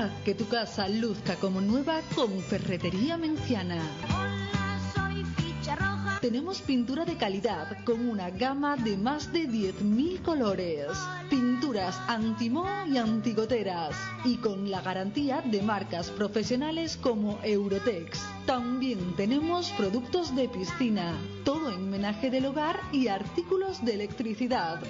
Haz que tu casa luzca como nueva con Ferretería Menciana. Tenemos pintura de calidad con una gama de más de 10.000 colores. Pinturas antimó y antigoteras. Y con la garantía de marcas profesionales como Eurotex. También tenemos productos de piscina. Todo en menaje del hogar y artículos de electricidad.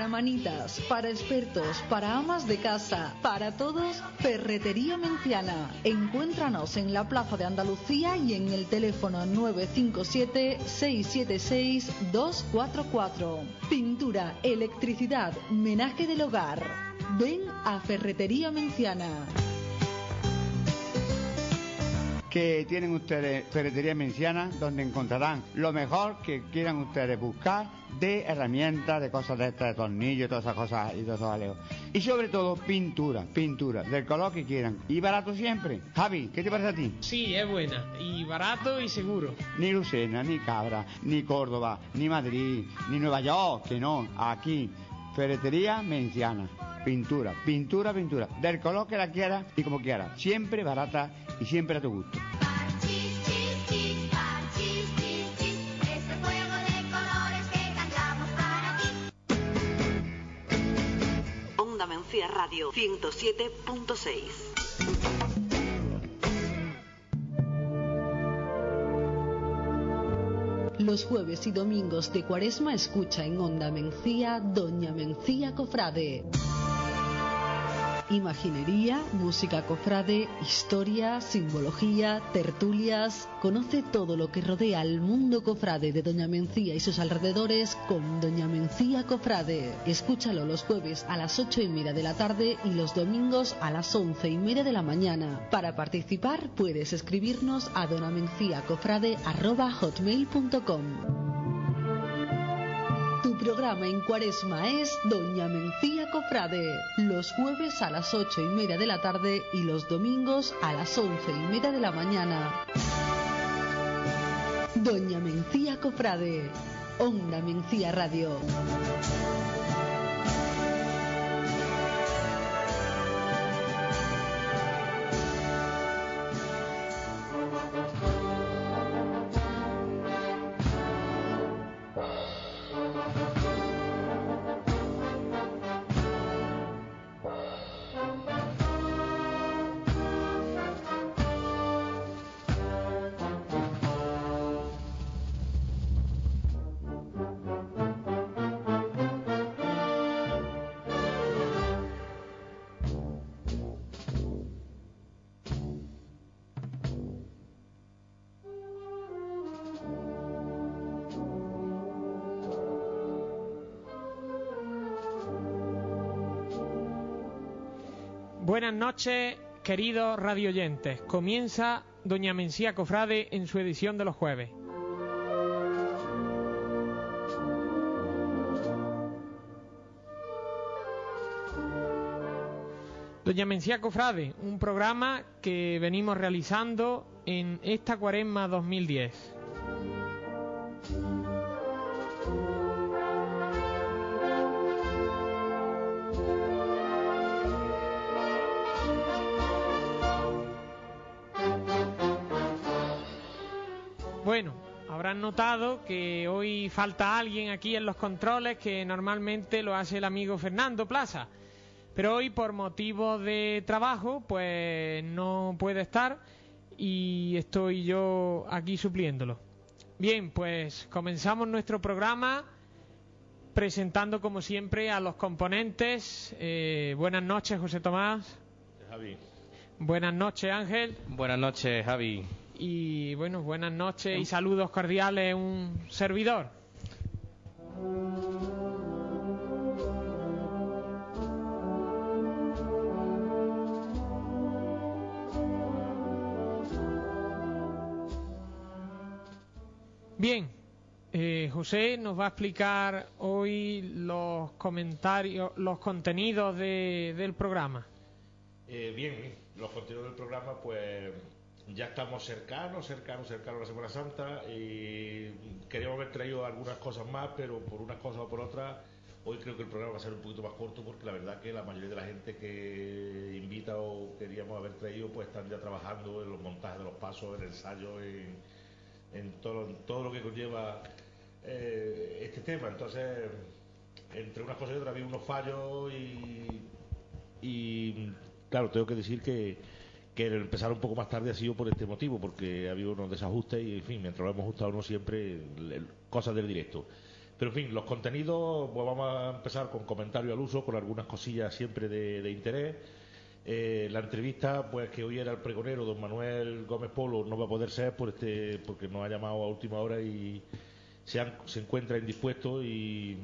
Para manitas, para expertos, para amas de casa, para todos, Ferretería Menciana. Encuéntranos en la Plaza de Andalucía y en el teléfono 957-676-244. Pintura, electricidad, menaje del hogar. Ven a Ferretería Menciana que tienen ustedes Ferretería Menciana, donde encontrarán lo mejor que quieran ustedes buscar de herramientas, de cosas de estas, de tornillos, todas esas cosas y todos esos aleos. Y sobre todo pintura, pintura, del color que quieran. Y barato siempre. Javi, ¿qué te parece a ti? Sí, es buena. Y barato y seguro. Ni Lucena, ni Cabra, ni Córdoba, ni Madrid, ni Nueva York, que no. Aquí, Ferretería Menciana. Pintura, pintura, pintura. Del color que la quieras y como quieras. Siempre barata y siempre a tu gusto. Onda Mencía Radio 107.6 Los jueves y domingos de Cuaresma escucha en Onda Mencía Doña Mencía Cofrade. Imaginería, música cofrade, historia, simbología, tertulias. Conoce todo lo que rodea al mundo cofrade de Doña Mencía y sus alrededores con Doña Mencía Cofrade. Escúchalo los jueves a las ocho y media de la tarde y los domingos a las once y media de la mañana. Para participar puedes escribirnos a donamenciacofrade.hotmail.com Tu programa en cuaresma es Doña Mencía Cofrade, los jueves a las ocho y media de la tarde y los domingos a las once y media de la mañana. Doña Mencía Cofrade, Onda Mencía Radio. Buenas noches, queridos radioyentes. Comienza Doña Mencía Cofrade en su edición de los jueves. Doña Mencía Cofrade, un programa que venimos realizando en esta cuaresma 2010. Habrán notado que hoy falta alguien aquí en los controles que normalmente lo hace el amigo Fernando Plaza. Pero hoy por motivos de trabajo pues no puede estar y estoy yo aquí supliéndolo. Bien, pues comenzamos nuestro programa presentando como siempre a los componentes. Eh, buenas noches José Tomás. Javi. Buenas noches Ángel. Buenas noches Javi. Y bueno, buenas noches y saludos cordiales, un servidor. Bien, eh, José nos va a explicar hoy los comentarios, los contenidos de- del programa. Eh, bien, los contenidos del programa, pues ya estamos cercanos, cercanos, cercanos a la Semana Santa y queríamos haber traído algunas cosas más, pero por unas cosas o por otras, Hoy creo que el programa va a ser un poquito más corto porque la verdad que la mayoría de la gente que invita o queríamos haber traído pues están ya trabajando en los montajes de los pasos, en el ensayo, en, en todo, todo lo que conlleva eh, este tema. Entonces, entre unas cosas y otras había unos fallos y, y claro, tengo que decir que, que empezar un poco más tarde ha sido por este motivo, porque ha habido unos desajustes y, en fin, mientras lo hemos ajustado uno siempre, cosas del directo. Pero en fin, los contenidos, pues vamos a empezar con comentarios al uso, con algunas cosillas siempre de, interés. Eh, la entrevista, pues que hoy era el pregonero, don Manuel Gómez Polo, no va a poder ser por este, porque nos ha llamado a última hora y se, se encuentra indispuesto y,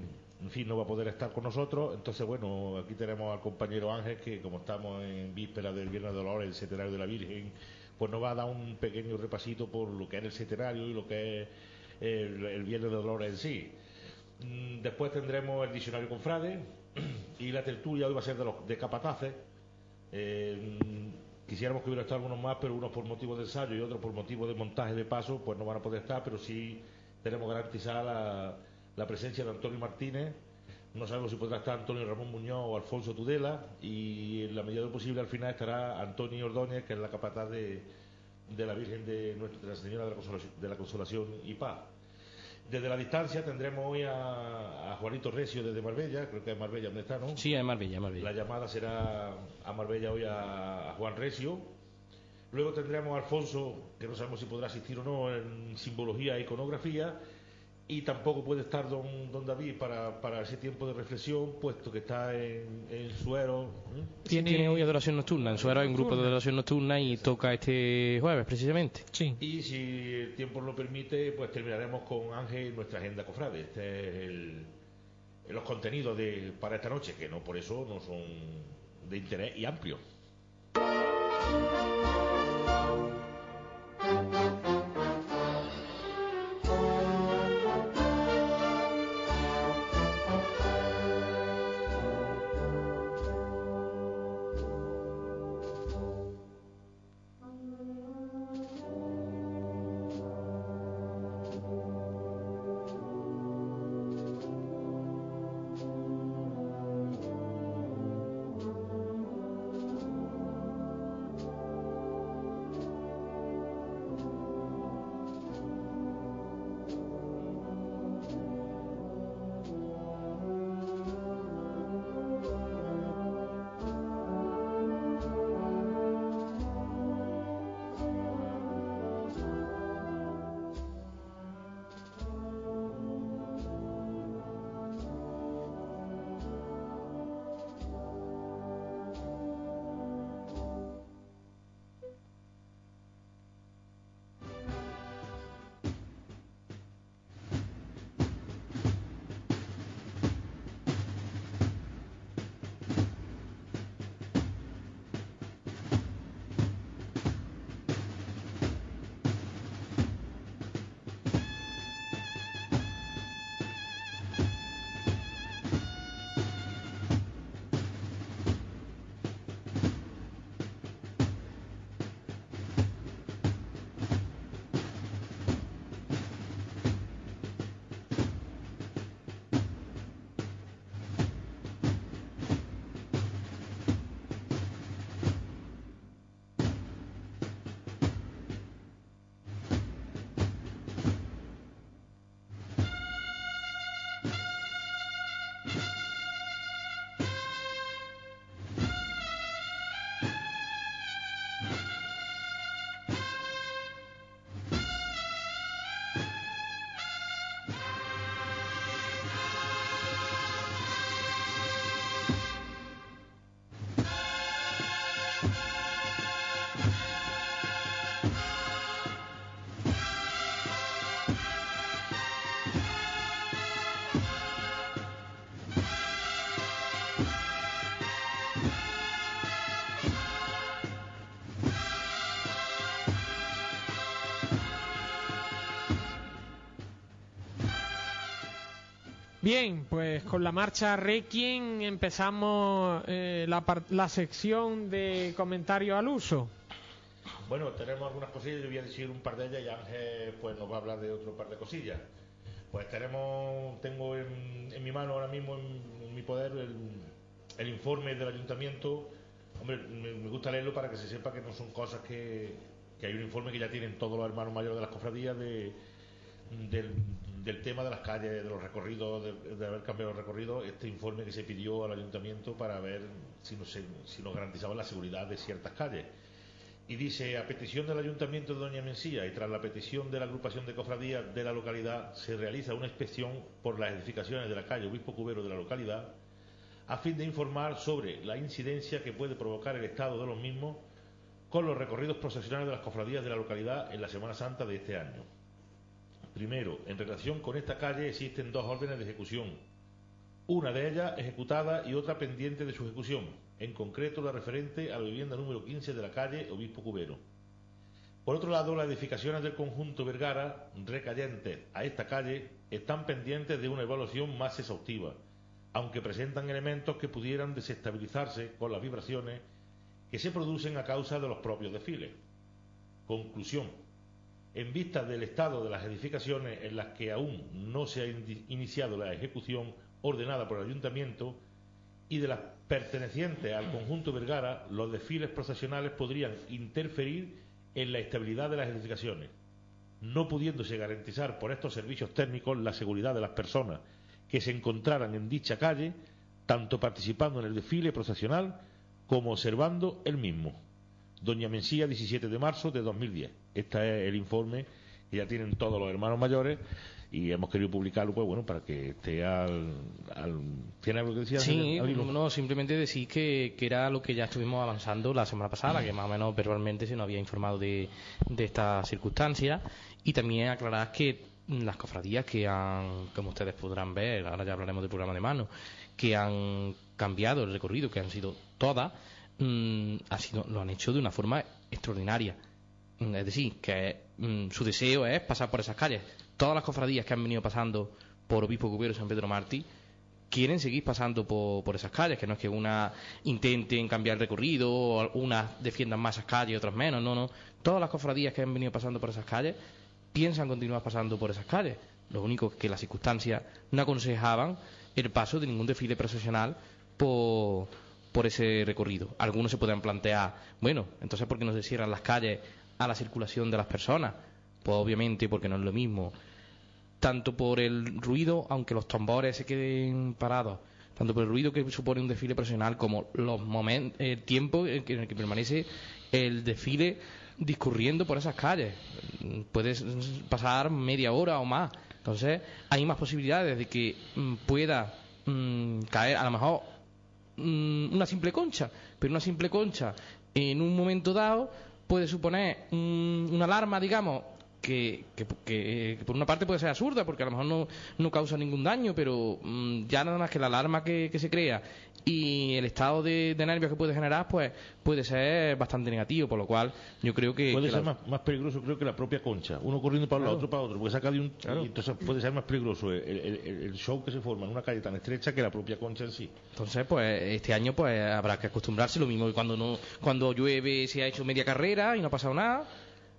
en fin, no va a poder estar con nosotros. Entonces, bueno, aquí tenemos al compañero Ángel, que como estamos en víspera del Viernes de Dolores, el centenario de la Virgen, pues nos va a dar un pequeño repasito por lo que es el centenario y lo que es el, Viernes de Dolores en sí. Mm, después tendremos el diccionario con Frade y la tertulia hoy va a ser de, los, de capataces. Eh, mm, quisiéramos que hubiera estado algunos más, pero unos por motivo de ensayo y otros por motivo de montaje de paso, pues no van a poder estar, pero sí tenemos garantizada la, presencia de Antonio Martínez. No sabemos si podrá estar Antonio Ramón Muñoz o Alfonso Tudela y en la medida de lo posible al final estará Antonio Ordóñez, que es la capataz de, la Virgen de, Nuestra, la Señora de la Consolación, de la Consolación y Paz. Desde la distancia tendremos hoy a, Juanito Recio desde Marbella, creo que es Marbella donde está, ¿no? Sí, es Marbella, Marbella. La llamada será a Marbella hoy a, Juan Recio. Luego tendremos a Alfonso, que no sabemos si podrá asistir o no en simbología e iconografía y tampoco puede estar don, don David para, para, ese tiempo de reflexión, puesto que está en, en Suero. ¿eh? ¿Tiene... hoy adoración nocturna, en Suero hay un grupo de adoración nocturna y toca este jueves precisamente. Sí. Y si el tiempo lo permite, pues terminaremos con Ángel nuestra agenda cofrade. Este es el, los contenidos de, para esta noche, que no por eso no son de interés y amplio. Bien, pues con la marcha Requiem empezamos eh, la, sección de comentarios al uso. Bueno, tenemos algunas cosillas, yo voy a decir un par de ellas y Ángel pues nos va a hablar de otro par de cosillas. Pues tenemos, tengo en, mi mano ahora mismo, en, mi poder, el, informe del ayuntamiento. Hombre, me, gusta leerlo para que se sepa que no son cosas que, que hay un informe que ya tienen todos los hermanos mayores de las cofradías de, del, tema de las calles, de los recorridos, de, haber cambiado el recorrido, este informe que se pidió al ayuntamiento para ver si nos, si nos garantizaban la seguridad de ciertas calles. Y dice, a petición del ayuntamiento de Doña Mencía y tras la petición de la agrupación de cofradías de la localidad, se realiza una inspección por las edificaciones de la calle Obispo Cubero de la localidad, a fin de informar sobre la incidencia que puede provocar el estado de los mismos con los recorridos procesionales de las cofradías de la localidad en la Semana Santa de este año. Primero, en relación con esta calle existen dos órdenes de ejecución, una de ellas ejecutada y otra pendiente de su ejecución, en concreto la referente a la vivienda número 15 de la calle Obispo Cubero. Por otro lado, las edificaciones del conjunto Vergara, recayentes a esta calle, están pendientes de una evaluación más exhaustiva, aunque presentan elementos que pudieran desestabilizarse con las vibraciones que se producen a causa de los propios desfiles. Conclusión. En vista del estado de las edificaciones en las que aún no se ha iniciado la ejecución ordenada por el ayuntamiento y de las pertenecientes al conjunto Vergara, los desfiles procesionales podrían interferir en la estabilidad de las edificaciones, no pudiéndose garantizar por estos servicios técnicos la seguridad de las personas que se encontraran en dicha calle, tanto participando en el desfile procesional como observando el mismo. Doña Mencía, 17 de marzo de 2010. Este es el informe que ya tienen todos los hermanos mayores y hemos querido publicarlo pues bueno para que esté al, ¿tiene algo que decir? Sí, no, simplemente decir que, que, era lo que ya estuvimos avanzando la semana pasada, que más o menos verbalmente se nos había informado de, de esta circunstancia y también aclarar que las cofradías que han, como ustedes podrán ver, ahora ya hablaremos del programa de mano, que han cambiado el recorrido, que han sido todas, mm, ha sido, lo han hecho de una forma extraordinaria. Mm, es decir, que mm, su deseo es pasar por esas calles. Todas las cofradías que han venido pasando por Obispo Cubero y San Pedro Martí quieren seguir pasando por, esas calles, que no es que una intenten cambiar el recorrido, o unas defiendan más esas calles y otras menos, no, no. Todas las cofradías que han venido pasando por esas calles piensan continuar pasando por esas calles. Lo único que las circunstancias no aconsejaban el paso de ningún desfile procesional por, por ese recorrido. Algunos se pueden plantear, bueno, entonces ¿por qué no se cierran las calles a la circulación de las personas? Pues obviamente porque no es lo mismo. Tanto por el ruido, aunque los tambores se queden parados, tanto por el ruido que supone un desfile profesional como los el tiempo en el que permanece el desfile discurriendo por esas calles. Puedes pasar media hora o más. Entonces, hay más posibilidades de que mm, pueda mm, caer, a lo mejor Mm, una simple concha, pero una simple concha en un momento dado puede suponer una alarma, digamos, que, que, por una parte puede ser absurda porque a lo mejor no, no causa ningún daño, pero mm, ya nada más que la alarma que, se crea y el estado de, nervios que puede generar, pues puede ser bastante negativo, por lo cual yo creo que... Puede ser más, más, peligroso, creo que la propia concha. Uno corriendo para un lado, otro para otro, porque saca de un... Y entonces puede ser más peligroso el, el, show que se forma en una calle tan estrecha que la propia concha en sí. Entonces, pues este año pues habrá que acostumbrarse, lo mismo que cuando, no, cuando llueve se ha hecho media carrera y no ha pasado nada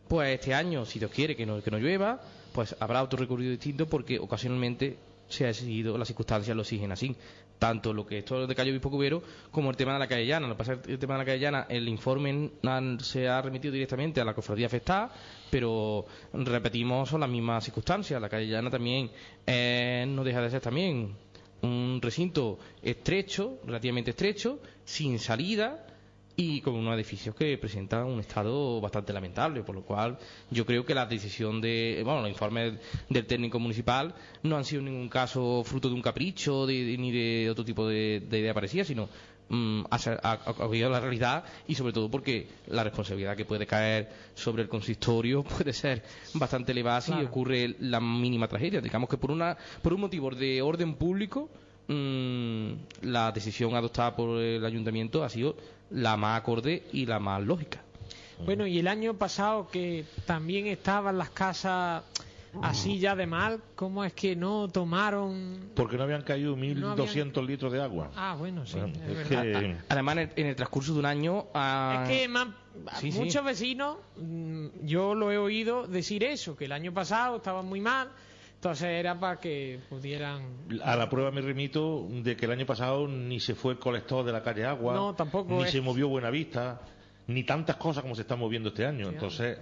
pues este año, si Dios quiere que no, que no llueva, pues habrá otro recorrido distinto porque ocasionalmente se ha seguido, las circunstancias lo exigen así. Tanto lo que es todo de Calle Obispo Cubero como el tema de la calle Llana. Lo que pasa es que el tema de la calle Llana, el informe se ha remitido directamente a la cofradía afectada, pero repetimos, son las mismas circunstancias. La calle Llana también eh, no deja de ser también un recinto estrecho, relativamente estrecho, sin salida, y con unos edificios que presentan un estado bastante lamentable, por lo cual yo creo que la decisión de, bueno, los informes del técnico municipal no han sido en ningún caso fruto de un capricho ni de otro tipo de, idea parecida, sino mm, ha, habido la realidad y sobre todo porque la responsabilidad que puede caer sobre el consistorio puede ser bastante elevada si ocurre la mínima tragedia. Digamos que por, una, por un motivo de orden público, mm, la decisión adoptada por el ayuntamiento ha sido la más acorde y la más lógica. Bueno, y el año pasado que también estaban las casas así ya de mal, ¿cómo es que no tomaron...? Porque no habían caído 1.200 litros de agua. Ah, bueno, sí. Además, en el, transcurso de un año... Es que muchos vecinos, mm, yo lo he oído decir eso, que el año pasado estaban muy mal, Entonces era para que pudieran... A la prueba me remito de que el año pasado ni se fue el colector de la calle Agua, No, tampoco ni es- se movió Buenavista, ni tantas cosas como se están moviendo este año. Entonces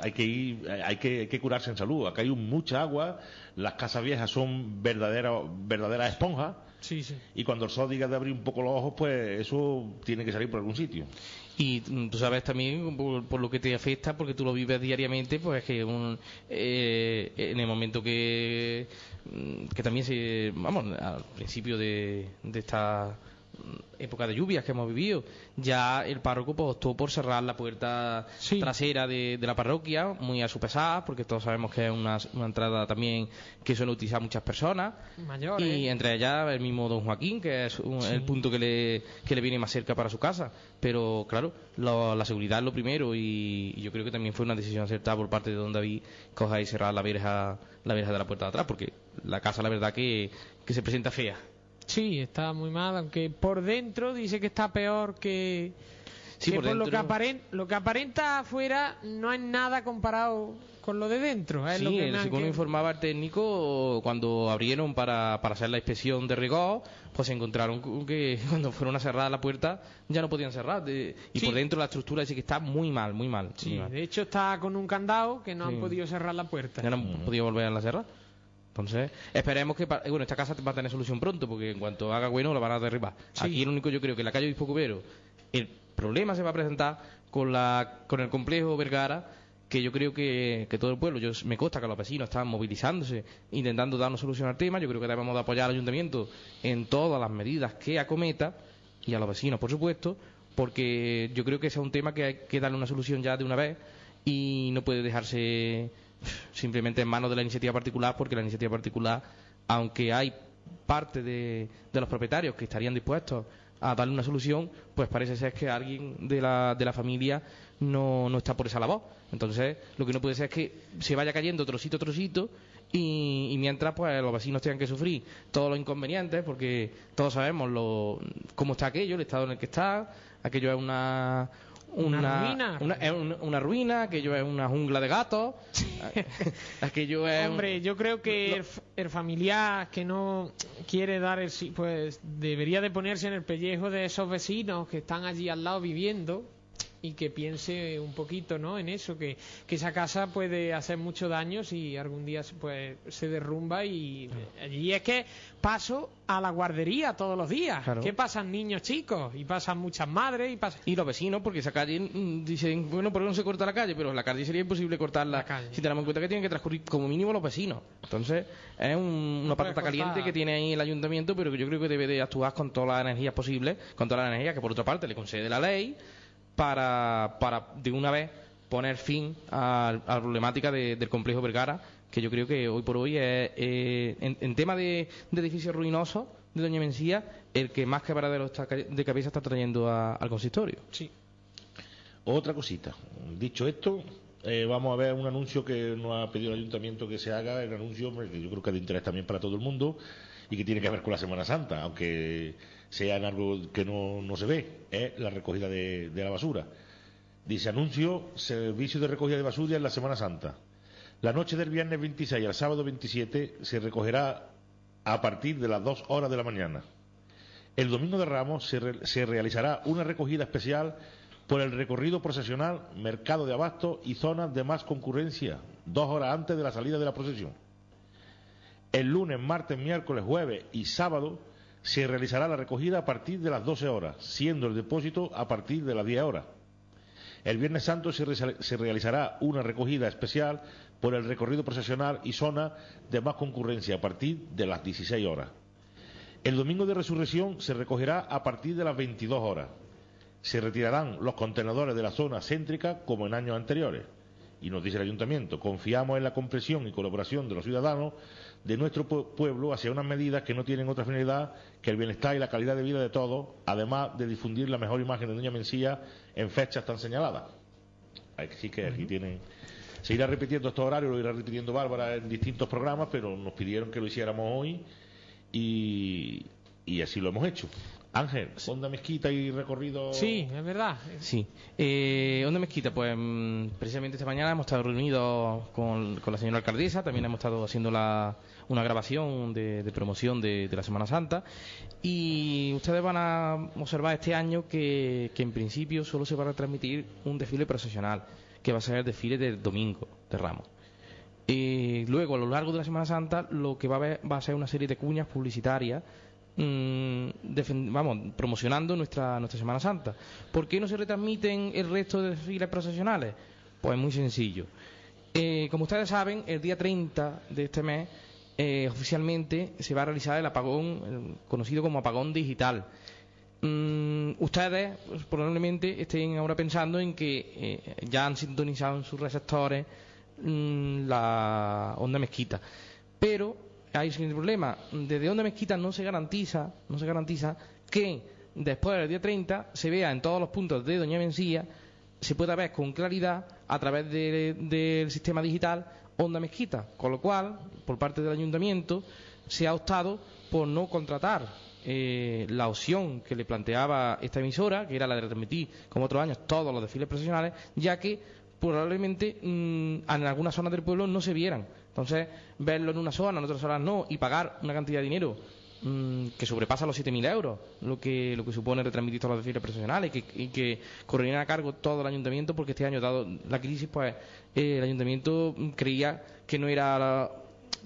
hay que ir, hay que, hay que curarse en salud. Acá hay mucha agua, las casas viejas son verdaderas, verdaderas esponjas. Sí, sí. Y cuando el sol diga de abrir un poco los ojos, pues eso tiene que salir por algún sitio. Y mm, tú sabes también por, por lo que te afecta, porque tú lo vives diariamente, pues que un, eh, en el momento que, mm, que también se, vamos, al principio de, de esta época de lluvias que hemos vivido, ya el párroco pues, optó por cerrar la puerta Sí. trasera de, de la parroquia, muy a su pesar, porque todos sabemos que es una, una entrada también que suelen utilizar muchas personas. Mayores. Y entre ellas el mismo don Joaquín, que es un- el punto que le, que le viene más cerca para su casa. Pero claro, lo- la seguridad es lo primero y, y yo creo que también fue una decisión acertada por parte de don David coger y cerrar la verja, la verja de la puerta de atrás, porque la casa la verdad que, que se presenta fea. Sí, está muy mal, aunque por dentro dice que está peor que, Sí, que por lo, que aparenta, lo que aparenta afuera no es nada comparado con lo de dentro. Es Sí, lo que según que- informaba el técnico, cuando abrieron para, para hacer la inspección de rigor, pues se encontraron con que cuando fueron a cerrar la puerta ya no podían cerrar. de- y Sí. por dentro la estructura dice que está muy mal, muy mal. Sí, muy mal. de hecho está con un candado que no han podido cerrar la puerta. Ya no han podido volver a la cerrar. Entonces, esperemos que, pa- bueno, esta casa va a tener solución pronto, porque en cuanto haga bueno la van a derribar. Sí. Aquí el único, yo creo que en la calle Obispo Cubero, el problema se va a presentar con, la, con el complejo Vergara, que yo creo que, que todo el pueblo, yo, me consta que los vecinos están movilizándose, intentando dar una solución al tema. Yo creo que debemos de apoyar al ayuntamiento en todas las medidas que acometa, y a los vecinos, por supuesto, porque yo creo que ese es un tema que hay que darle una solución ya de una vez y no puede dejarse simplemente en manos de la iniciativa particular, porque la iniciativa particular, aunque hay parte de, los propietarios que estarían dispuestos a darle una solución, pues parece ser que alguien de la, de la familia no, no está por esa labor. Entonces, lo que no puede ser es que se vaya cayendo trocito a trocito y, y mientras pues los vecinos tengan que sufrir todos los inconvenientes, porque todos sabemos lo, cómo está aquello, el estado en el que está, aquello es una... Una ruina. una- es un- una ruina, aquello es una jungla de gatos, aquello es... un- Hombre, yo creo que el, familiar que no quiere dar el sí, pues debería de ponerse en el pellejo de esos vecinos que están allí al lado viviendo y que piense un poquito, ¿no? En eso, que, que esa casa puede hacer mucho daño si algún día se, pues, se derrumba y allí es que paso a la guardería todos los días. Claro. Que pasan niños chicos y pasan muchas madres y pasan... Y los vecinos, porque esa calle, mm, dicen, bueno, ¿por qué no se corta la calle? Pero la calle sería imposible cortarla La calle. si tenemos en cuenta que tienen que transcurrir como mínimo los vecinos. Entonces, es un- una patata caliente que tiene ahí el ayuntamiento, pero que yo creo que debe de actuar con todas las energías posibles, con toda la energía que por otra parte le concede la ley, para, para de una vez poner fin a, la problemática de- del complejo Vergara, que yo creo que hoy por hoy es, eh, en, tema de, de edificios ruinosos de Doña Mencía, el que más quebradero está de cabeza está trayendo a- al consistorio. Sí. Otra cosita. Dicho esto, eh, vamos a ver un anuncio que nos ha pedido el ayuntamiento que se haga, el anuncio que yo creo que es de interés también para todo el mundo y que tiene que ver con la Semana Santa, aunque sea en algo que no, no se ve, es la recogida de, la basura. Dice anuncio, servicio de recogida de basura en la Semana Santa. La noche del viernes 26 al sábado 27 se recogerá a partir de las 2 horas de la mañana. El domingo de Ramos se, se realizará una recogida especial por el recorrido procesional, mercado de abasto y zonas de más concurrencia, dos horas antes de la salida de la procesión. El lunes, martes, miércoles, jueves y sábado se realizará la recogida a partir de las 12 horas, siendo el depósito a partir de las 10 horas. El Viernes Santo se, re- se realizará una recogida especial por el recorrido procesional y zona de más concurrencia a partir de las 16 horas. El domingo de resurrección se recogerá a partir de las 22 horas. Se retirarán los contenedores de la zona céntrica como en años anteriores. Y nos dice el ayuntamiento, confiamos en la comprensión y colaboración de los ciudadanos de nuestro pue- pueblo hacia unas medidas que no tienen otra finalidad que el bienestar y la calidad de vida de todos, además de difundir la mejor imagen de Doña Mencía en fechas tan señaladas. Así que aquí tienen. Se irá repitiendo estos horarios, lo irá repitiendo Bárbara en distintos programas, pero nos pidieron que lo hiciéramos hoy y, y así lo hemos hecho. Ángel, Onda Mezquita y recorrido. Sí, es verdad. Sí. Eh, Onda Mezquita, pues mm, precisamente esta mañana hemos estado reunidos con, con la señora alcaldesa, también hemos estado haciendo la, una grabación de, de promoción de, de la Semana Santa y ustedes van a observar este año que, que en principio solo se va a retransmitir un desfile procesional, que va a ser el desfile del domingo de Ramos. Y luego, a lo largo de la Semana Santa, lo que va a, haber, va a ser una serie de cuñas publicitarias mm, vamos, promocionando nuestra, nuestra Semana Santa. ¿Por qué no se retransmiten el resto de desfiles procesionales? Pues muy sencillo. Eh, como ustedes saben, el día 30 de este mes eh, oficialmente se va a realizar el apagón, conocido como apagón digital. Mm, ustedes pues, probablemente estén ahora pensando en que eh, ya han sintonizado en sus receptores mm, la onda mezquita. Pero hay siguiente problema. Desde onda mezquita no se garantiza, no se garantiza que después del día 30 se vea en todos los puntos de Doña Mencía, se pueda ver con claridad a través de- del sistema digital onda mezquita. Con lo cual, por parte del ayuntamiento, se ha optado por no contratar eh, la opción que le planteaba esta emisora, que era la de retransmitir, como otros años, todos los desfiles profesionales, ya que probablemente mm, en algunas zonas del pueblo no se vieran. Entonces, verlo en una zona, en otras zonas no, y pagar una cantidad de dinero mm, que sobrepasa los 7.000 euros, lo que, lo que supone retransmitir todos los desfiles profesionales, y que, y correrían a cargo todo el ayuntamiento, porque este año, dado la crisis, pues eh, el ayuntamiento creía que no era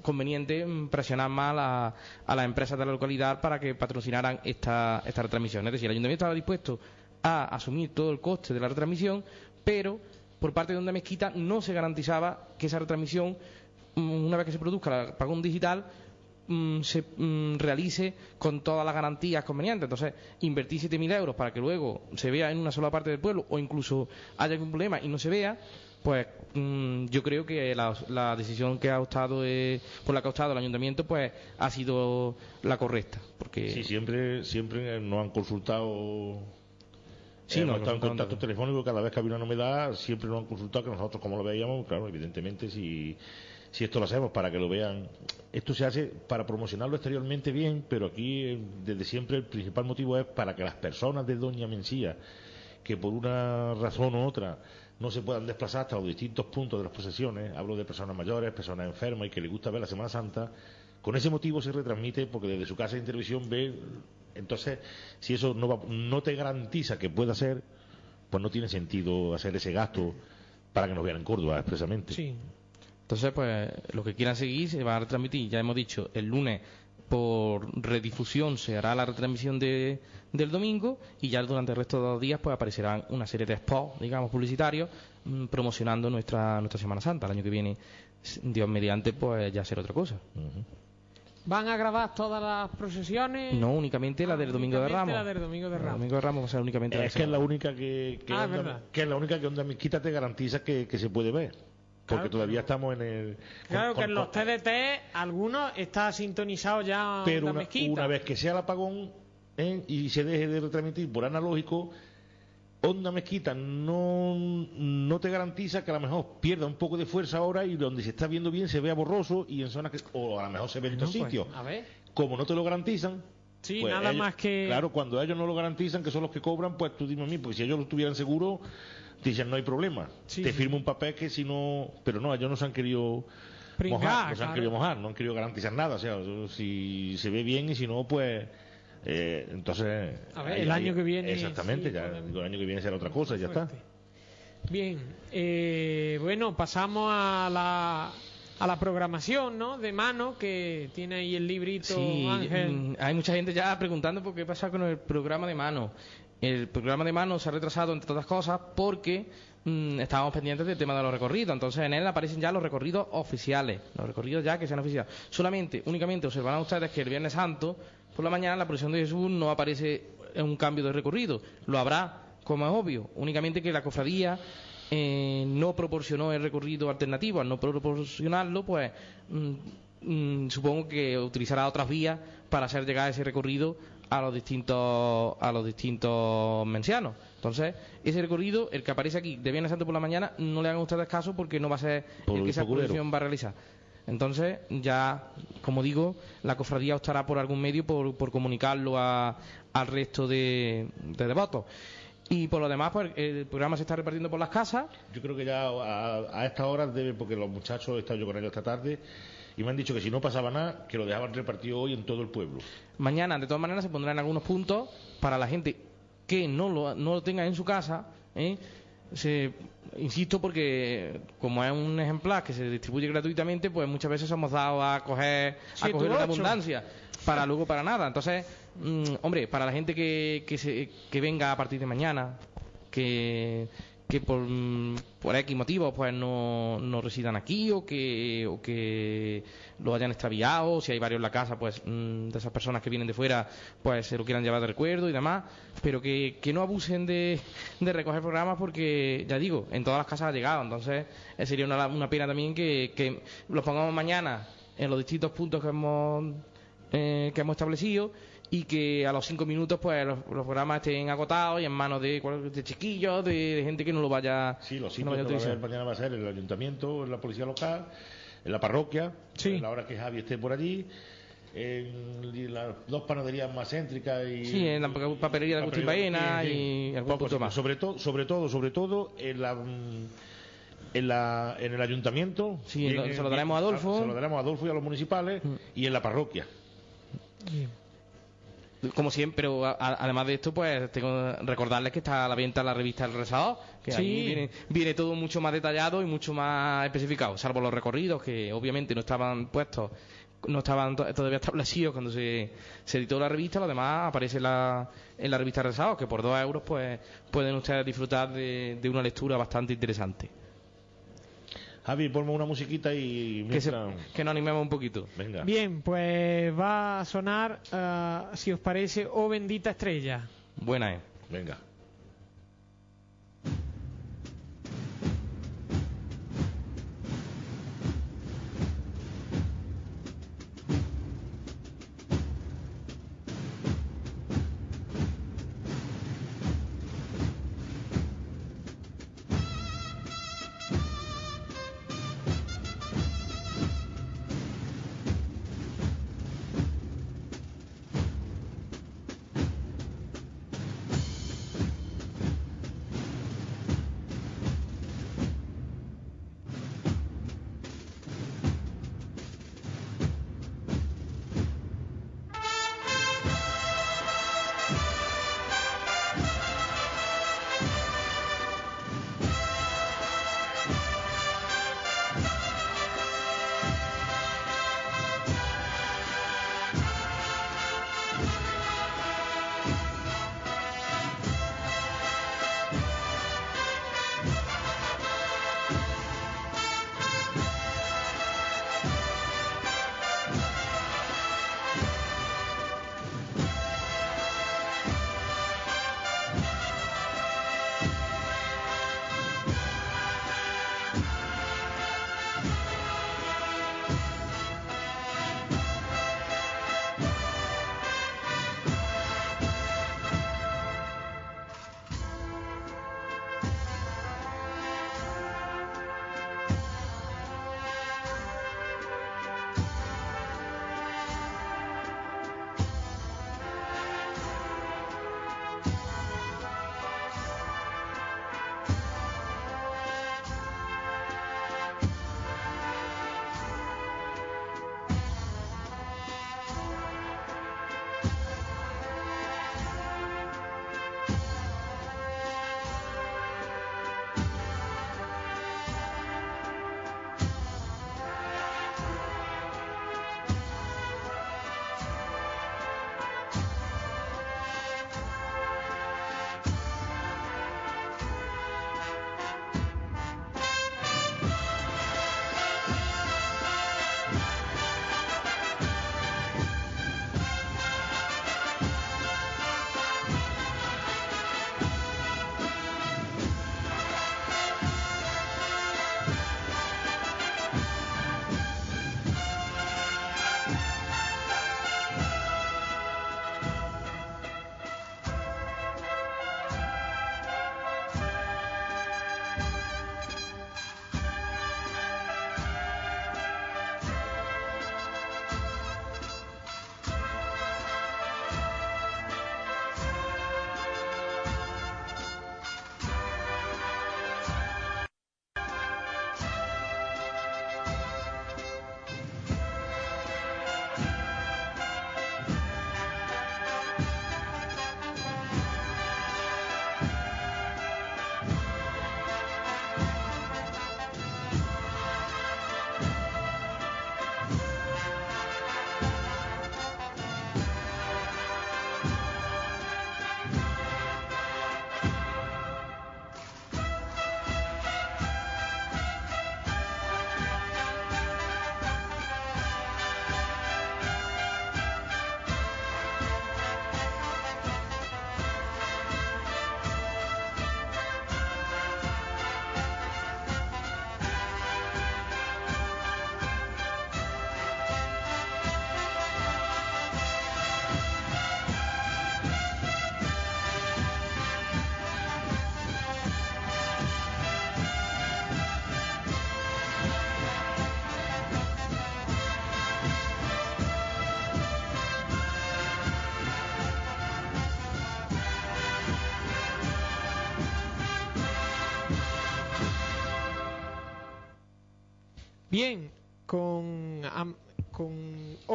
conveniente mm, presionar más a, la- a las empresas de la localidad para que patrocinaran esta, esta retransmisión. Es decir, el ayuntamiento estaba dispuesto a asumir todo el coste de la retransmisión, pero por parte de Onda Mezquita no se garantizaba que esa retransmisión, una vez que se produzca el apagón digital, mm, se mm, realice con todas las garantías convenientes. Entonces, invertir 7.000 euros para que luego se vea en una sola parte del pueblo o incluso haya algún problema y no se vea, pues mm, yo creo que la, la decisión que ha optado eh, por la que ha optado el ayuntamiento pues ha sido la correcta porque Sí, siempre, siempre nos han consultado. Sí, hemos nos estado en contacto telefónico cada vez que había una novedad, siempre nos han consultado que nosotros como lo veíamos, claro, evidentemente si, si esto lo hacemos para que lo vean, esto se hace para promocionarlo exteriormente bien, pero aquí eh, desde siempre el principal motivo es para que las personas de Doña Mencía, que por una razón u otra no se puedan desplazar hasta los distintos puntos de las procesiones, hablo de personas mayores, personas enfermas y que les gusta ver la Semana Santa, con ese motivo se retransmite porque desde su casa de televisión ve, entonces si eso no, va- no te garantiza que pueda ser, pues no tiene sentido hacer ese gasto para que nos vean en Córdoba expresamente. Sí. Entonces pues lo que quieran seguir se va a retransmitir ya hemos dicho el lunes por redifusión se hará la retransmisión de, del domingo y ya durante el resto de los días pues aparecerán una serie de spots digamos publicitarios mm, promocionando nuestra nuestra Semana Santa el año que viene Dios mediante pues ya será otra cosa. ¿Van a grabar todas las procesiones? no únicamente la Ah, del domingo de Ramos la del domingo de El Ramos. domingo de Ramos va a ser únicamente la Es que es la única que, que, Ah, Onda- verdad. que es la única que Onda Mezquita te garantiza que, que se puede ver. Porque Claro, todavía estamos en el. Claro con- que en los TDT algunos está sintonizado ya Pero una, una vez que sea el apagón ¿eh? y se deje de retransmitir por analógico, Onda Mezquita no, no te garantiza que a lo mejor pierda un poco de fuerza ahora y donde se está viendo bien se vea borroso y en zonas que. O a lo mejor se ve en otros pues, sitios. a ver. Como no te lo garantizan. Sí, pues nada ellos- más que... Claro, cuando ellos no lo garantizan, que son los que cobran, pues tú dime a mí, porque si ellos lo tuvieran seguro, dicen no hay problema. Sí, te sí. firmo un papel que si no. Pero no, ellos no se han querido Pringar, mojar, no se han claro. querido mojar, no han querido garantizar nada. O sea, si se ve bien y si no, pues. eh, entonces. A ver, el año que viene, Exactamente, sí, ya el año que viene será otra cosa, ya está. Bien, eh, bueno, pasamos a la, a la programación, ¿no? De mano, que tiene ahí el librito Sí, Ángel. mm, hay mucha gente ya preguntando por qué pasa con el programa de mano. El programa de mano se ha retrasado, entre otras cosas, porque mm, estábamos pendientes del tema de los recorridos. Entonces, en él aparecen ya los recorridos oficiales, los recorridos ya que sean oficiales. Solamente, únicamente observarán ustedes que el Viernes Santo, por la mañana, la procesión de Jesús no aparece en un cambio de recorrido. Lo habrá, como es obvio, únicamente que la cofradía eh, no proporcionó el recorrido alternativo. Al no proporcionarlo, pues mm, mm, supongo que utilizará otras vías para hacer llegar ese recorrido a los distintos a los distintos mencianos. Entonces, ese recorrido, el que aparece aquí de Viernes Santo por la mañana, no le hagan ustedes caso porque no va a ser Por el que esa procesión va a realizar. Entonces, ya, como digo, la cofradía optará por algún medio por, por comunicarlo a- al resto de, de devotos. Y por lo demás, pues el programa se está repartiendo por las casas. Yo creo que ya a, a estas horas debe, porque los muchachos he estado yo con ellos esta tarde y me han dicho que si no pasaba nada, que lo dejaban repartido hoy en todo el pueblo. Mañana, de todas maneras, se pondrán algunos puntos para la gente que no lo, no lo tenga en su casa. ¿eh? Se- insisto, porque como es un ejemplar que se distribuye gratuitamente, pues muchas veces somos dados a coger, a coger ocho. abundancia para luego para nada. Entonces, mm, hombre, para la gente que, que, se- que venga a partir de mañana, que, que por, mm, por X motivos pues no, no residan aquí o que, o que lo hayan extraviado, si hay varios en la casa, pues mm, de esas personas que vienen de fuera, pues se lo quieran llevar de recuerdo y demás, pero que, que no abusen de, de recoger programas porque, ya digo, en todas las casas ha llegado, entonces eh, sería una, una pena también que, que los pongamos mañana en los distintos puntos que hemos, eh, que hemos establecido y que a los cinco minutos pues los, los programas estén agotados y en manos de, de chiquillos, de, de gente que no lo vaya, Sí, los no a va a mañana va a ser en el ayuntamiento, en la policía local, en la parroquia, Sí. a la hora que Javi esté por allí, en las dos panaderías más céntricas y Sí, en la pa- papelería de Agustín Baena sí. y algún punto más. Sobre todo, sobre todo, sobre todo en la mm, en la en el ayuntamiento. Sí, y en- se lo daremos a Adolfo. Se lo daremos a Adolfo y a los municipales Mm. y en la parroquia. Como siempre, pero a- a- además de esto, pues tengo que recordarles que está a la venta la revista El Rezador, que Sí. ahí viene, viene todo mucho más detallado y mucho más especificado, salvo los recorridos que obviamente no estaban puestos, no estaban to- todavía establecidos cuando se, se editó la revista, lo demás aparece en la, en la revista El Rezador, que por dos euros pues pueden ustedes disfrutar de, de una lectura bastante interesante. Javi, ponme una musiquita y Que, se- que nos animemos un poquito. venga. Bien, pues va a sonar, ah, si os parece, Oh bendita estrella. Buena es. Venga.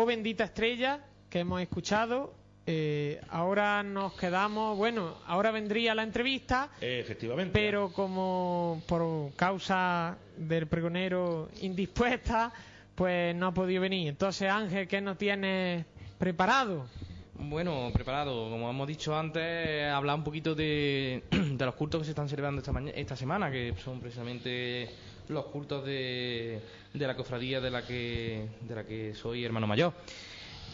Bendita estrella que hemos escuchado, eh, ahora nos quedamos, bueno, ahora vendría la entrevista, Eh, efectivamente. pero como por causa del pregonero indispuesta, pues no ha podido venir. Entonces, Ángel, ¿qué nos tienes preparado? Bueno, preparado. Como hemos dicho antes, hablar un poquito de, de los cultos que se están celebrando esta, esta semana, que son precisamente los cultos de, de la cofradía de la que la que soy hermano mayor.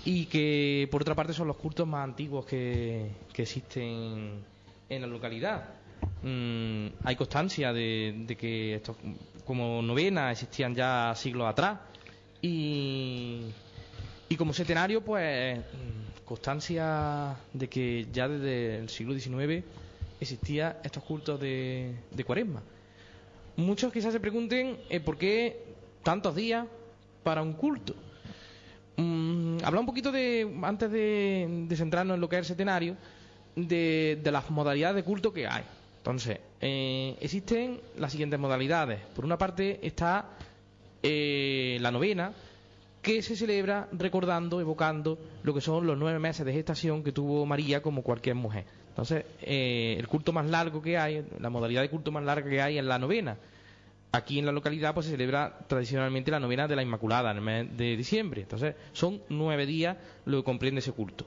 Y que, por otra parte, son los cultos más antiguos que, existen en la localidad. Mm, hay constancia de, que estos como novenas existían ya siglos atrás. Y, como centenario, pues constancia de que ya desde el siglo XIX existía estos cultos de, de cuaresma. Muchos quizás se pregunten eh, por qué tantos días para un culto. Mm, habla un poquito de, antes de, centrarnos en lo que es el centenario, de, de las modalidades de culto que hay. Entonces, eh, existen las siguientes modalidades. Por una parte está eh, la novena, que se celebra recordando, evocando lo que son los nueve meses de gestación que tuvo María como cualquier mujer. Entonces, eh, el culto más largo que hay, la modalidad de culto más larga que hay es la novena. Aquí en la localidad pues se celebra tradicionalmente la novena de la Inmaculada en el mes de diciembre. Entonces, son nueve días lo que comprende ese culto.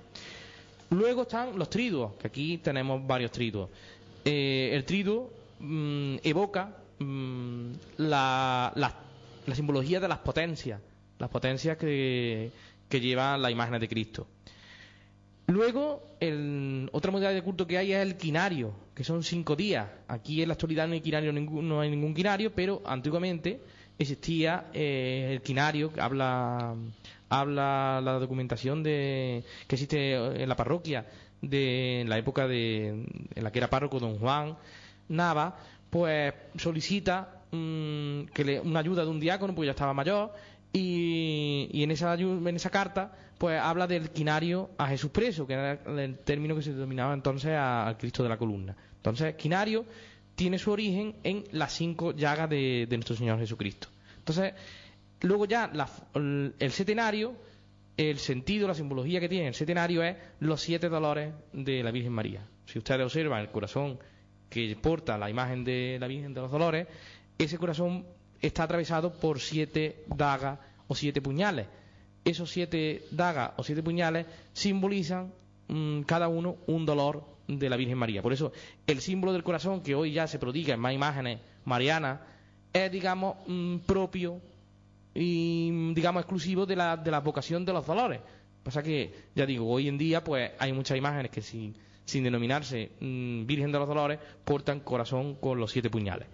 Luego están los triduos, que aquí tenemos varios triduos. Eh, el triduo mm, evoca mm, la, simbología de las potencias, las potencias que, que llevan las imágenes de Cristo. Luego, el- otra modalidad de culto que hay es el quinario, que son cinco días. Aquí en la actualidad no hay, quinario, no hay ningún quinario, pero antiguamente existía eh, el quinario, que habla, habla la documentación de, que existe en la parroquia de en la época de, en la que era párroco don Juan Nava, pues solicita mm, que le, una ayuda de un diácono, porque ya estaba mayor, y, y en, esa, carta pues habla del quinario a Jesús preso, que era el término que se denominaba entonces al Cristo de la columna. Entonces, quinario tiene su origen en las cinco llagas de, nuestro Señor Jesucristo. Entonces, luego ya la- el setenario, el sentido, la simbología que tiene el setenario es los siete dolores de la Virgen María. Si ustedes observan el corazón que porta la imagen de la Virgen de los Dolores, ese corazón está atravesado por siete dagas o siete puñales. Esos siete dagas o siete puñales simbolizan mm, cada uno un dolor de la Virgen María. Por eso el símbolo del corazón que hoy ya se prodiga en más imágenes marianas es, digamos, mm, propio y mm, digamos exclusivo de la, de la vocación de los dolores. Pasa que, ya digo, hoy en día pues hay muchas imágenes que sin, sin denominarse Virgen de los Dolores portan corazón con los siete puñales.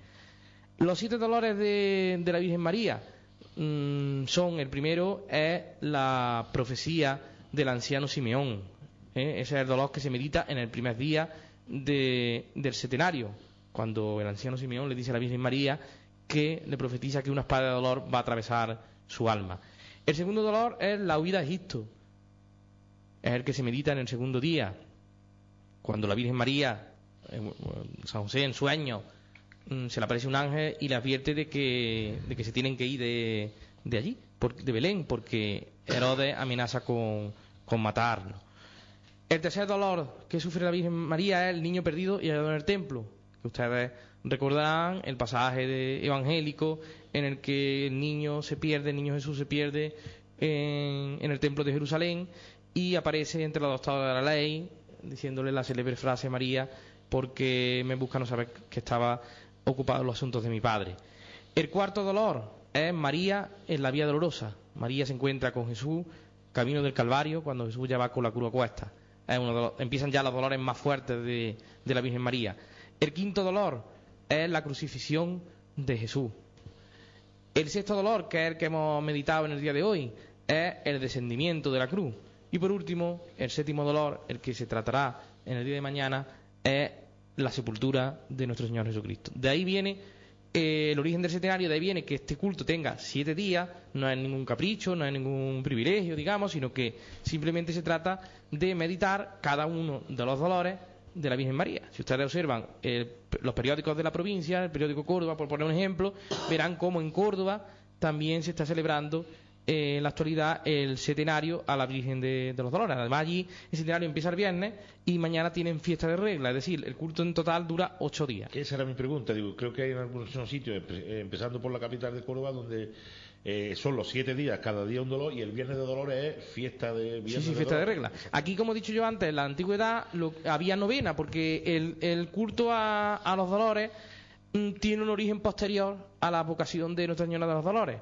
Los siete dolores de, la Virgen María mm, son, el primero es la profecía del anciano Simeón. ¿eh? Ese es el dolor que se medita en el primer día de- del setenario, cuando el anciano Simeón le dice a la Virgen María que le profetiza que una espada de dolor va a atravesar su alma. El segundo dolor es la huida a Egipto. Es el que se medita en el segundo día, cuando la Virgen María, San José en sueño, se le aparece un ángel y le advierte de que, de que se tienen que ir de, de allí, por- de Belén, porque Herodes amenaza con, con matarlo. El tercer dolor que sufre la Virgen María es el niño perdido y hallado en el templo, que ustedes recordarán el pasaje de- evangélico en el que el niño se pierde, el niño Jesús se pierde en, el templo de Jerusalén y aparece entre los doctores de la ley diciéndole la célebre frase María porque me busca no saber que estaba ocupado los asuntos de mi padre. El cuarto dolor es María en la vía dolorosa. María se encuentra con Jesús camino del Calvario cuando Jesús ya va con la cruz a cuesta. De empiezan ya los dolores más fuertes de, de la Virgen María. El quinto dolor es la crucifixión de Jesús. El sexto dolor, que es el que hemos meditado en el día de hoy, es el descendimiento de la cruz. Y por último, el séptimo dolor, el que se tratará en el día de mañana, es la sepultura de nuestro Señor Jesucristo. De ahí viene eh, el origen del setenario, de ahí viene que este culto tenga siete días, no es ningún capricho, no es ningún privilegio, digamos, sino que simplemente se trata de meditar cada uno de los dolores de la Virgen María. Si ustedes observan los periódicos de la provincia, el periódico Córdoba, por poner un ejemplo, verán cómo en Córdoba también se está celebrando eh, en la actualidad el setenario a la Virgen de, de los Dolores. Además, allí el setenario empieza el viernes y mañana tienen fiesta de regla, es decir, el culto en total dura ocho días. Esa era mi pregunta. Digo, creo que hay en algunos sitios, eh, empezando por la capital de Córdoba, donde eh, son los siete días, cada día un dolor, y el viernes de dolores es fiesta de Sí, sí, fiesta de regla. Aquí, como he dicho yo antes, en la antigüedad lo- había novena, porque el, el culto a, a los dolores mm, tiene un origen posterior a la vocación de Nuestra Señora de los Dolores.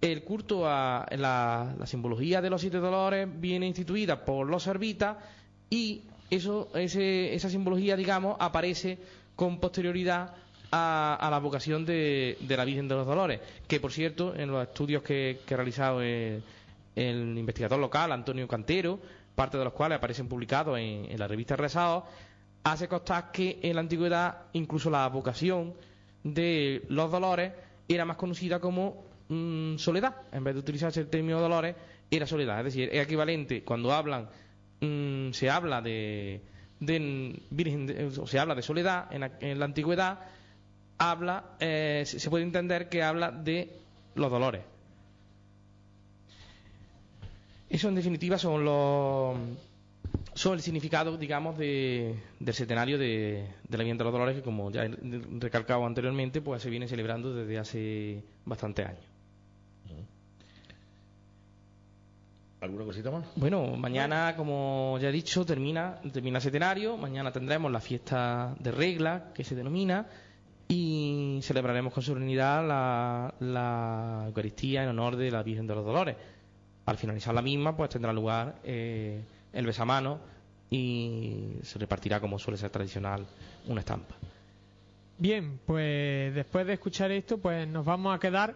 El culto a la, simbología de los siete dolores viene instituida por los servitas y eso, ese- esa simbología, digamos, aparece con posterioridad a, a la vocación de, de la Virgen de los Dolores, que por cierto, en los estudios que, que ha realizado el, investigador local, Antonio Cantero, parte de los cuales aparecen publicados en, en la revista Rezado, hace constar que en la antigüedad incluso la vocación de los dolores era más conocida como mm, soledad. En vez de utilizarse el término dolores, era soledad. Es decir, es equivalente cuando hablan, mm, se habla de, de virgen, de- se habla de soledad en, la- en la antigüedad, habla, eh, se puede entender que habla de los dolores. Eso en definitiva son los son el significado, digamos, de, del centenario de, de la Virgen de los Dolores que, como ya he recalcado anteriormente, pues se viene celebrando desde hace bastantes años. ¿Alguna cosita más? Bueno, mañana, como ya he dicho, termina, termina el centenario. Mañana tendremos la fiesta de regla, que se denomina, y celebraremos con solemnidad la, la Eucaristía en honor de la Virgen de los Dolores. Al finalizar la misma, pues tendrá lugar eh, el besamano y se repartirá, como suele ser tradicional, una estampa. Bien, pues después de escuchar esto, pues nos vamos a quedar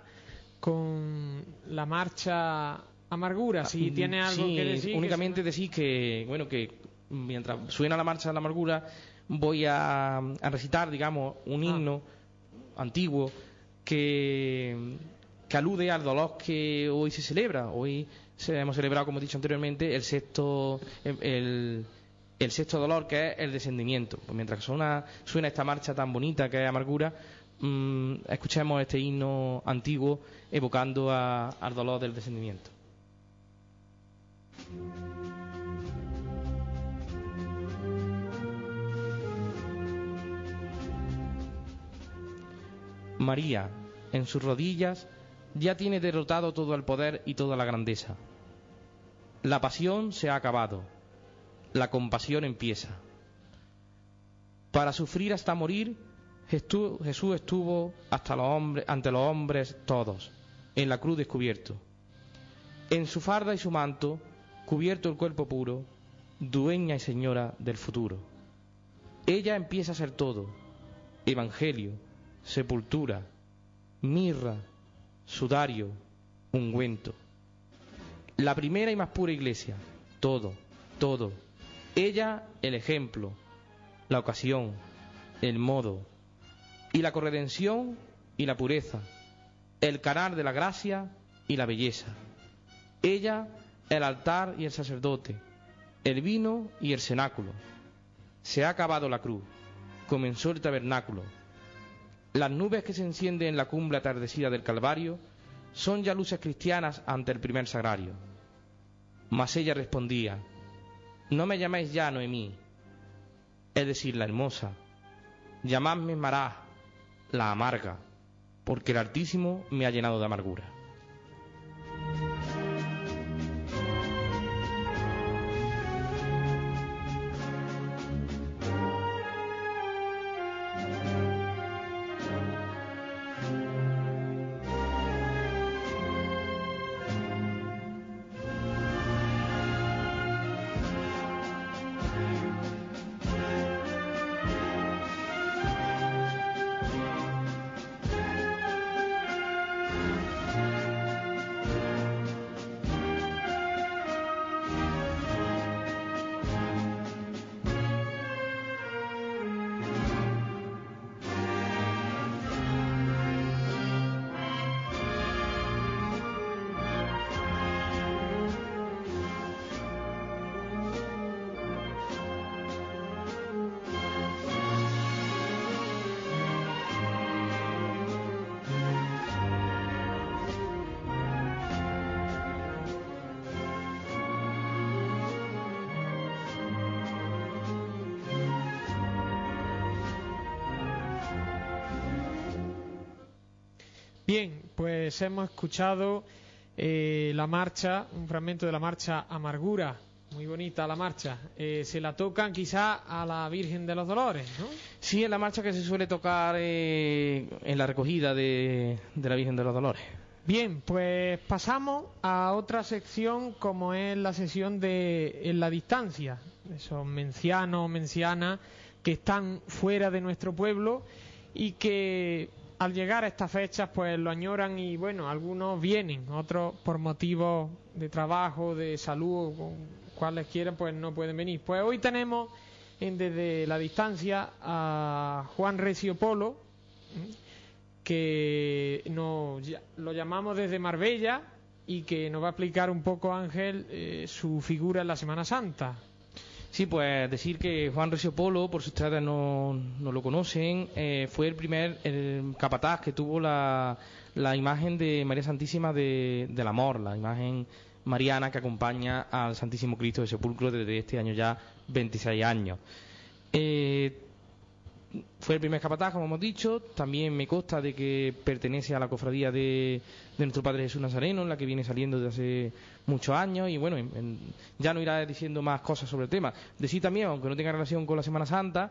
con la marcha Amargura. Si Mm, tiene algo sí, que decir. que únicamente decir que, bueno, que mientras suena la marcha de la amargura, voy a, a recitar, digamos, un Ah. himno antiguo que, que alude al dolor que hoy se celebra. Hoy se, hemos celebrado, como he dicho anteriormente, el sexto, el, el sexto dolor, que es el descendimiento. Pues mientras suena, suena esta marcha tan bonita que es amargura, mm, escuchemos este himno antiguo evocando a- al dolor del descendimiento. María, en sus rodillas, ya tiene derrotado todo el poder y toda la grandeza. La pasión se ha acabado, la compasión empieza. Para sufrir hasta morir, Jesús estuvo hasta los hombres, ante los hombres todos, en la cruz descubierto. En su farda y su manto, cubierto el cuerpo puro, dueña y señora del futuro. Ella empieza a ser todo, evangelio, sepultura, mirra, sudario, ungüento. La primera y más pura iglesia, todo, todo. Ella el ejemplo, la ocasión, el modo, y la corredención y la pureza, el canal de la gracia y la belleza. Ella el altar y el sacerdote, el vino y el cenáculo. Se ha acabado la cruz, comenzó el tabernáculo. Las nubes que se encienden en la cumbre atardecida del Calvario son ya luces cristianas ante el primer sagrario. Mas ella respondía, no me llaméis ya Noemí, es decir, la hermosa, llamadme Mará, la amarga, porque el Altísimo me ha llenado de amargura. Hemos escuchado eh, la marcha, un fragmento de la marcha Amargura. Muy bonita la marcha. Eh, se la tocan quizá a la Virgen de los Dolores, ¿no? Sí, es la marcha que se suele tocar eh, en la recogida de, de la Virgen de los Dolores. Bien, pues pasamos a otra sección como es la sesión de en la distancia, esos mencianos mencianas que están fuera de nuestro pueblo y que al llegar a estas fechas pues lo añoran y bueno, algunos vienen, otros por motivos de trabajo, de salud, cuales quieran pues no pueden venir. Pues hoy tenemos en, desde la distancia a Juan Recio Polo, que nos, lo llamamos desde Marbella y que nos va a explicar un poco Ángel eh, su figura en la Semana Santa. Sí, pues decir que Juan Recio Polo, por si ustedes no, no lo conocen, eh, fue el primer capataz que tuvo la, la imagen de María Santísima de, del Amor, la imagen mariana que acompaña al Santísimo Cristo de Sepulcro desde este año ya 26 años. Eh, fue el primer capataz, como hemos dicho. También me consta de que pertenece a la cofradía de, de nuestro Padre Jesús Nazareno, en la que viene saliendo desde hace muchos años. Y bueno, en- en- ya no irá diciendo más cosas sobre el tema. Decir también, aunque no tenga relación con la Semana Santa,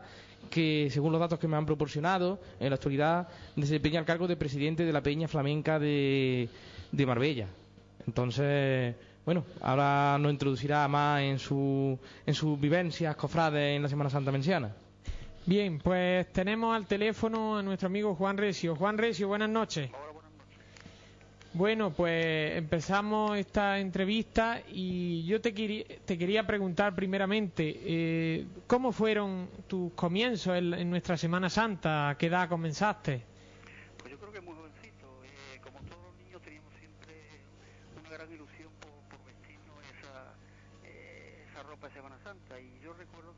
que según los datos que me han proporcionado, en la actualidad desempeña el cargo de presidente de la Peña Flamenca de, de Marbella. Entonces, bueno, ahora nos introducirá más en, su, en sus vivencias cofrades en la Semana Santa menciana. Bien, pues tenemos al teléfono a nuestro amigo Juan Recio. Juan Recio, buenas noches. Bueno, pues empezamos esta entrevista y yo te, querí- te quería preguntar primeramente, eh, ¿cómo fueron tus comienzos en, en nuestra Semana Santa? ¿A qué edad comenzaste? Pues yo creo que muy jovencito. eh, como todos los niños teníamos siempre una gran ilusión por, por vestirnos esa, eh, esa ropa de Semana Santa. Y yo recuerdo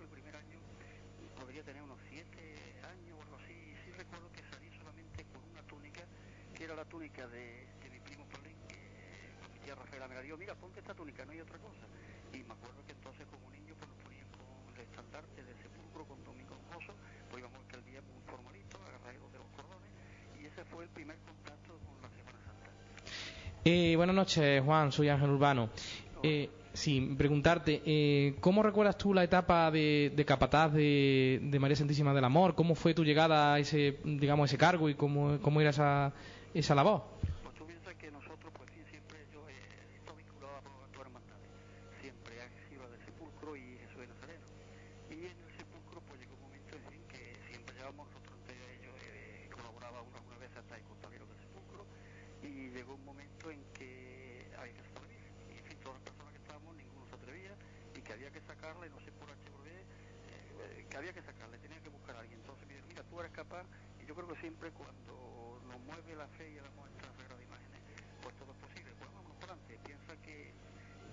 túnica de, de mi primo Paulín, que mi tía Rafaela me la dio. Mira, ponte esta túnica, no hay otra cosa. Y me acuerdo que entonces como niño pues nos ponían con el estandarte del sepulcro con Domingo Gozo, pues íbamos al día muy formalito, agarrados de los cordones, y ese fue el primer contacto con la Semana Santa. Eh, buenas noches, Juan. Soy Ángel Urbano. Eh, sí, preguntarte, eh, ¿cómo recuerdas tú la etapa de, de capataz de, de María Santísima del Amor? ¿Cómo fue tu llegada a ese, digamos, ese cargo y cómo, cómo era esa, esa labor? Pues tú piensas que nosotros, pues sí, siempre yo he estado vinculado a todas las hermandades. Siempre ha sido la del Sepulcro y Jesús de Nazareno. Y en el Sepulcro, pues llegó un momento en fin que siempre llevábamos nosotros entre ellos, eh, colaboraba una, una vez hasta el costalero del Sepulcro. Y llegó un momento en que había que sacar la Virgen. Y en fin, todas las personas que estábamos, ninguno se atrevía y que había que sacarla, y no sé por H por B, eh, que había que sacarla, tenía que buscar a alguien. Entonces me dijo, mira, tú eres capaz, y yo creo que siempre cuando nos mueve la fe y el amor entre las sagradas imágenes, pues todo es posible. Pues vámonos para adelante. Piensa que,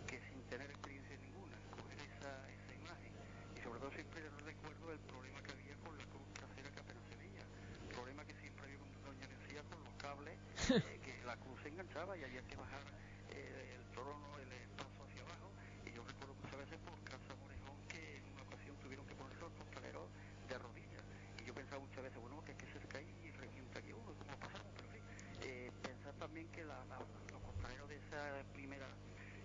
que sin tener experiencia ninguna, coger esa, esa imagen, y sobre todo siempre recuerdo el problema que había con la cruz trasera que apenas se veía, el problema que siempre había con Doña Mencía con los cables, eh, que la cruz se enganchaba y había que bajar eh, el trono, el paso hacia abajo, y yo recuerdo muchas veces por Casa Morejón que en una ocasión tuvieron que ponerse los costaleros de rodillas, y yo pensaba muchas veces, bueno, que es que se cae y revienta aquí uno, ¿cómo pasamos? Pero en fin, eh, pensar también que la, la- los costaleros de esa primera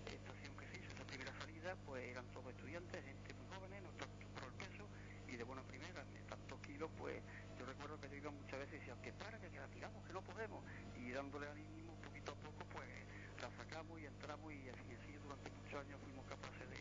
estación que se hizo, esa primera salida, pues eran todos estudiantes, gente muy jóvenes, no tanto por el peso, y de buena primera, de tantos kilos, pues yo recuerdo que yo iba muchas veces y decía, que para, que, que la tiramos, que no podemos, y dándole ánimo poquito a poco, pues la sacamos y entramos, y así, así durante muchos años fuimos capaces de,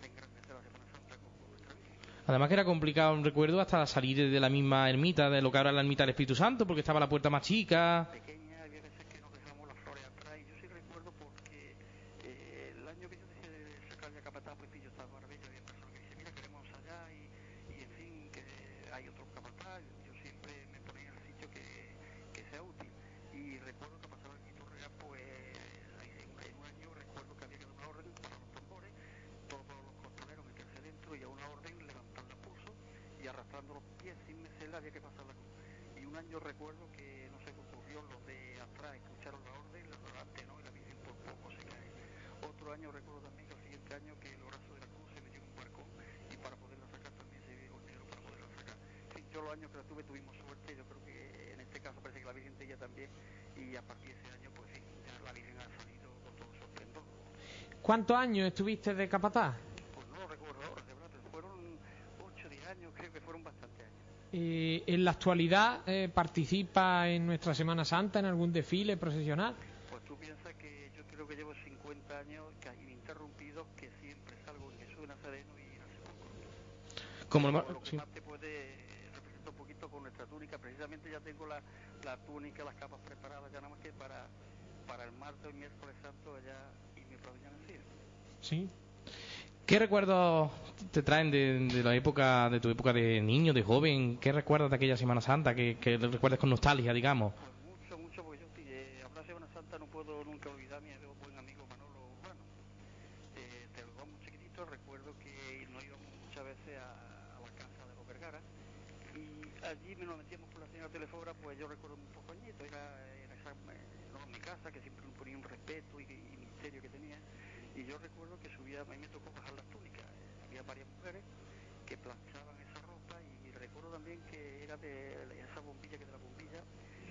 de engrandecer la Semana Santa con, con nuestra Virgen. Además que era complicado, recuerdo, hasta salir de la misma ermita, de lo que ahora es la ermita del Espíritu Santo, porque estaba la puerta más chica. pequeña, había veces que nos dejamos las flores atrás y yo sí recuerdo porque eh, el año que yo decía de sacar ya capataz, pues sí, yo estaba en Marbella, había personas que dicen, mira, queremos allá y, y en fin, que hay otro capataz, yo siempre me ponía en el sitio que, que sea útil. Y recuerdo que pasaba en mi torrea, pues ahí en, en un año recuerdo que había que dar una orden para los tambores, todos los costaleros meterse dentro y a una orden levantar la pulso y arrastrando los pies sin mecerla había que pasar la cruz. Y un año recuerdo que no sé qué ocurrió, los de atrás escucharon la orden, los de adelante no, y la Virgen por poco se cae. Otro año recuerdo también que el siguiente año que el brazo de la cruz se metió en un barcón y para poderla sacar también se vio el negro para poderla sacar. En fin, yo los años que la tuve tuvimos suerte, yo creo que en este caso parece que la Virgen de ella también, y y a partir de ese año, pues sí, ya la Virgen ha salido con todo su esplendor. ¿Cuántos años estuviste de capataz? Pues no lo recuerdo ahora, fueron 8 o 10 años, creo que fueron bastantes años. Eh, ¿En la actualidad eh, participa en nuestra Semana Santa en algún desfile procesional? Pues tú piensas que yo creo que llevo 50 años ininterrumpidos, que siempre salgo en Jesús de Nazareno y en el sepulcro. Como lo- lo que sí. más te puede representar un poquito con nuestra túnica, precisamente ya tengo la, la túnica, las capas preparadas, ya nada más que para, para el martes y miércoles santo allá y mi provincia en el Sí. ¿Qué recuerdos te traen de, la época, de tu época de niño, de joven? ¿Qué recuerdas de aquella Semana Santa que, que recuerdas con nostalgia, digamos? Pues mucho, mucho, porque yo sí, eh, habrá Semana Santa no puedo nunca olvidar mi buen amigo Manolo Urbano. Eh, te lo muy chiquitito, recuerdo que nos íbamos muchas veces a, a la casa de los Vergara y allí nos metíamos con la señora telefógrafa, pues yo recuerdo un poco añito, era, era esa, eh, no, mi casa, que siempre me ponía un respeto y, y misterio que tenía, y yo recuerdo que subía, a mí me tocó bajar las túnicas, eh, que planchaban esa ropa y recuerdo también que era de esa bombilla que de la bombilla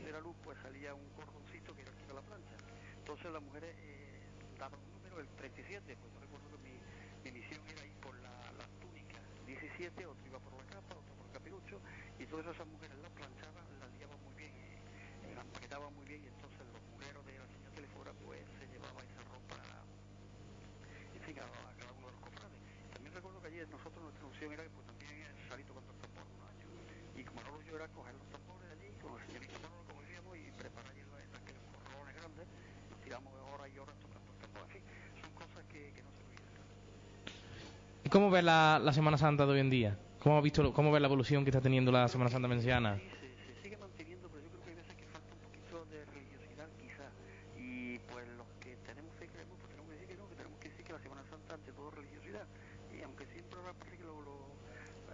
de la luz pues salía un cordoncito que era el que iba a la plancha. Entonces las mujeres eh, daban un número, el 37, pues yo recuerdo que mi, mi misión era ir por la, las túnicas 17, otro iba por la capa, otro por el capirucho, y todas esas mujeres las planchaban, las liaban muy bien, eh, las empaquetaban muy bien, y entonces los mujeres de la señora telefora pues se llevaba esa ropa, en a cada uno de los cofrades. También recuerdo que ayer nosotros nuestra ilusión era que pues también salir tocando el tambor unos años, y como no yo era coger los tambores allí, con el señorito Manolo como decíamos, y preparar allí los- aquellos corralones grandes, nos tiramos horas y horas tocando el tambor, en fin, son cosas que, que no se olvidan. ¿Y cómo ves la, la Semana Santa de hoy en día? ¿Cómo has visto, cómo ves la evolución que está teniendo la Semana Santa Menciana? Sí, se, se sigue manteniendo, pero yo creo que hay veces que falta un poquito de religiosidad, quizá. Y pues los que tenemos fe creemos, pues tenemos que decir que no, que tenemos que decir que la Semana Santa ante todo religiosidad. Y aunque siempre ahora parece que lo, lo,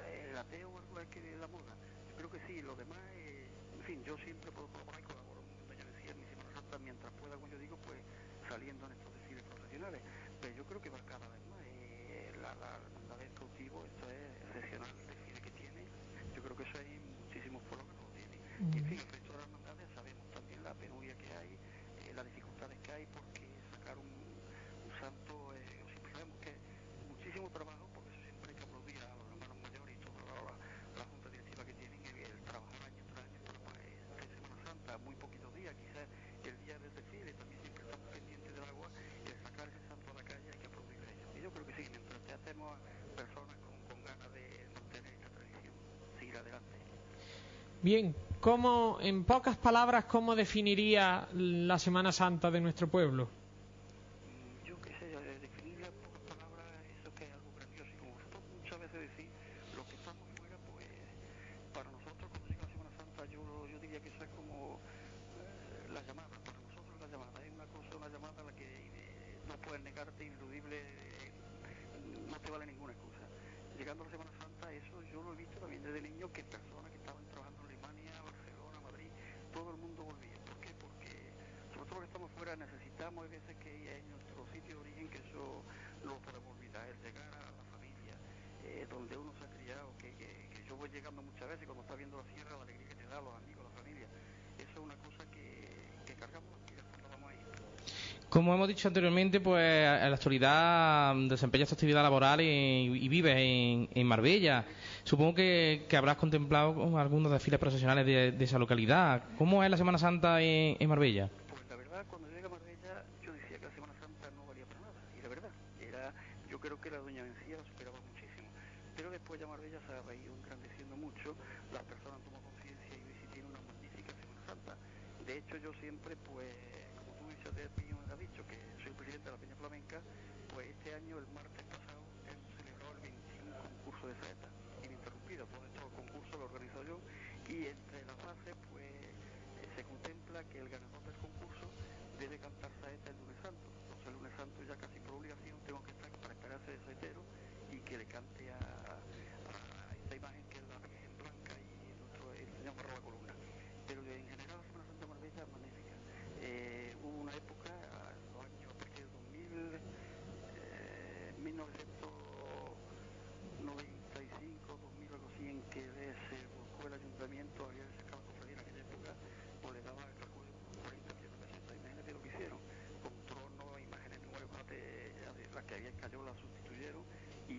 eh, el ateo o algo es que la moda, yo creo que sí, lo demás, eh, en fin, yo siempre puedo colaborar y colaboro con Doña Lucía en mi Semana Santa mientras pueda, como yo digo, pues saliendo en estos Pero yo creo que va cada vez más. Eh, la, la, la vez cautivo, esto es excepcional el desfile que tiene. Yo creo que eso hay muchísimos pueblos que no lo tienen. Y en fin, el resto de las hermandades sabemos también la penuria que hay, eh, las dificultades que hay, porque sacar un, un santo, eh, o siempre sabemos que es muchísimo trabajo, porque eso siempre hay que aplaudir a los hermanos mayores y toda la, la, la junta directiva que tienen, el, el trabajar año tras año para pues, hacer Semana Santa, muy poquitos días, quizás el día del desfile, también siempre estamos pendientes del agua, y el sacar ese santo a la calle hay que aplaudir a ellos. Y yo creo que sí, mientras ya estemos personas con, con ganas de mantener esta tradición, seguir adelante. Bien, ¿cómo, en pocas palabras, cómo definiría la Semana Santa de nuestro pueblo? Mm, yo qué sé, eh, definirla en pocas palabras, eso que es algo grandioso. Y como vosotros muchas veces decís, los que estamos fuera, pues para nosotros cuando llega la Semana Santa, yo, yo diría que eso es como eh, la llamada. Para nosotros la llamada es una cosa, una llamada a la que eh, no puedes negarte, ineludible, eh, no te vale ninguna excusa. Llegando a la Semana Santa, eso yo lo he visto también desde niño, que personas que estaban trabajando en Alemania, Barcelona, Madrid, todo el mundo volvía. ¿Por qué? Porque sobre todo los que estamos fuera necesitamos, hay veces que en nuestro sitio de origen, que eso no lo podemos olvidar, el llegar a la familia, eh, donde uno se ha criado, que, que, que yo voy llegando muchas veces cuando está viendo la sierra, la alegría que te da, los amigos, la familia. Eso es una cosa que, que cargamos las pilas cuando vamos ahí. Como hemos dicho anteriormente, pues en la actualidad desempeñas tu actividad laboral y, y vives en, en Marbella. Supongo que, que habrás contemplado con algunos desfiles profesionales de, esa localidad. ¿Cómo es la Semana Santa en Marbella? Pues la verdad, cuando llegué a Marbella, yo decía que la Semana Santa no valía para nada. Y la verdad, era, yo creo que la Doña Mencía la superaba muchísimo. Pero después ya Marbella se ha ido engrandeciendo mucho, las personas toman conciencia y hoy sí tiene una magnífica Semana Santa. De hecho, yo siempre, pues, como tú dices, de ti me has dicho que soy el presidente de la Peña Flamenca, pues este año, el martes pasado, hemos celebrado el 21 concurso de saeta, ininterrumpido. Todo estos concursos lo organizo yo y entre las bases, pues, eh, se contempla que el ganador del concurso debe cantar saeta el lunes santo. Entonces el lunes santo ya casi por obligación tengo que estar para esperar a ese saetero y que le cante a, a esta imagen que es la Virgen Blanca y nuestro, el Señor Barro la columna. Pero en general la Semana Santa de Marbella es magnífica. Eh, hubo una época, a los años a partir de 2000, eh, 1995, 2000, algo así, en que se buscó el ayuntamiento, había sacado la cofradía en aquella época, pues le daba, calculo, 40 pies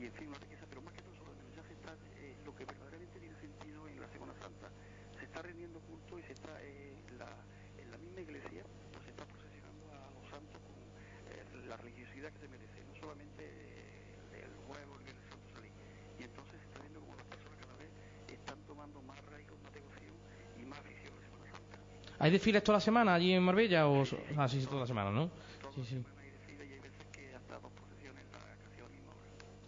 en fin, una riqueza, pero más que todo sobre ya se está, eh, lo que verdaderamente tiene sentido en la Semana Santa, se está rendiendo culto y se está, eh, la, en la misma iglesia, pues se está procesionando a los santos con eh, la religiosidad que se merece, no solamente eh, el juego, el Viernes Santo salir. Y entonces se está viendo como las personas cada vez están tomando más raíz, más devoción y más afición a la Semana Santa. ¿Hay desfiles toda la semana allí en Marbella? O... Ah, sí, sí, toda la semana, ¿no? Sí, sí.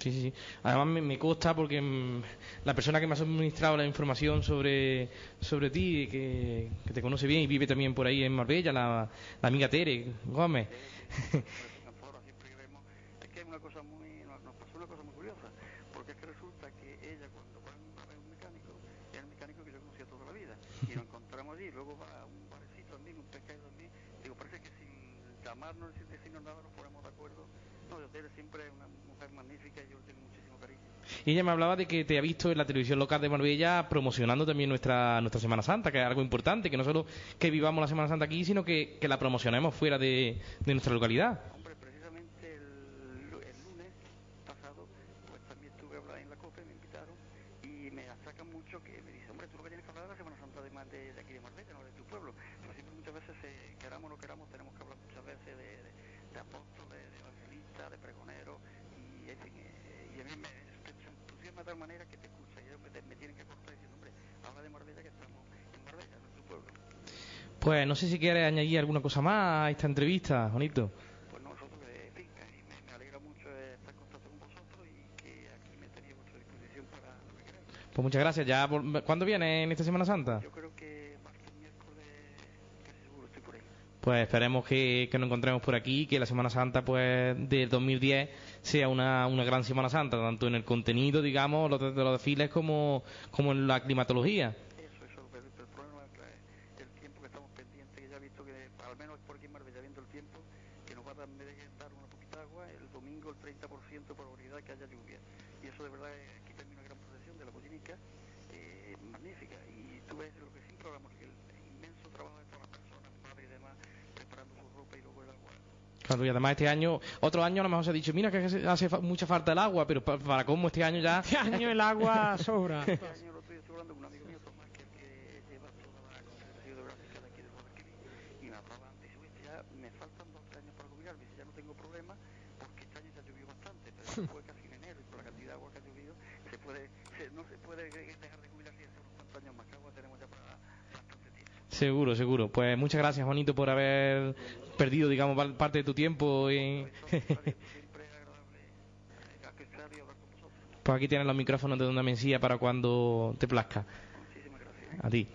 Sí, sí, sí. Además me, me consta porque mm, la persona que me ha suministrado la información sobre, sobre ti, que, que te conoce bien y vive también por ahí en Marbella, la, la amiga Tere Gómez. Es que es una cosa muy, nos, nos pasó una cosa muy curiosa, porque es que resulta que ella cuando va a ver un mecánico, es el mecánico que yo conocía toda la vida, y nos encontramos allí, luego va sin decirnos nada, nos ponemos de acuerdo. No, siempre una mujer magnífica y yo tengo muchísimo cariño. Y ella me hablaba de que te ha visto en la televisión local de Marbella promocionando también nuestra, nuestra Semana Santa, que es algo importante, que no solo que vivamos la Semana Santa aquí, sino que, que la promocionemos fuera de, de nuestra localidad. Hombre, precisamente el, lu- el lunes pasado, pues también estuve hablando en la COPE, me invitaron y me achacan mucho que me dicen, hombre, tú lo que tienes que hablar de la Semana Santa además de, de aquí de Marbella, no de tu pueblo. Pero siempre muchas veces, eh, queramos o no queramos, tenemos que hablar muchas veces de, de, de apóstoles, de evangelistas, de pregoneros y, en fin, eh, y a mí me te- se entusiasma de tal manera que te escucha y ellos me, te- me tienen que cortar diciendo, hombre, habla de Marbella que estamos en Marbella, no en tu pueblo. Pues no sé si quieres añadir alguna cosa más a esta entrevista, Juanito. Pues no, nosotros, eh, en fin, eh, me, me alegra mucho eh, estar en contacto con vosotros y que aquí me tenéis a vuestra disposición para lo que queráis. Pues muchas gracias. Ya, ¿Cuándo viene en esta Semana Santa? Yo creo que martes, miércoles, casi seguro estoy por ahí. Pues esperemos que, que nos encontremos por aquí, que la Semana Santa pues del 2010 sea una, una gran Semana Santa, tanto en el contenido, digamos, los de de los desfiles, como, como en la climatología. Eso, eso, pero, pero el problema es el tiempo que estamos pendientes, que ya he visto que, al menos por aquí en Marbella, viendo el tiempo, que nos va a dar, en vez de dar una poquita agua, el domingo el 30% de probabilidad que haya lluvia. Y eso de verdad, eh, aquí termina una gran procesión de la Pollinica, eh, magnífica. Y tú ves lo que siempre hablamos, que el inmenso trabajo de todas las personas, madres y demás, preparando su ropa y luego el agua. Claro, y además este año, otro año a lo mejor se ha dicho, mira que hace mucha falta el agua, pero pa- para cómo este año ya... Este año el agua sobra. Este año lo estoy estoy hablando con un amigo mío, Tomás, que es el que lleva toda la Conservación Geográfica de aquí de Guadalquivir, y me hablaba antes, dice, "Oye, ya me faltan dos tres años para jubilarme, dice, ya no tengo problema, porque este año ya llovió bastante, pero fue casi en enero, y por la cantidad de agua que ha llovido, se puede, se- no se puede dejar de jubilarse y hacer unos cuantos años más, que agua tenemos ya para bastante tiempo. Seguro, seguro. Pues muchas gracias, Juanito, por haber perdido, digamos, parte de tu tiempo. Y... Pues aquí tienes los micrófonos de Onda Mencía para cuando te plazca. A ti.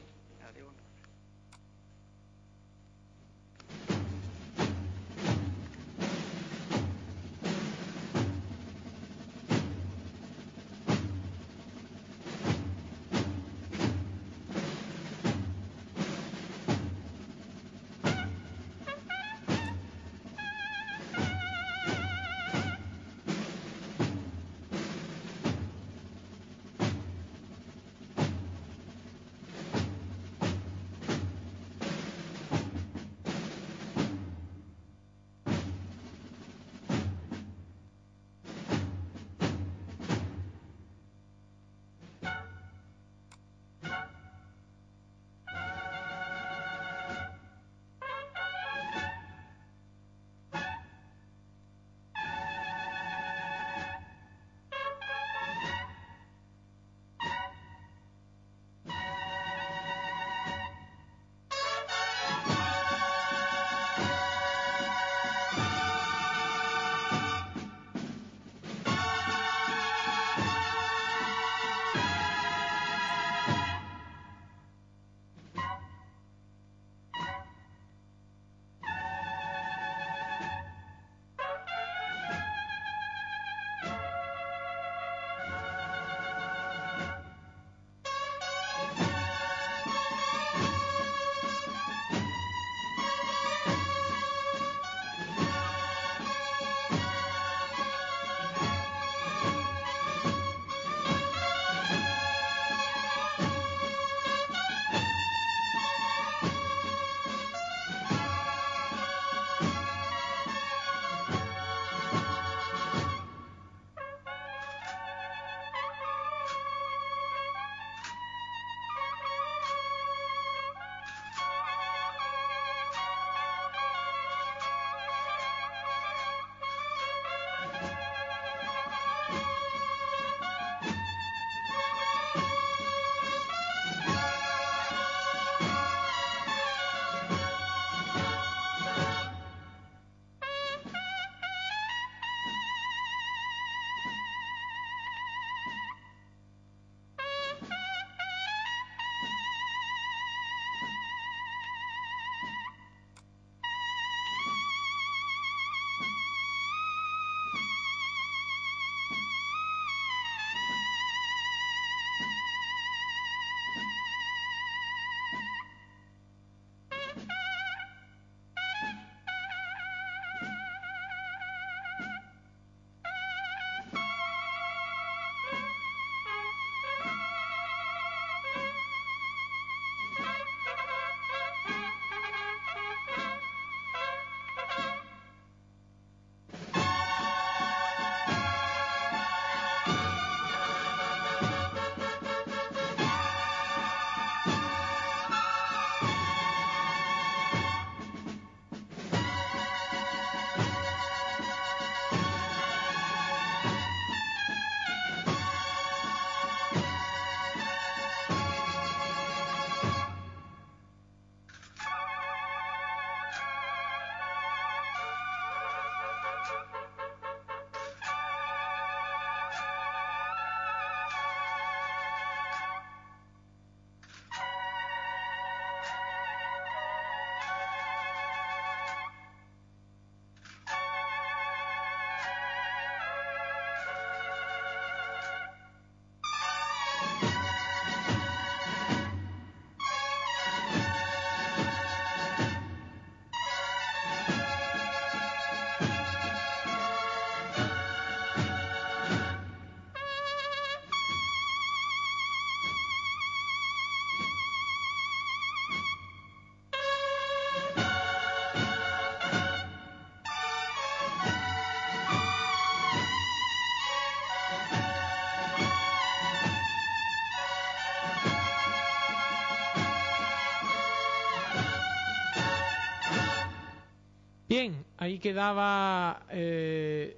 Ahí quedaba eh,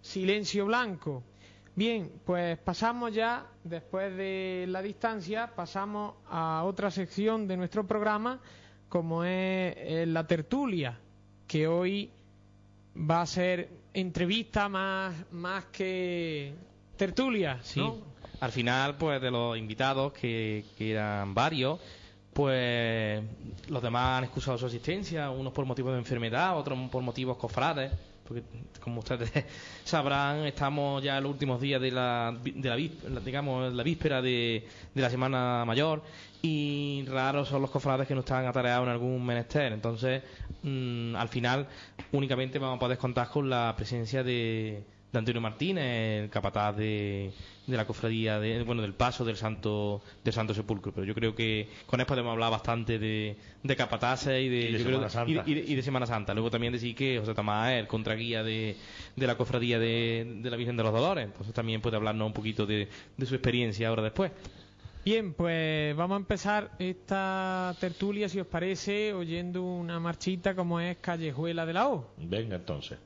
silencio blanco. Bien, pues pasamos ya, después de la distancia, pasamos a otra sección de nuestro programa, como es eh, la tertulia, que hoy va a ser entrevista más, más que tertulia, Sí. ¿no? Al final, pues de los invitados, que, que eran varios, pues los demás han excusado su asistencia, unos por motivos de enfermedad, otros por motivos cofrades, porque como ustedes sabrán, estamos ya en los últimos días de la, de la, vís- la- digamos, la víspera de, de la Semana Mayor y raros son los cofrades que no están atareados en algún menester. Entonces, mm, al final, únicamente vamos a poder contar con la presencia de, de Antonio Martínez, el capataz de, de la cofradía, de, bueno, del paso del Santo del Santo Sepulcro. Pero yo creo que con él podemos hablar bastante de, de capataces y de, Y de yo creo- Semana Santa. y de- y de- y de Semana Santa. Luego también decir que José Tomás es el contraguía de, de la cofradía de, de la Virgen de los Dolores. Entonces también puede hablarnos un poquito de, de su experiencia ahora después. Bien, pues vamos a empezar esta tertulia, si os parece, oyendo una marchita como es Callejuela de la O. Venga, entonces.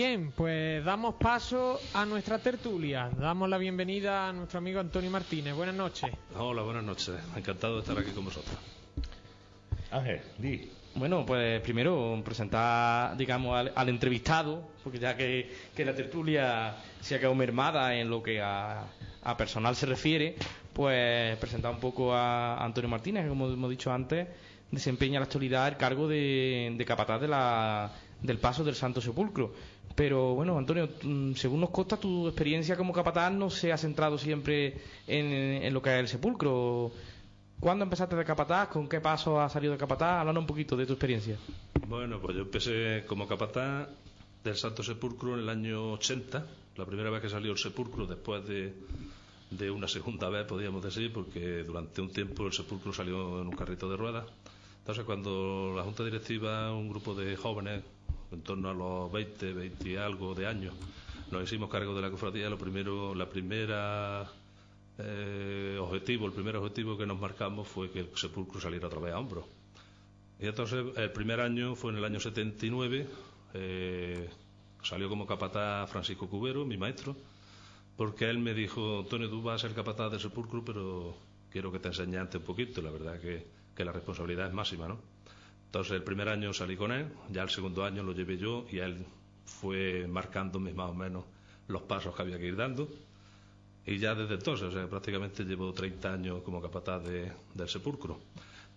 Bien, pues damos paso a nuestra tertulia. Damos la bienvenida a nuestro amigo Antonio Martínez. Buenas noches. Hola, buenas noches. Encantado de estar aquí con vosotros. Ángel, di. Bueno, pues primero presentar, digamos, al, al entrevistado, porque ya que, que la tertulia se ha quedado mermada en lo que a, a personal se refiere, pues presentar un poco a Antonio Martínez, que como hemos dicho antes, desempeña en la actualidad el cargo de, de capataz de la, del paso del Santo Sepulcro. Pero bueno, Antonio, mm, según nos consta, tu experiencia como capataz no se ha centrado siempre en, en lo que es el sepulcro. ¿Cuándo empezaste de capataz? ¿Con qué paso has salido de capataz? Háblanos un poquito de tu experiencia. Bueno, pues yo empecé como capataz del Santo Sepulcro en el año 80, la primera vez que salió el sepulcro después de, de una segunda vez, podríamos decir, porque durante un tiempo el sepulcro salió en un carrito de ruedas. Entonces, cuando la Junta Directiva, un grupo de jóvenes, en torno a los 20, 20 y algo de años, nos hicimos cargo de la cofradía, lo primero, la primera eh, objetivo, el primer objetivo que nos marcamos fue que el sepulcro saliera otra vez a hombros. Y entonces el primer año fue en el año 79, eh, salió como capataz Francisco Cubero, mi maestro, porque él me dijo, Antonio, tú vas a ser capataz del sepulcro, pero quiero que te enseñe antes un poquito, la verdad que la responsabilidad es máxima, ¿no? Entonces el primer año salí con él, ya el segundo año lo llevé yo y él fue marcándome más o menos los pasos que había que ir dando. Y ya desde entonces, o sea, prácticamente llevo 30 años como capataz de- del sepulcro.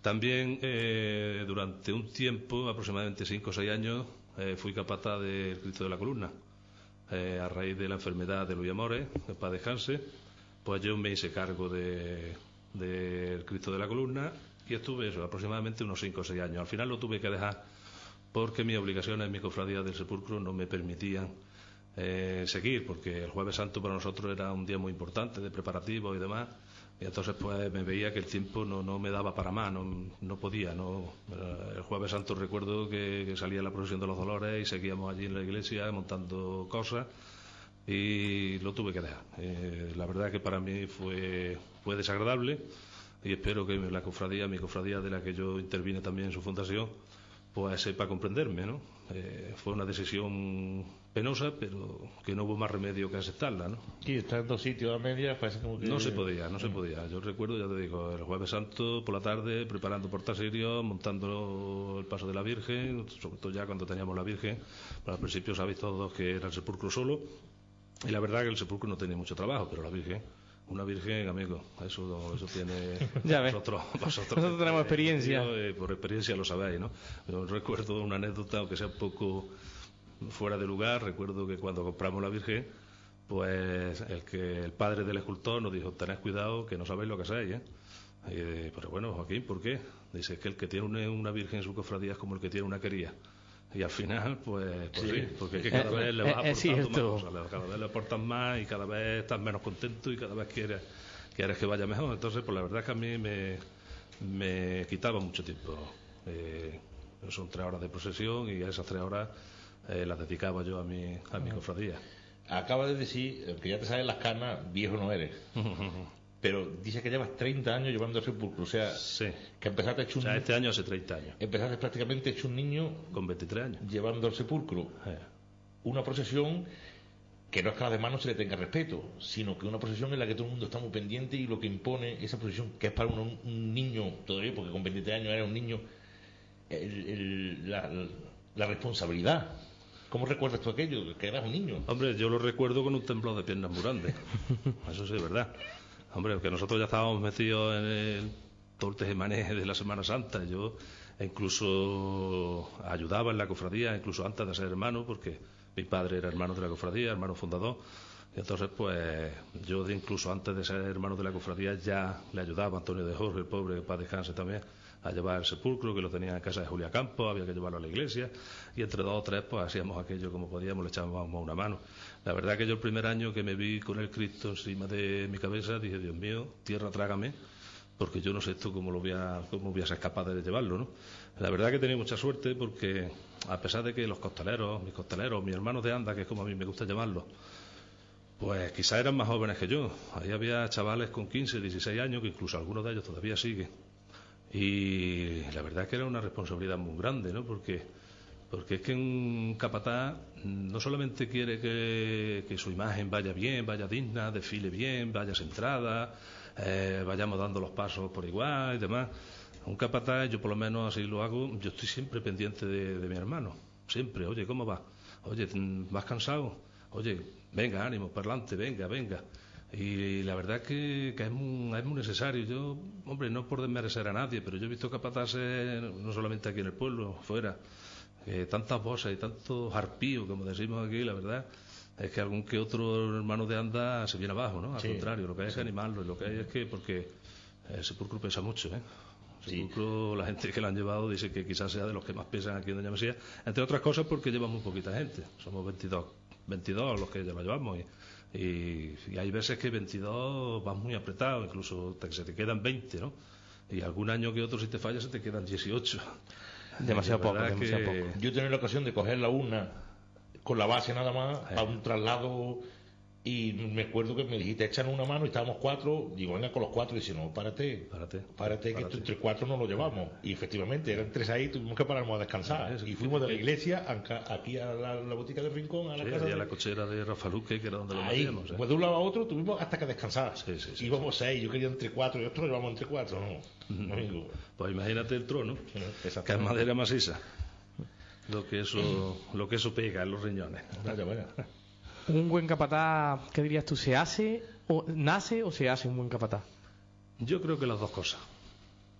También eh, durante un tiempo, aproximadamente 5 o 6 años, eh, fui capataz del Cristo de la Columna. Eh, a raíz de la enfermedad de Luis Amores, para descanse, pues yo me hice cargo de- del Cristo de la Columna Y estuve eso, aproximadamente unos 5 o 6 años. Al final lo tuve que dejar porque mis obligaciones, mi cofradía del sepulcro no me permitían eh, seguir, porque el Jueves Santo para nosotros era un día muy importante de preparativo y demás. Y entonces pues me veía que el tiempo no, no me daba para más, no, no podía. No, el Jueves Santo recuerdo que, que salía la procesión de los dolores y seguíamos allí en la iglesia montando cosas y lo tuve que dejar. Eh, la verdad que para mí fue, fue desagradable y espero que la cofradía, mi cofradía de la que yo intervine también en su fundación, pues sepa comprenderme, ¿no? Eh, fue una decisión penosa, pero que no hubo más remedio que aceptarla, ¿no? Y estar en dos sitios a medias parece como que... No se podía, no se podía. Yo recuerdo, ya te digo, el jueves santo por la tarde preparando portasirios, montando el paso de la Virgen, sobre todo ya cuando teníamos la Virgen. Al principio sabéis todos que era el sepulcro solo, y la verdad que el sepulcro no tenía mucho trabajo, pero la Virgen una virgen, amigo, eso, eso tiene Ya vosotros, vosotros, Nosotros tenemos experiencia. Eh, por experiencia lo sabéis, ¿no? Yo recuerdo una anécdota, aunque sea un poco fuera de lugar, recuerdo que cuando compramos la virgen, pues el que el padre del escultor nos dijo, tened cuidado que no sabéis lo que hacéis, ¿eh? Y, pero bueno, Joaquín, ¿por qué? Dice que el que tiene una, una virgen en su cofradía es como el que tiene una quería. Y al final, pues, pues sí, porque es que cada Eh, vez le eh, vas es aportando más cosas, cada vez le aportas más y cada vez estás menos contento y cada vez quieres, quieres que vaya mejor. Entonces, pues la verdad es que a mí me, me quitaba mucho tiempo. Eh, son tres horas de procesión y a esas tres horas eh, las dedicaba yo a mi, a mi cofradía. Acaba de decir que ya te salen las canas, viejo no eres. Pero dice que llevas 30 años llevando el sepulcro. O sea, Sí. que empezaste hecho O un sea, ni- este año hace 30 años, empezaste prácticamente hecho un niño con 23 años. llevando el sepulcro. Eh, Una procesión que no es que a las demás no se le tenga respeto, sino que una procesión en la que todo el mundo está muy pendiente y lo que impone esa procesión, que es para uno un, un niño todavía, porque con 23 años era un niño, el- el- la, la responsabilidad. ¿Cómo recuerdas tú aquello? Que eras un niño. Hombre, yo lo recuerdo con un temblor de piernas muy grande. Eso sí es verdad. Hombre, que nosotros ya estábamos metidos en el, el tejemaneje de la Semana Santa. Yo incluso ayudaba en la cofradía, incluso antes de ser hermano, porque mi padre era hermano de la cofradía, hermano fundador. Y entonces, pues, yo de- incluso antes de ser hermano de la cofradía ya le ayudaba a Antonio de Jorge, el pobre, para descanse también, a llevar el sepulcro, que lo tenía en casa de Julia Campos, había que llevarlo a la iglesia, y entre dos o tres, pues hacíamos aquello como podíamos, le echábamos una mano. La verdad que yo el primer año que me vi con el Cristo encima de mi cabeza, dije, Dios mío, tierra trágame, porque yo no sé esto cómo lo voy a, cómo voy a ser capaz de llevarlo, ¿no? La verdad que tenido mucha suerte porque, a pesar de que los costaleros, mis costaleros, mis hermanos de anda, que es como a mí me gusta llamarlos, pues quizás eran más jóvenes que yo. Ahí había chavales con 15, 16 años, que incluso algunos de ellos todavía siguen. Y la verdad que era una responsabilidad muy grande, ¿no? Porque, porque es que un capataz no solamente quiere que, que su imagen vaya bien, vaya digna, desfile bien, vaya centrada, eh, vayamos dando los pasos por igual y demás. Un capataz, yo por lo menos así lo hago, yo estoy siempre pendiente de, de mi hermano. Siempre, oye, ¿cómo va? Oye, ¿vas cansado? Oye, venga, ánimo, parlante, venga, venga. Y la verdad que, que es, muy, es muy necesario. Yo, hombre, no por desmerecer a nadie, pero yo he visto capataces, no solamente aquí en el pueblo, fuera, eh, tantas voces y tantos arpíos, como decimos aquí, la verdad, es que algún que otro hermano de anda se viene abajo, ¿no? Al Sí. contrario, lo que hay es que animarlo, y lo que hay es que, porque el sepulcro pesa mucho, ¿eh? Sí. sepulcro, la gente que lo han llevado dice que quizás sea de los que más pesan aquí en Doña Mesía, entre otras cosas porque lleva muy poquita gente, somos 22, 22 los que lo llevamos y, y, y hay veces que 22 van muy apretados, incluso te- se te quedan 20, ¿no? Y algún año que otro si te falla se te quedan 18. Demasiado poco, demasiado que- poco. Yo he tenido la ocasión de coger la una con la base nada más Sí. a un traslado y me acuerdo que me dijiste echan una mano y estábamos cuatro digo venga con los cuatro y dice no párate Párate, párate que párate. entre cuatro no lo llevamos y efectivamente eran tres ahí tuvimos que pararnos a descansar Sí, y fuimos de la iglesia aquí a la, la botica del rincón a la Sí, casa a la cochera de Rafa Luque, que era donde lo metíamos. ¿eh? pues de un lado a otro tuvimos hasta que descansar. Sí, Íbamos seis, yo quería entre cuatro y otros lo llevamos entre cuatro, no. Amigo. Pues imagínate el trono, que es madera maciza. Lo que eso, lo que eso pega en los riñones. Vaya, vaya. Un buen capataz, ¿qué dirías tú? ¿Se hace, o nace o se hace un buen capataz? Yo creo que las dos cosas.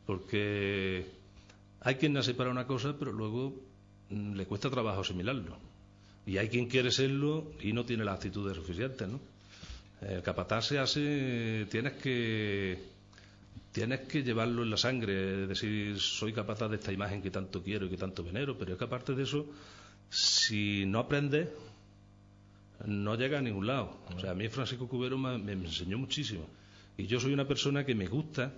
Porque hay quien nace para una cosa, pero luego mm, le cuesta trabajo asimilarlo. Y hay quien quiere serlo y no tiene las actitudes suficientes, ¿no? El capataz se hace, tienes que tienes que llevarlo en la sangre, es decir, soy capaz de esta imagen que tanto quiero y que tanto venero, pero es que aparte de eso, si no aprendes, no llega a ningún lado. O sea, a mí Francisco Cubero me, enseñó muchísimo. Y yo soy una persona que me gusta,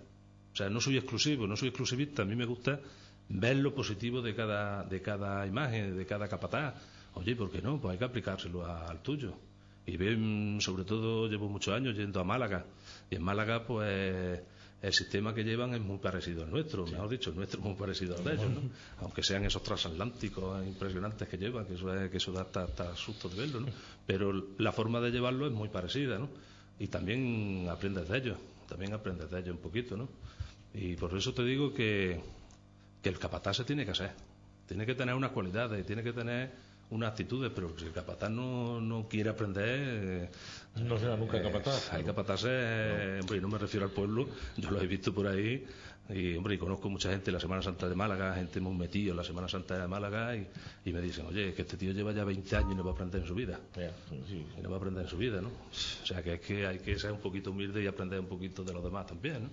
o sea, no soy exclusivo, no soy exclusivista, a mí me gusta ver lo positivo de cada, de cada imagen, de cada capataz. Oye, ¿por qué no? Pues hay que aplicárselo a- al tuyo. Y ven, sobre todo, llevo muchos años yendo a Málaga. Y en Málaga, pues, el sistema que llevan es muy parecido al nuestro. Mejor dicho, el nuestro es muy parecido al de ellos, ¿no? Aunque sean esos transatlánticos impresionantes que llevan, que eso, es- que eso da hasta, hasta susto de verlo, ¿no? Pero la forma de llevarlo es muy parecida, ¿no? Y también aprendes de ellos, también aprendes de ellos un poquito, ¿no? Y por eso te digo que, que el capataz se tiene que hacer. Tiene que tener unas cualidades, tiene que tener unas actitudes, pero si el capataz no, no quiere aprender... eh, No será nunca capataz, Hay ¿no? capaces, eh, hombre, y no me refiero al pueblo, yo lo he visto por ahí, y hombre, y conozco mucha gente en la Semana Santa de Málaga, gente muy metida en la Semana Santa de Málaga, y, y me dicen, oye, que este tío lleva ya 20 años y no va a aprender en su vida. Sí. Y no va a aprender en su vida, ¿no? O sea, que es que hay que ser un poquito humilde y aprender un poquito de los demás también, ¿no?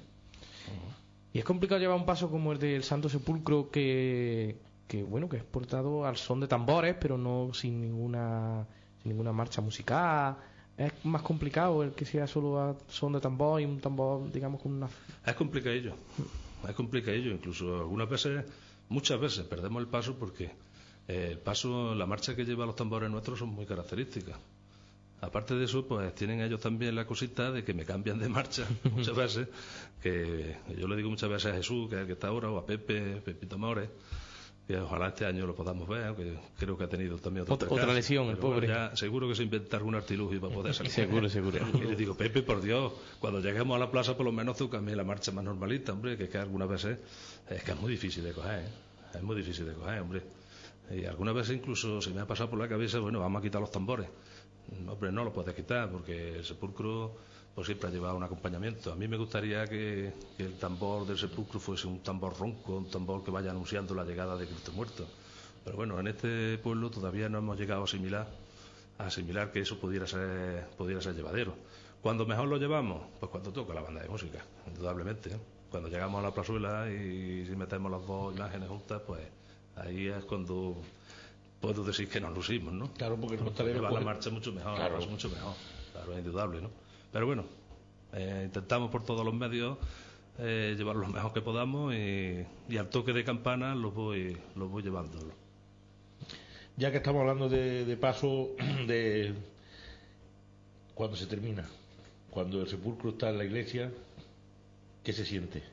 Y es complicado llevar un paso como el del Santo Sepulcro que, que bueno, que es portado al son de tambores, pero no sin ninguna sin ninguna marcha musical. Es más complicado el que sea solo a son de tambor y un tambor, digamos, con una... Es complicadillo, es complicadillo, incluso algunas veces, muchas veces perdemos el paso porque eh, el paso, la marcha que lleva los tambores nuestros son muy características. Aparte de eso, pues tienen ellos también la cosita de que me cambian de marcha muchas veces, que yo le digo muchas veces a Jesús, que es el que está ahora, o a Pepe, Pepito More, que ojalá este año lo podamos ver, aunque creo que ha tenido también Otra- percance, otra lesión, el bueno, pobre. ya seguro que se inventa algún artilugio para poder salir. Seguro, seguro. Y le digo, Pepe, por Dios, cuando lleguemos a la plaza, por lo menos tú cambies la marcha más normalita, hombre, que es que algunas veces es que es muy difícil de coger, ¿eh? es muy difícil de coger, hombre. Y algunas veces incluso se me ha pasado por la cabeza, bueno, vamos a quitar los tambores. Hombre, no lo puedes quitar porque el sepulcro pues siempre ha llevado un acompañamiento. A mí me gustaría que, el tambor del sepulcro fuese un tambor ronco, un tambor que vaya anunciando la llegada de Cristo muerto. Pero bueno, en este pueblo todavía no hemos llegado a asimilar, a asimilar que eso pudiera ser, pudiera ser llevadero. Cuando mejor lo llevamos, pues cuando toca la banda de música, indudablemente. ¿eh? Cuando llegamos a la plazuela y si metemos las dos imágenes juntas, pues ahí es cuando puedo decir que nos lucimos, ¿no? Claro, porque el costalero Lleva la marcha mucho mejor, Claro. es mucho mejor, claro, es indudable, ¿no? Pero bueno, eh, intentamos por todos los medios eh, llevar lo mejor que podamos y, y al toque de campana los voy, los voy llevando. Ya que estamos hablando de, de paso, de cuando se termina, cuando el sepulcro está en la iglesia, ¿qué se siente?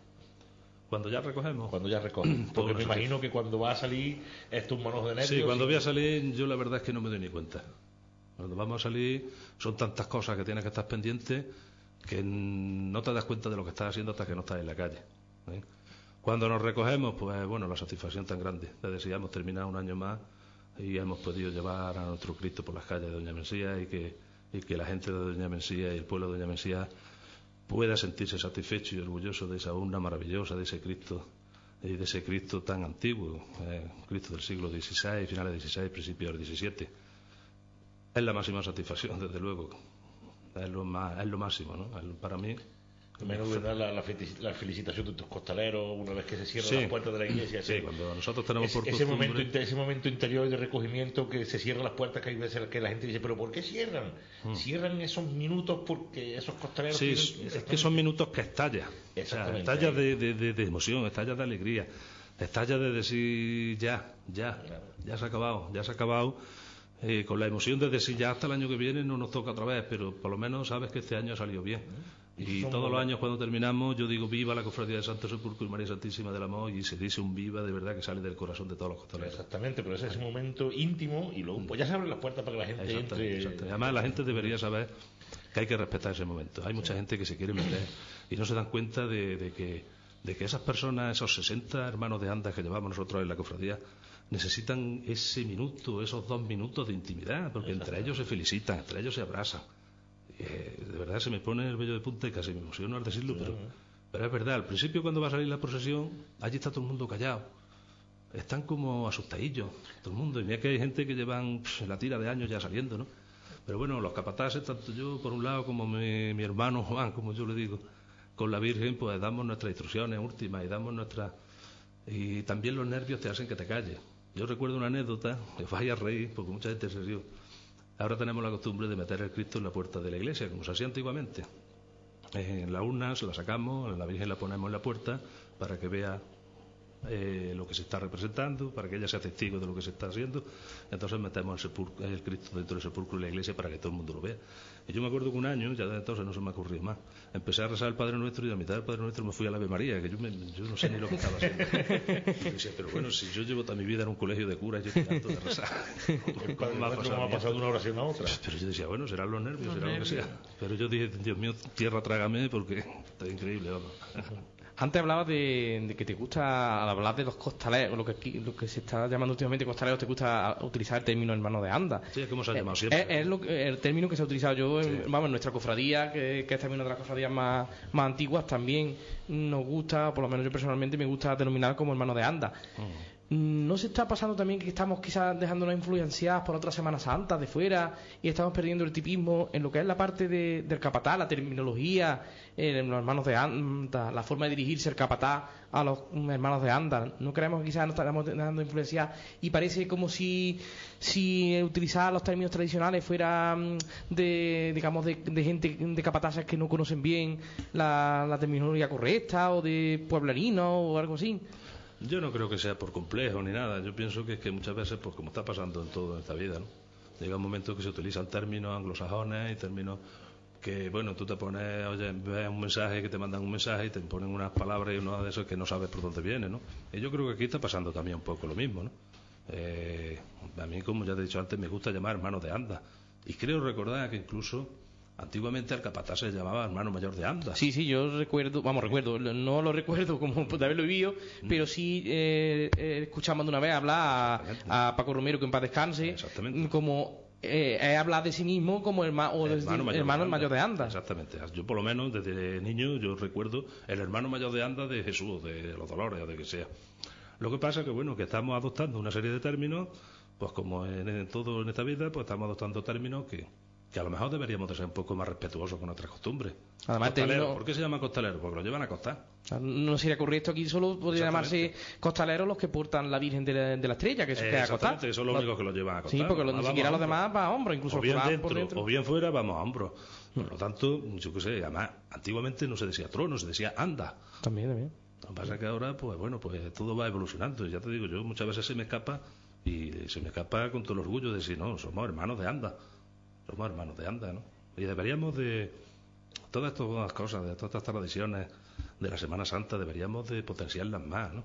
Cuando ya recogemos. Cuando ya recogen. Porque me imagino que cuando va a salir esto un manojo de nervios. Sí, cuando y- voy a salir, yo la verdad es que no me doy ni cuenta. Cuando vamos a salir, son tantas cosas que tienes que estar pendiente que no te das cuenta de lo que estás haciendo hasta que no estás en la calle. ¿eh? Cuando nos recogemos, pues bueno, la satisfacción tan grande. Es decir, hemos terminado un año más y hemos podido llevar a nuestro Cristo por las calles de Doña Mencía y que, y que la gente de Doña Mencía y el pueblo de Doña Mencía pueda sentirse satisfecho y orgulloso de esa urna maravillosa, de ese Cristo y de ese Cristo tan antiguo, eh, Cristo del siglo XVI, finales del XVI, principios del XVII. Es la máxima satisfacción, desde luego. Es lo, más, es lo máximo, ¿no? Para mí. Menos de dar la, la la felicitación de tus costaleros una vez que se cierran Sí. las puertas de la iglesia. Sí, cuando nosotros tenemos ese, por ese costumbre- momento, ese momento interior de recogimiento que se cierran las puertas, que hay veces que la gente dice, pero ¿por qué cierran? Cierran esos minutos porque esos costaleros... Hmm. Sí, tienen- es, es que son minutos que estalla. O sea, Exactamente. estalla de, de- de- de emoción, estalla de alegría, estalla de decir ya, ya, ya se ha acabado, ya se ha acabado. eh, con la emoción de decir ya hasta el año que viene no nos toca otra vez, pero por lo menos sabes que este año ha salido bien. Y todos los años cuando terminamos yo digo viva la cofradía de Santo Sepulcro y María Santísima del Amor y se dice un viva de verdad que sale del corazón de todos los costaleros. Exactamente, pero ese es un momento íntimo y luego pues ya se abren las puertas para que la gente Exactamente, entre... exactamente. Además, la gente debería saber que hay que respetar ese momento. Hay mucha gente que se quiere meter y no se dan cuenta de, de que, de que esas personas, esos 60 hermanos de andas que llevamos nosotros en la cofradía, necesitan ese minuto, esos dos minutos de intimidad, porque entre ellos se felicitan, entre ellos se abrazan. Eh, de verdad se me pone el vello de punta y casi me emociono al decirlo, pero, pero es verdad. Al principio, cuando va a salir la procesión, allí está todo el mundo callado están como asustadillos, todo el mundo. Y mira que hay gente que llevan la tira de años ya saliendo, ¿no? Pero bueno, los capataces, tanto yo por un lado como mi, mi hermano Juan, como yo le digo, con la Virgen, pues damos nuestras instrucciones últimas y damos nuestras... Y también los nervios te hacen que te calles. Yo recuerdo una anécdota, que vaya a reír, porque mucha gente se rió. Ahora tenemos la costumbre de meter el Cristo en la puerta de la iglesia, como se hacía antiguamente. En la urna se la sacamos, la Virgen la ponemos en la puerta para que vea eh, lo que se está representando, para que ella sea testigo de lo que se está haciendo. Entonces metemos el, sepulcro, el Cristo dentro del sepulcro de la iglesia para que todo el mundo lo vea. Y yo me acuerdo que un año, ya de entonces no se me ha ocurrido más, empecé a rezar el Padre Nuestro y a mitad del Padre Nuestro me fui a la Ave María, que yo, me- yo no sé ni lo que estaba haciendo. Y decía, pero bueno, si yo llevo toda mi vida en un colegio de curas, yo estoy harto de rezar. ¿Cómo me ha pasado ¿cómo a ha pasado una oración a otra? Pero yo decía, bueno, serán los nervios, Los será lo que sea. Pero yo dije, Dios mío, tierra trágame porque está increíble, vamos. Antes hablabas de, de que te gusta, al hablar de los costaleros, lo que, aquí- lo que se está llamando últimamente costaleros, te gusta utilizar el término hermano de anda. Sí, es como se ha Eh, llamado siempre. Es, es lo que- el término que se ha utilizado yo, en, vamos, en nuestra cofradía, que, que es también una de las cofradías más, más antiguas, también nos gusta, por lo menos yo personalmente, me gusta denominar como hermano de anda. Mm. ¿No se está pasando también que estamos quizás dejándonos influenciadas por otras Semanas Santas de fuera y estamos perdiendo el tipismo en lo que es la parte de- del capataz, la terminología, eh, los hermanos de anda, la forma de dirigirse el capataz a los mm, hermanos de anda? ¿No creemos que quizás nos estamos dejando influenciar y parece como si, si utilizar los términos tradicionales fuera mm, de, digamos, de, de gente, de capataces que no conocen bien la, la terminología correcta o de pueblerino o algo así? Yo no creo que sea por complejo ni nada. Yo pienso que que muchas veces, pues como está pasando en todo en esta vida, ¿no? Llega un momento que se utilizan términos anglosajones y términos que, bueno, tú te pones, oye, ves un mensaje, que te mandan un mensaje y te ponen unas palabras y uno de esos que no sabes por dónde viene, ¿no? Y yo creo que aquí está pasando también un poco lo mismo, ¿no? Eh, a mí, como ya te he dicho antes, me gusta llamar hermano de anda. Y creo recordar que incluso antiguamente al capataz se le llamaba hermano mayor de anda. Sí, sí, yo recuerdo, vamos, recuerdo, no lo recuerdo como de haberlo vivido, Mm. pero sí eh, eh, escuchamos de una vez hablar a, a Paco Romero, que en paz descanse, Exactamente. como eh, de sí mismo como herma- o de- hermano, de mayor de anda. Exactamente. Yo por lo menos desde niño yo recuerdo el hermano mayor de anda de Jesús, de los Dolores o de que sea. Lo que pasa que bueno, que estamos adoptando una serie de términos, pues como en, en todo en esta vida, pues estamos adoptando términos que, que a lo mejor deberíamos de ser un poco más respetuosos con nuestras costumbres. Además, ¿por qué se llama costalero? Porque lo llevan a costar. No sería correcto aquí solo podría llamarse costaleros los que portan la Virgen de la, de la Estrella, que Eh, queda a exactamente, costar. que son los únicos que lo llevan a Sí, costar. porque lo- ni siquiera los demás va a hombros, incluso o bien van por dentro, dentro. o bien fuera, vamos a hombros. Por lo tanto, yo qué sé, además, antiguamente no se decía trono, se decía anda. También, también. Lo que pasa es que ahora, pues bueno, pues todo va evolucionando. Y ya te digo, yo muchas veces se me escapa y se me escapa con todo el orgullo de decir, no, somos hermanos de anda. Somos hermanos de anda, ¿no? Y deberíamos de, todas estas cosas, de todas estas tradiciones de la Semana Santa, deberíamos de potenciarlas más, ¿no?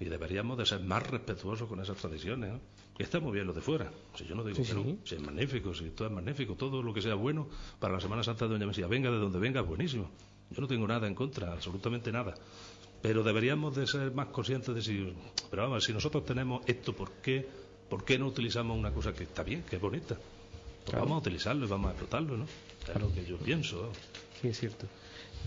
Y deberíamos de ser más respetuosos con esas tradiciones, ¿no? Y está muy bien lo de fuera. Si yo no digo Sí, que no, sí. si es magnífico, si todo es magnífico, todo lo que sea bueno para la Semana Santa de Doña Mesía, venga de donde venga, es buenísimo. Yo no tengo nada en contra, absolutamente nada. Pero deberíamos de ser más conscientes de si, pero vamos, si nosotros tenemos esto, ¿por qué, por qué no utilizamos una cosa que está bien, que es bonita? Pues Claro. vamos a utilizarlo y vamos a explotarlo, ¿no? Es lo que yo pienso. Sí, es cierto.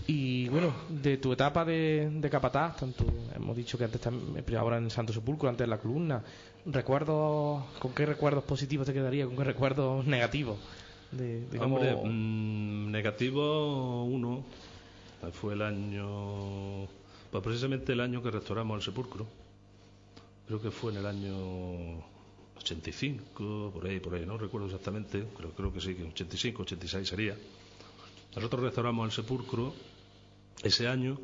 Y bueno, de tu etapa de, de capataz, tanto hemos dicho que antes tam- ahora en Santo Sepulcro, antes en la columna, recuerdos, ¿con qué recuerdos positivos te quedaría? ¿Con qué recuerdos negativos? De, de cómo- Hombre, mm, negativo uno, fue el año, pues precisamente el año que restauramos el sepulcro. Creo que fue en el año 85, por ahí, por ahí, no recuerdo exactamente, pero creo que sí, que 85, 86 sería. Nosotros restauramos el sepulcro ese año,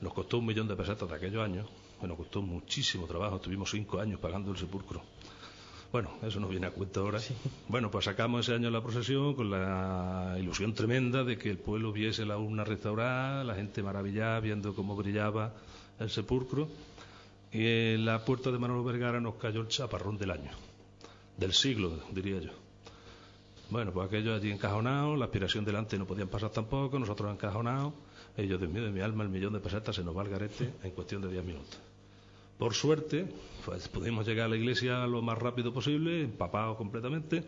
nos costó un millón de pesetas de aquellos años, nos costó muchísimo trabajo, estuvimos cinco años pagando el sepulcro. Bueno, eso no viene a cuenta ahora. Bueno, pues sacamos ese año la procesión con la ilusión tremenda de que el pueblo viese la urna restaurada, la gente maravillada viendo cómo brillaba el sepulcro. Y en la puerta de Manolo Vergara nos cayó el chaparrón del año, del siglo, diría yo. Bueno, pues aquello allí encajonado, la aspiración delante no podían pasar tampoco, nosotros encajonados. Ellos, Dios mío, de mi alma, el millón de pesetas se nos va al garete en cuestión de 10 minutos. Por suerte, pues pudimos llegar a la iglesia lo más rápido posible, empapados completamente.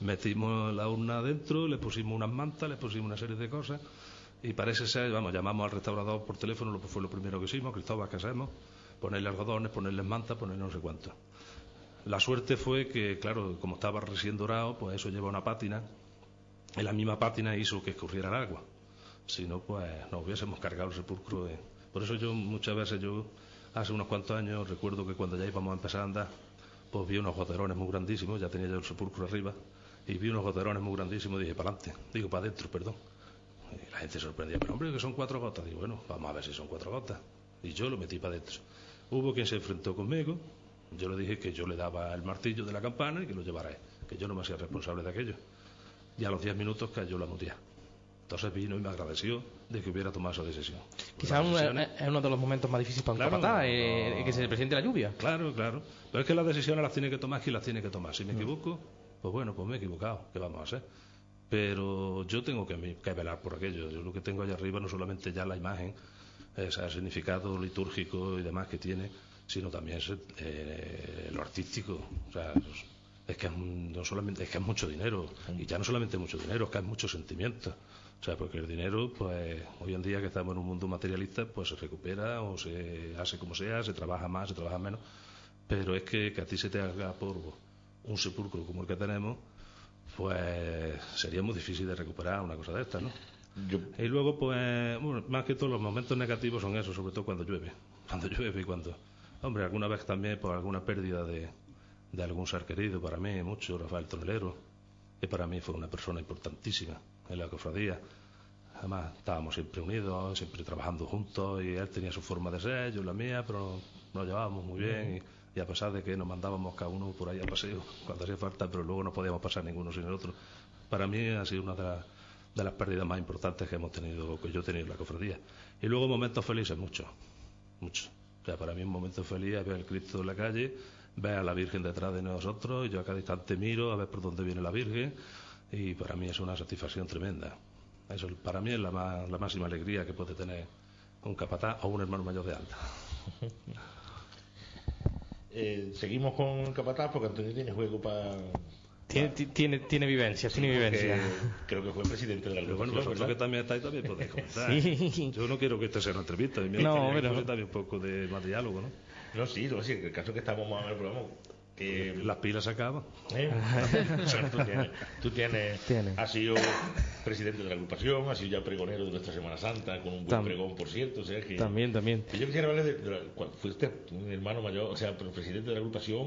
Metimos la urna adentro, le pusimos unas mantas, le pusimos una serie de cosas. Y parece ser, vamos, llamamos al restaurador por teléfono, lo que fue lo primero que hicimos, Cristóbal, ¿qué hacemos? Ponerle algodones, ponerle mantas, ponerle no sé cuánto. La suerte fue que, claro, como estaba recién dorado, pues eso lleva una pátina. Y la misma pátina hizo que escurriera el agua. Si no, pues nos hubiésemos cargado el sepulcro. de- Por eso yo muchas veces, yo hace unos cuantos años, recuerdo que cuando ya íbamos a empezar a andar, pues vi unos goterones muy grandísimos, ya tenía yo el sepulcro arriba, y vi unos goterones muy grandísimos y dije, para adelante, digo, para adentro, perdón. Y la gente sorprendía, pero hombre, que son cuatro gotas. Digo, bueno, vamos a ver si son cuatro gotas. Y yo lo metí para adentro. Hubo quien se enfrentó conmigo, yo le dije que yo le daba el martillo de la campana y que lo llevara él, que yo no me hacía responsable de aquello. Y a los diez minutos cayó la mutia. Entonces vino y me agradeció de que hubiera tomado esa decisión. Quizás un- decisiones- es uno de los momentos más difíciles para un capataz, no, eh, que se presente la lluvia. Claro, claro. Pero es que las decisiones las tiene que tomar quien las tiene que tomar. Si me equivoco, pues bueno, pues me he equivocado. ¿Qué vamos a hacer? Pero yo tengo que, que velar por aquello. Yo lo que tengo allá arriba no solamente ya la imagen, sea, el significado litúrgico y demás que tiene, sino también es, eh, lo artístico. O sea, es- es que es, no solamente es que es mucho dinero y ya no solamente mucho dinero, es que es mucho sentimiento. O sea, porque el dinero, pues hoy en día que estamos en un mundo materialista, pues se recupera o se hace como sea, se trabaja más, se trabaja menos. Pero es que, que a ti se te haga polvo un sepulcro como el que tenemos, pues sería muy difícil de recuperar una cosa de estas, ¿no? Yo, Y luego, pues, bueno, más que todo los momentos negativos son esos, sobre todo cuando llueve. Cuando llueve y cuando... Hombre, alguna vez también por alguna pérdida de, de algún ser querido, para mí mucho, Rafael Tonelero, que para mí fue una persona importantísima en la cofradía. Además, estábamos siempre unidos, siempre trabajando juntos, y él tenía su forma de ser, yo la mía, pero nos llevábamos muy bien, y, y a pesar de que nos mandábamos cada uno por ahí a paseo cuando hacía falta, pero luego no podíamos pasar ninguno sin el otro. Para mí ha sido una de, las- de las pérdidas más importantes que hemos tenido, que yo he tenido en la cofradía. Y luego momentos felices, muchos, muchos. O sea, para mí un momento feliz es ver al Cristo en la calle, ver a la Virgen detrás de nosotros, y yo a cada instante miro a ver por dónde viene la Virgen, y para mí es una satisfacción tremenda. Eso para mí es la, más- la máxima alegría que puede tener un capataz o un hermano mayor de alta. eh, seguimos con el capataz porque Antonio tiene juego para... Tiene, ti- tiene, tiene vivencia, tiene vivencia. Creo que fue presidente de la Pero bueno, vosotros que también estáis también podéis comentar. Sí. Yo no quiero que esta sea una entrevista, No, pero- también un poco de más diálogo, ¿no? No, sí, no, sí, el caso que estamos más o menos, pero vamos, que... Las pilas se acaban. ¿Eh? O sea, tú tienes, tú tienes, Tiene. has sido presidente de la agrupación, has sido ya pregonero de nuestra Semana Santa, con un buen Tam- pregón, por cierto, o sea que... También, también. que Yo quisiera hablarle de, de la- cuando fuiste un hermano mayor, o sea, pero presidente de la agrupación,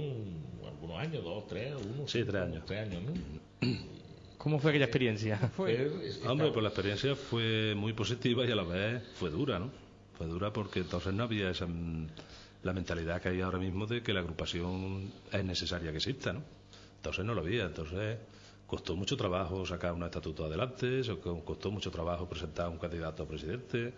algunos años, dos, tres, uno. Sí, tres años. Tres años, ¿no? ¿Cómo fue aquella experiencia? Fue. Hombre, pues la experiencia fue muy positiva y a la vez fue dura, ¿no? Fue dura porque entonces no había esa la mentalidad que hay ahora mismo de que la agrupación es necesaria que exista, ¿no? Entonces no lo había, entonces costó mucho trabajo sacar un estatuto adelante, costó mucho trabajo presentar un candidato a presidente,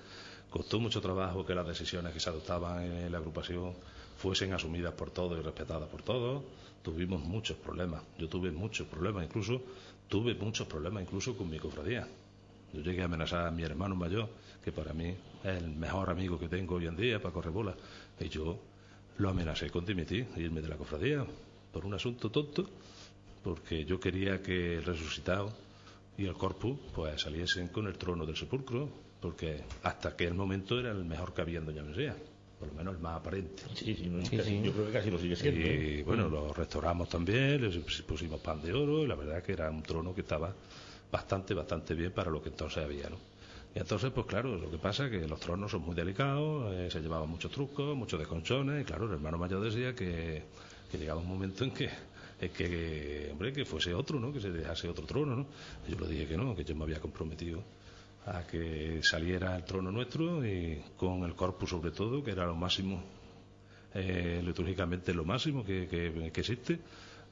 costó mucho trabajo que las decisiones que se adoptaban en la agrupación fuesen asumidas por todos y respetadas por todos. Tuvimos muchos problemas, yo tuve muchos problemas, incluso tuve muchos problemas incluso con mi cofradía. Yo llegué a amenazar a mi hermano mayor, que para mí es el mejor amigo que tengo hoy en día para correr bola. Y yo lo amenacé con dimitir, irme de la cofradía, por un asunto tonto, porque yo quería que el resucitado y el corpus pues saliesen con el trono del sepulcro, porque hasta aquel momento era el mejor que había en Doña Mesía, por lo menos el más aparente. Sí, sí, no, Sí, casi- sí. yo creo que casi lo sigue siendo. ¿eh? Y bueno, lo restauramos también, les pusimos pan de oro y la verdad que era un trono que estaba bastante, bastante bien para lo que entonces había, ¿no? Y entonces, pues claro, lo que pasa es que los tronos son muy delicados, eh, se llevaban muchos trucos, muchos desconchones, y claro, el hermano mayor decía que, que llegaba un momento en que, en que, hombre, que fuese otro, ¿no? Que se dejase otro trono, ¿no? Yo le dije que no, que yo me había comprometido a que saliera el trono nuestro y con el corpus sobre todo, que era lo máximo eh, litúrgicamente lo máximo que, que- que existe.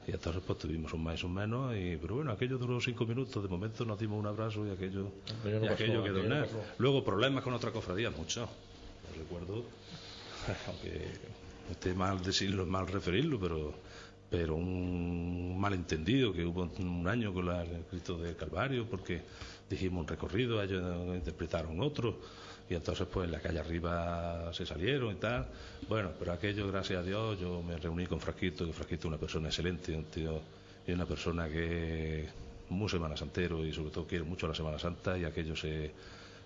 Y entonces pues tuvimos un más y un menos, y, pero bueno, aquello duró cinco minutos, de momento nos dimos un abrazo y aquello, Aquello no y pasó, aquello quedó aquello en no nada. pasó. Luego problemas con otra cofradía, muchos. Yo recuerdo, aunque esté mal decirlo, mal referirlo, pero pero un malentendido que hubo un año con la- el Cristo del Calvario, porque dijimos un recorrido, ellos interpretaron otro, y entonces pues en la calle arriba se salieron y tal. Bueno, pero aquello, gracias a Dios, yo me reuní con Frasquito, que Frasquito es una persona excelente, un tío, y una persona que muy semana santero y sobre todo quiere mucho la Semana Santa y aquello se,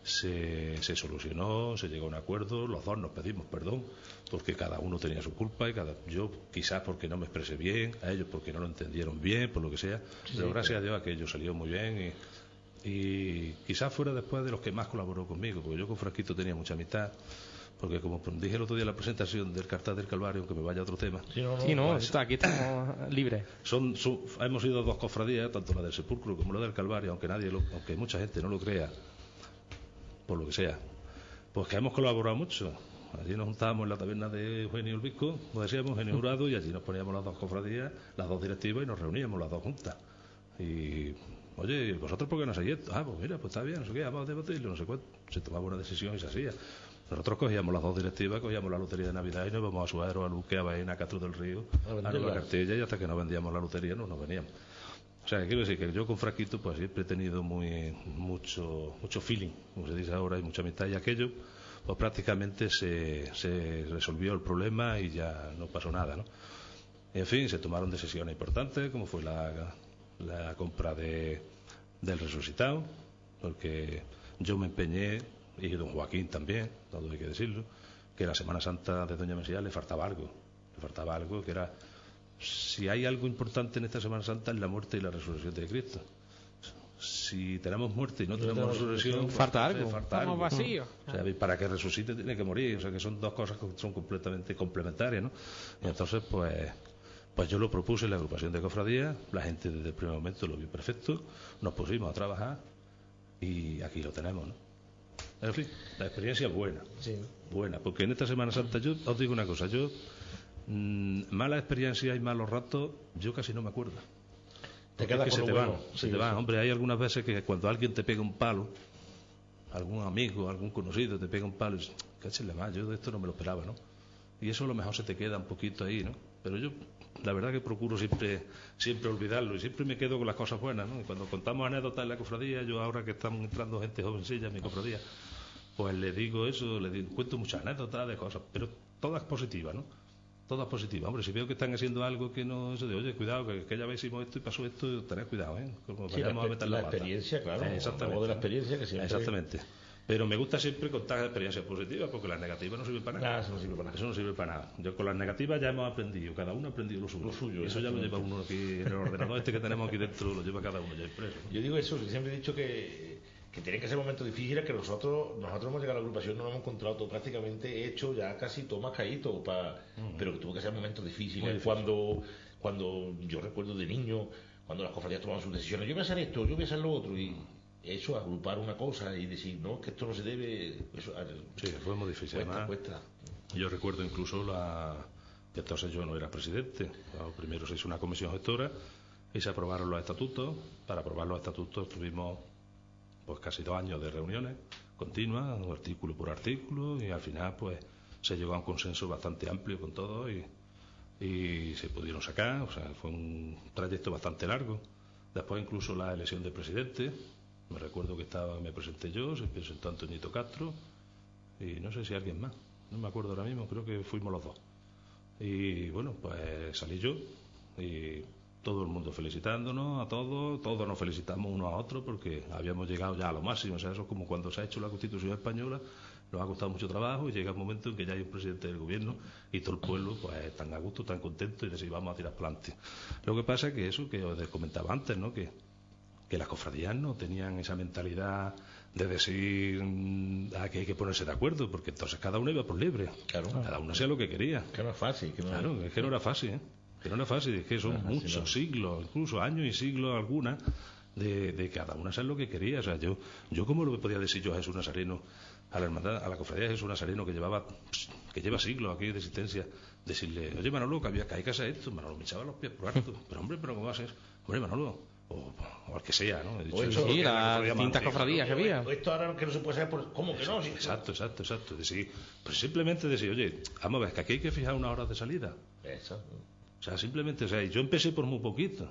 se, se solucionó, se llegó a un acuerdo, los dos nos pedimos perdón porque cada uno tenía su culpa y cada yo quizás porque no me expresé bien, a ellos porque no lo entendieron bien, por lo que sea, pero gracias a Dios aquello salió muy bien Y quizás fuera después de los que más colaboró conmigo, porque yo con Franquito tenía mucha amistad, porque como dije el otro día en la presentación del cartel del Calvario, aunque me vaya a otro tema, Sí, no, está- aquí estamos libres. son, son- hemos ido dos cofradías, tanto la del Sepulcro como la del Calvario, aunque nadie, lo- aunque mucha gente no lo crea, por lo que sea, pues que hemos colaborado mucho. Allí nos juntábamos en la taberna de Eugenio Elvisco, como decíamos, Eugenio Jurado, y allí nos poníamos las dos cofradías, las dos directivas, y nos reuníamos las dos juntas. Y, oye, ¿vosotros por qué no esto? Ah, pues mira, pues está bien, no sé qué, vamos a debatirlo, no sé cuánto. Se tomaba una decisión y se hacía. Nosotros cogíamos las dos directivas, cogíamos la lotería de Navidad y nos íbamos a Suero, a Luque, a Baena, a Castro del Río, A a. Nueva Castilla, y hasta que no vendíamos la lotería no nos veníamos. O sea, que quiero decir que yo con Fraquito pues siempre he tenido muy mucho mucho feeling, como se dice ahora, y mucha amistad y aquello, pues prácticamente se, se resolvió el problema y ya no pasó nada, ¿no? En fin, se tomaron decisiones importantes, como fue la, la compra de, del resucitado, porque yo me empeñé, y don Joaquín también, todo hay que decirlo, que la Semana Santa de Doña Mesía le faltaba algo, le faltaba algo que era si hay algo importante en esta Semana Santa es la muerte y la resurrección de Cristo. Si tenemos muerte y no tenemos resurrección, pues, Falta algo. Falta Estamos algo. vacíos. O sea, para que resucite tiene que morir. O sea, que son dos cosas que son completamente complementarias, ¿no? Y entonces, pues, pues yo lo propuse en la agrupación de cofradías. La gente desde el primer momento lo vio perfecto. Nos pusimos a trabajar y aquí lo tenemos, ¿no? En fin, la experiencia es buena. Buena, porque en esta Semana Santa yo os digo una cosa, yo mm, mala experiencia y malos ratos, yo casi no me acuerdo. Te quedas es que con se lo te bueno. van, se Sí, te van. sí. Hombre, hay algunas veces que cuando alguien te pega un palo, algún amigo, algún conocido te pega un palo y más, yo de esto no me lo esperaba, ¿no? Y eso a lo mejor se te queda un poquito ahí, ¿no? Pero yo, la verdad que procuro siempre, siempre olvidarlo y siempre me quedo con las cosas buenas, ¿no? Y cuando contamos anécdotas en la cofradía, yo ahora que están entrando gente jovencilla en mi cofradía, pues le digo eso, le digo, cuento muchas anécdotas de cosas, pero todas positivas, ¿no? Todas positivas. Hombre, si veo que están haciendo algo que no eso de, oye, cuidado, que, que ya vez hicimos esto y pasó esto, tened cuidado, ¿eh? Como Sí, la, vayamos a meter la, la experiencia, claro. Eh, Exactamente. De la experiencia que siempre... Exactamente. Pero me gusta siempre contar experiencias positivas porque las negativas no sirven para nada. Eso no sirve para nada. Eso no sirve para nada. Yo con las negativas ya hemos aprendido, cada uno ha aprendido lo suyo. Lo suyo, eso ya lo lleva uno aquí en el ordenador este que tenemos aquí dentro, lo lleva cada uno ya impreso. Yo digo eso, siempre he dicho que, que tienen que ser momentos difíciles, que nosotros nosotros hemos llegado a la agrupación, nos hemos encontrado todo prácticamente hecho, ya casi todo más caído, pero que tuvo que ser momentos difíciles. Difícil. Cuando, cuando yo recuerdo de niño, cuando las cofradías tomaban sus decisiones, yo voy a hacer esto, yo voy a hacer lo otro, y eso, agrupar una cosa y decir, no, que esto no se debe, eso a- Sí, fue muy difícil. cuesta, además. cuesta. Yo recuerdo incluso la que entonces yo no era presidente. Claro, Primero se hizo una comisión gestora y se aprobaron los estatutos. Para aprobar los estatutos tuvimos pues casi dos años de reuniones continuas, artículo por artículo, y al final pues se llegó a un consenso bastante amplio con todo y, y se pudieron sacar. O sea, fue un trayecto bastante largo. Después incluso la elección de presidente. Me recuerdo que estaba, me presenté yo, se presentó Antonito Castro y no sé si alguien más, no me acuerdo ahora mismo, creo que fuimos los dos. Y bueno, pues salí yo y todo el mundo felicitándonos a todos, todos nos felicitamos unos a otros porque habíamos llegado ya a lo máximo, o sea, eso es como cuando se ha hecho la Constitución española, nos ha costado mucho trabajo y llega un momento en que ya hay un presidente del gobierno y todo el pueblo pues tan a gusto, tan contento y decir vamos a tirar adelante. Lo que pasa es que eso que os comentaba antes, ¿no? Que que las cofradías no tenían esa mentalidad de decir mm, ah, que hay que ponerse de acuerdo, porque entonces cada uno iba por libre. Claro. Cada uno hacía lo que quería. Que no es fácil. Que no Claro, es que no era fácil, ¿eh? Que no era fácil, es que son Ajá, sí, muchos no. siglos, incluso años y siglos algunas, de, de cada uno hacer lo que quería. O sea, yo, yo cómo lo podía decir yo a Jesús Nazareno, a la hermandad, a la cofradía de Jesús Nazareno, que llevaba, que lleva siglos aquí de existencia, decirle, oye Manolo, que había que hay que hacer esto, Manolo me echaba los pies por alto. Pero hombre, pero ¿cómo va a ser? Hombre, Manolo, o, o al que sea, ¿no? He dicho O eso Sí, la las cofradía distintas cofradías que había. Esto ahora que no se puede hacer, por... ¿cómo que no? Si- Exacto, exacto, exacto. Decir, pues simplemente decir, oye, vamos a ver, que aquí hay que fijar unas horas de salida. Eso. O sea, simplemente, o sea, yo empecé por muy poquito.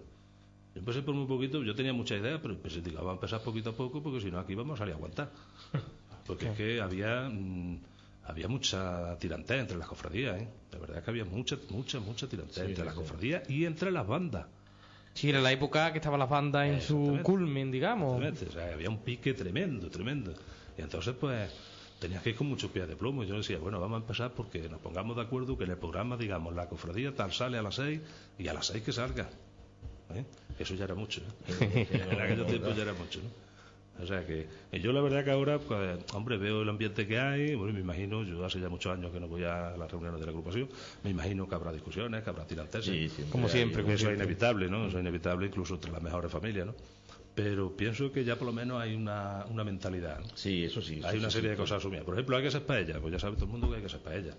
Yo empecé por muy poquito, yo tenía mucha idea, pero empecé, digo, vamos a empezar poquito a poco, porque si no aquí vamos a salir a aguantar. Porque es que había, mm, había mucha tirantea entre las cofradías, ¿eh? De verdad que había mucha, mucha, mucha tirantea Sí, entre sí, las sí. cofradías y entre las bandas. Sí, era la época que estaban las bandas en su culmen, digamos. Exactamente, o sea, había un pique tremendo, tremendo. Y entonces, pues, tenías que ir con muchos pies de plomo. Y yo decía, bueno, vamos a empezar porque nos pongamos de acuerdo que en el programa, digamos, la cofradía tal sale a las seis y a las seis que salga. ¿eh? Eso ya era mucho, ¿eh? En aquellos tiempos ya era mucho, ¿no? O sea que yo la verdad que ahora, pues, hombre, veo el ambiente que hay, bueno, me imagino, yo hace ya muchos años que no voy a las reuniones de la agrupación, me imagino que habrá discusiones, que habrá tiranteses. Sí, siempre Como hay- siempre, como eso es inevitable, ¿no? Eso es inevitable incluso entre las mejores familias, ¿no? Pero pienso que ya por lo menos hay una, una mentalidad, ¿no? Sí, eso sí. Hay una sí, serie de sí. cosas asumidas. Por ejemplo, hay que hacer paella. Pues ya sabe todo el mundo que hay que hacer paella.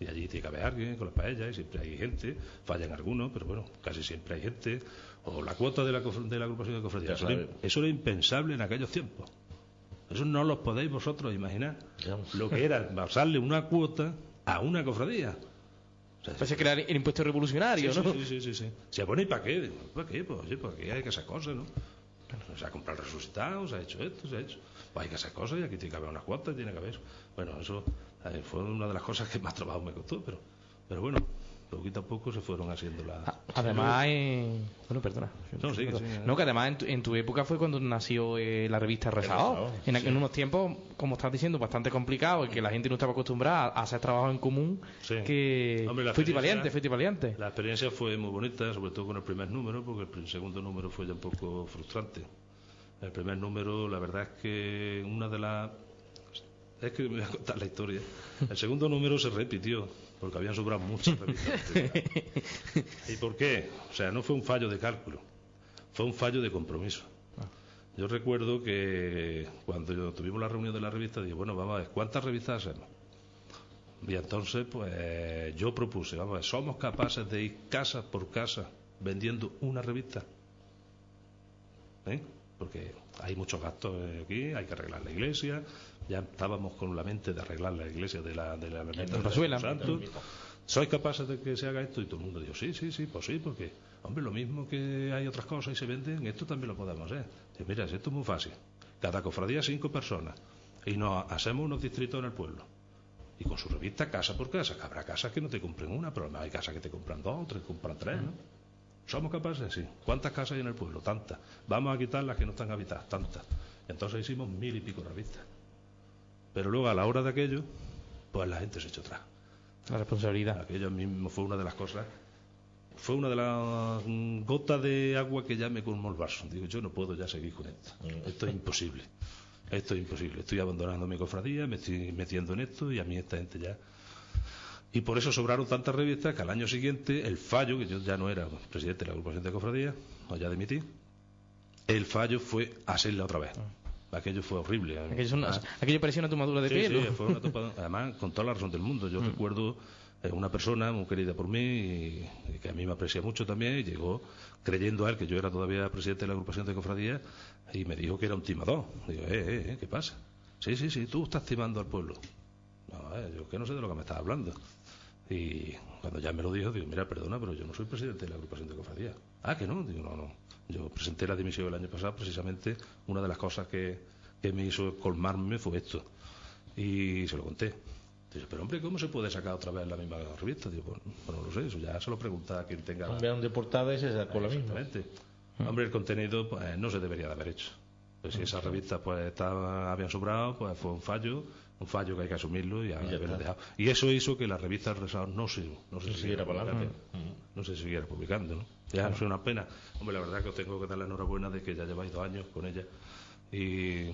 Y allí tiene que haber alguien con las paellas y siempre hay gente. Fallan algunos, pero bueno, casi siempre hay gente. O la cuota de la, de la agrupación de cofradías. Eso, era- sabe. eso era impensable en aquellos tiempos. Eso no lo podéis vosotros imaginar. Lo que era basarle una cuota a una cofradía. O sea, Parece crear el impuesto revolucionario, Sí, ¿no? sí, sí, sí, sí. Se pone, ¿y para qué? ¿Para qué? Pues oye, porque hay que hacer cosas, ¿no? Se ha comprado el resucitado, se ha hecho esto, se ha hecho. Pues hay que hacer cosas y aquí tiene que haber unas cuantas, tiene que haber. Bueno, eso eh, fue una de las cosas que más trabajo me costó, pero, pero bueno, poquito a poco se fueron haciendo las. A- Además, en... bueno, perdona. No, que además en tu, en tu época fue cuando nació eh, la revista Rezado. En, en unos tiempos, como estás diciendo, bastante complicado y que la gente no estaba acostumbrada a hacer trabajo en común. Sí. Que Hombre, fuiste valiente, fuiste valiente. La experiencia fue muy bonita, sobre todo con el primer número, porque el segundo número fue ya un poco frustrante. El primer número, la verdad es que una de las... Es que me voy a contar la historia. El segundo número se repitió, porque habían sobrado muchas revistas. ¿Y por qué? O sea, no fue un fallo de cálculo, fue un fallo de compromiso. Yo recuerdo que cuando tuvimos la reunión de la revista, dije, bueno, vamos a ver, ¿cuántas revistas hacemos? Y entonces, pues yo propuse, vamos a ver, ¿somos capaces de ir casa por casa vendiendo una revista? ¿Eh? Porque hay muchos gastos aquí, hay que arreglar la iglesia, ya estábamos con la mente de arreglar la iglesia de la de la ermita de Razuela. los Santos. ¿Sois capaces de que se haga esto? Y todo el mundo dijo, sí, sí, sí, pues sí, porque, hombre, lo mismo que hay otras cosas y se venden, esto también lo podemos hacer. Dice, mira, esto es muy fácil. Cada cofradía cinco personas y nos hacemos unos distritos en el pueblo. Y con su revista casa por casa, que habrá casas que no te compren una, pero hay casas que te compran dos, tres, compran tres, ¿no? ¿Somos capaces? Sí. ¿Cuántas casas hay en el pueblo? Tantas. Vamos a quitar las que no están habitadas, tantas. Entonces hicimos mil y pico revistas. Pero luego a la hora de aquello, pues la gente se echó atrás. La responsabilidad. Aquello mismo fue una de las cosas, fue una de las mm, gotas de agua que ya me colmó el vaso. Digo, yo no puedo ya seguir con esto. Esto es imposible. Esto es imposible. Estoy abandonando mi cofradía, me estoy metiendo en esto y a mí esta gente ya. Y por eso sobraron tantas revistas que al año siguiente el fallo, que yo ya no era presidente de la agrupación de cofradía, o ya dimití, el fallo fue hacerla otra vez. Aquello fue horrible. Aquello, es una- Ah, aquello parecía una tomadura de Sí, pelo. sí, fue una topa- además con toda la razón del mundo. Yo recuerdo eh, una persona muy querida por mí y, y que a mí me aprecia mucho también y llegó creyendo a él que yo era todavía presidente de la agrupación de cofradías y me dijo que era un timador. Digo, eh, eh, eh, ¿qué pasa? Sí, sí, sí, tú estás timando al pueblo. No, eh, yo que no sé de lo que me estás hablando. Y cuando ya me lo dijo, digo, mira, perdona, pero yo no soy presidente de la agrupación de cofradías. Ah, que no, digo, no, no. Yo presenté la dimisión el año pasado, precisamente una de las cosas que, que me hizo colmarme fue esto. Y se lo conté. Dice, pero hombre, ¿cómo se puede sacar otra vez la misma revista? Digo, bueno, bueno, no lo sé, eso ya se lo pregunta a quien tenga. Cambiaron de portada y se sacó la misma. Exactamente. Hombre, el contenido pues, no se debería de haber hecho. Pues si esa revista pues estaba, habían sobrado, pues fue un fallo, un fallo que hay que asumirlo y, ya haberlo dejado. Y eso hizo que la revista Rezado no se, no se siguiera publicando. No se siguiera publicando, ¿no? Ya es una pena. Hombre, la verdad que os tengo que dar la enhorabuena de que ya lleváis dos años con ella. Y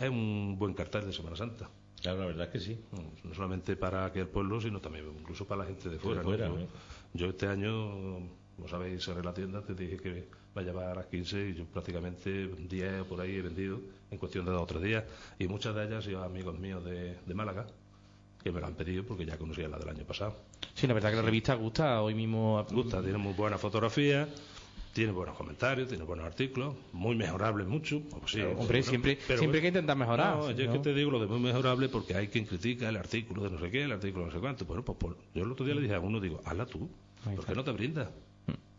es un buen cartel de Semana Santa. Claro, la verdad es que sí. No solamente para aquel pueblo, sino también incluso para la gente de fuera. yo, ¿no? yo este año, como sabéis, cerré la tienda, te dije que va a llevar a las 15 y yo prácticamente 10 o por ahí he vendido en cuestión de dos o tres días. Y muchas de ellas son amigos míos de, de Málaga, que me lo han pedido porque ya conocía la del año pasado. Sí, la verdad que la revista gusta. Hoy mismo. Gusta, tiene muy buena fotografía. Tiene buenos comentarios, tiene buenos artículos, muy mejorables mucho. pues sí, Hombre, bueno, siempre, pero- siempre hay que intentar mejorar. no, yo es que te digo lo de muy mejorable porque hay quien critica el artículo de no sé qué, el artículo de no sé cuánto. Bueno, pues por- yo el otro día le dije a uno, digo, hazla tú, Ahí ¿por está. qué no te brindas?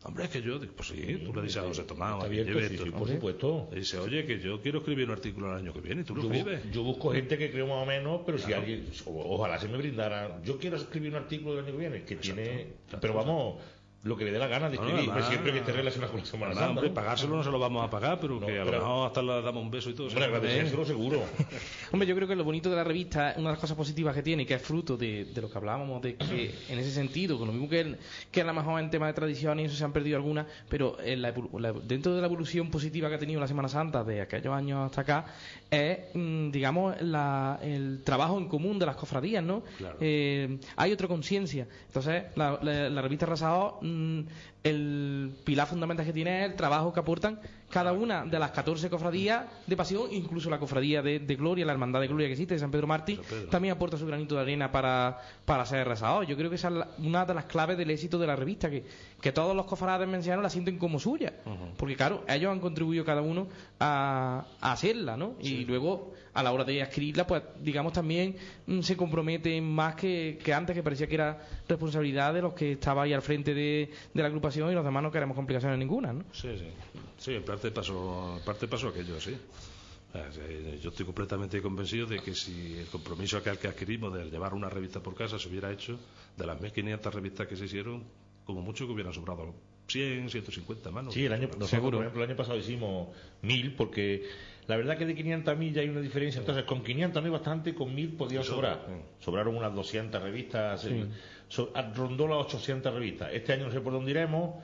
Hombre, es que yo, pues sí, tú le dices a José Tomás, Está lleve sí, sí, por supuesto. Dice, oye, que yo quiero escribir un artículo el año que viene y tú lo Yo, bu- yo busco gente que creo más o menos, pero si alguien, o- ojalá se me brindara. Yo quiero escribir un artículo del año que viene, que tiene, Exacto. pero vamos, lo que le dé la gana de No, escribir, además- pues siempre que esté relacionado con la Semana Además, Santa. hombre, ¿no? pagárselo no se lo vamos a pagar, pero No, que a lo mejor hasta le damos un beso y todo. Hombre, seguro. Hombre, yo creo que lo bonito de la revista, una de las cosas positivas que tiene, que es fruto de, de lo que hablábamos, de que en ese sentido, con lo mismo que, el- que a lo mejor en tema de tradición y eso se han perdido algunas, pero en la evolu- la- dentro de la evolución positiva que ha tenido la Semana Santa de aquellos años hasta acá, es, mm, digamos, la- el trabajo en común de las cofradías, ¿no? Claro. Eh, hay otra conciencia. Entonces, la, la- la revista Rasado, mm, el pilar fundamental que tiene es el trabajo que aportan cada una de las 14 cofradías de pasión, incluso la cofradía de, de Gloria, la hermandad de Gloria que existe, de San Pedro Mártir, también aporta su granito de arena para, para ser Rasado. Yo creo que esa es la- una de las claves del éxito de la revista, que, que todos los cofrades mencianos la sienten como suya. Porque, claro, ellos han contribuido cada uno a, a hacerla, ¿no? Y luego, a la hora de escribirla, pues, digamos, también mm, se comprometen más que, que antes, que parecía que era responsabilidad de los que estaba ahí al frente de, de la agrupación y los demás no queremos complicaciones ninguna, ¿no? Sí, sí. Sí, en parte pasó, en parte pasó aquello, sí. Yo estoy completamente convencido de que si el compromiso aquel que adquirimos de llevar una revista por casa se hubiera hecho, de las 1.500 revistas que se hicieron, como mucho que hubieran sobrado 100, 150 manos. Sí, el año, nosotros, Seguro. por ejemplo, el año pasado hicimos mil, porque la verdad que de 500 a 1000 ya hay una diferencia. Entonces, con 500 no hay bastante, con 1000 podía sobrar. sí. Sobraron unas 200 revistas, eh, so- rondó las 800 revistas. Este año no sé por dónde iremos,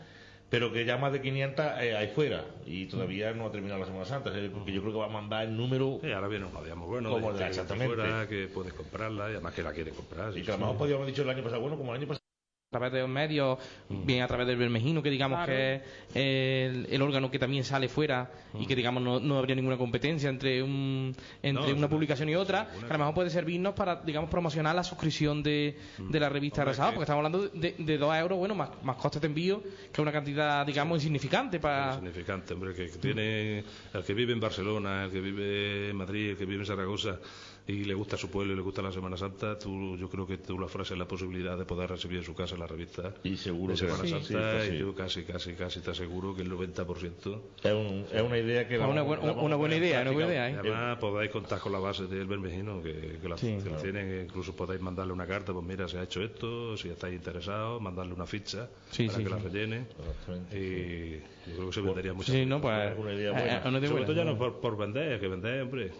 pero que ya más de 500 eh, hay fuera. Y todavía no ha terminado la Semana Santa, eh, porque yo creo que va a mandar el número. Sí, ahora viene unos días muy buenos, Como de exactamente. fuera, que puedes comprarla y además que la quieren comprar. Y que a lo mejor podíamos haber dicho el año pasado, bueno, como el año pasado. A través de los medios, bien a través del Bermejino, que digamos Claro. que es el, el órgano que también sale fuera y que digamos no, no habría ninguna competencia entre un entre No, una publicación y otra, que a lo mejor puede servirnos para digamos promocionar la suscripción de, de la revista Hombre, Resado, que- porque estamos hablando de, de 2 euros, bueno, más, más costes de envío, que es una cantidad digamos insignificante para... significante, hombre, que que tiene el que vive en Barcelona, el que vive en Madrid, el que vive en Zaragoza y le gusta su pueblo y le gusta la Semana Santa, tú, yo creo que tú le ofreces la posibilidad de poder recibir en su casa la revista Y seguro de que Semana sí, Santa sí, está y así. yo casi, casi, casi te aseguro que el 90% Es, un- es una idea que. Una vamos- la una a buena idea, una buena idea, ¿eh? y además podáis contar con la base del Bermejino que, que la, Sí. que la tienen, incluso podéis mandarle una carta, pues mira, se ha hecho esto, si estáis interesados, mandarle una ficha Sí, para sí, que la sí. rellene y yo creo que se vendería mucho. Sí, no, pues... Es una idea eh, buena. es una idea Sobre buena. todo ya no por, por vender, que vender, hombre,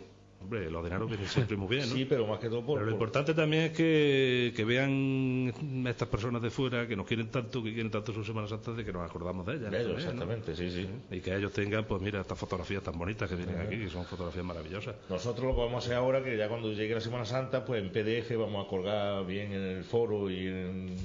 hombre, los dineros vienen siempre muy bien, ¿no? Sí, pero más que todo por. Pero lo por- importante también es que, que vean estas personas de fuera que nos quieren tanto, que quieren tanto su Semana Santa, de que nos acordamos de ellas. de ellos, también, ¿no? exactamente, sí, sí. Y que ellos tengan, pues mira, estas fotografías tan bonitas que vienen aquí, que son fotografías maravillosas. Nosotros lo que vamos a hacer ahora, que ya cuando llegue la Semana Santa, pues en PDF vamos a colgar bien en el foro y en-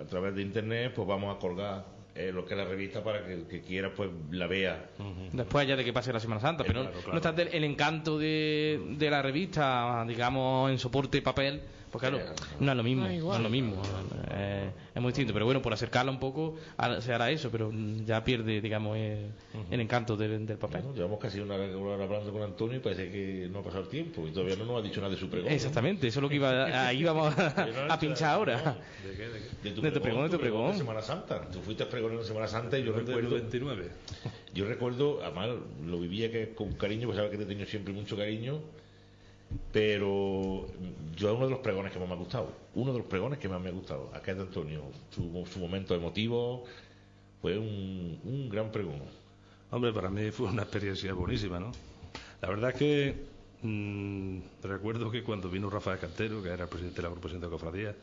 a través de internet, pues vamos a colgar eh, lo que es la revista para que el que quiera pues la vea. Después ya de que pase la Semana Santa, pero claro, claro. no está el encanto de, de la revista, digamos, en soporte papel, pues claro, no es lo mismo, No no, es lo mismo, eh, es muy distinto, pero bueno, por acercarla un poco se hará eso, pero mm, ya pierde, digamos, eh, el encanto del, del papel. Bueno, llevamos casi una hora hablando con Antonio y parece que no ha pasado el tiempo y todavía no nos ha dicho nada de su pregón. Exactamente, eso es lo que iba, ahí vamos a, a pinchar ahora. ¿De qué? ¿De qué? De tu De tu pregón, de tu pregón. de Semana Santa. Tú fuiste pregonero en Semana Santa y yo recuerdo, 29. yo recuerdo, además lo vivía que con cariño, pues sabes que te he tenido siempre mucho cariño, pero yo es uno de los pregones que más me ha gustado, uno de los pregones que más me ha gustado, aquel de Antonio, su, momento emotivo, fue un, gran pregón. Hombre, para mí fue una experiencia buenísima, ¿no? La verdad es que mm, recuerdo que cuando vino Rafael Cantero, que era el presidente de la agrupación de cofradías,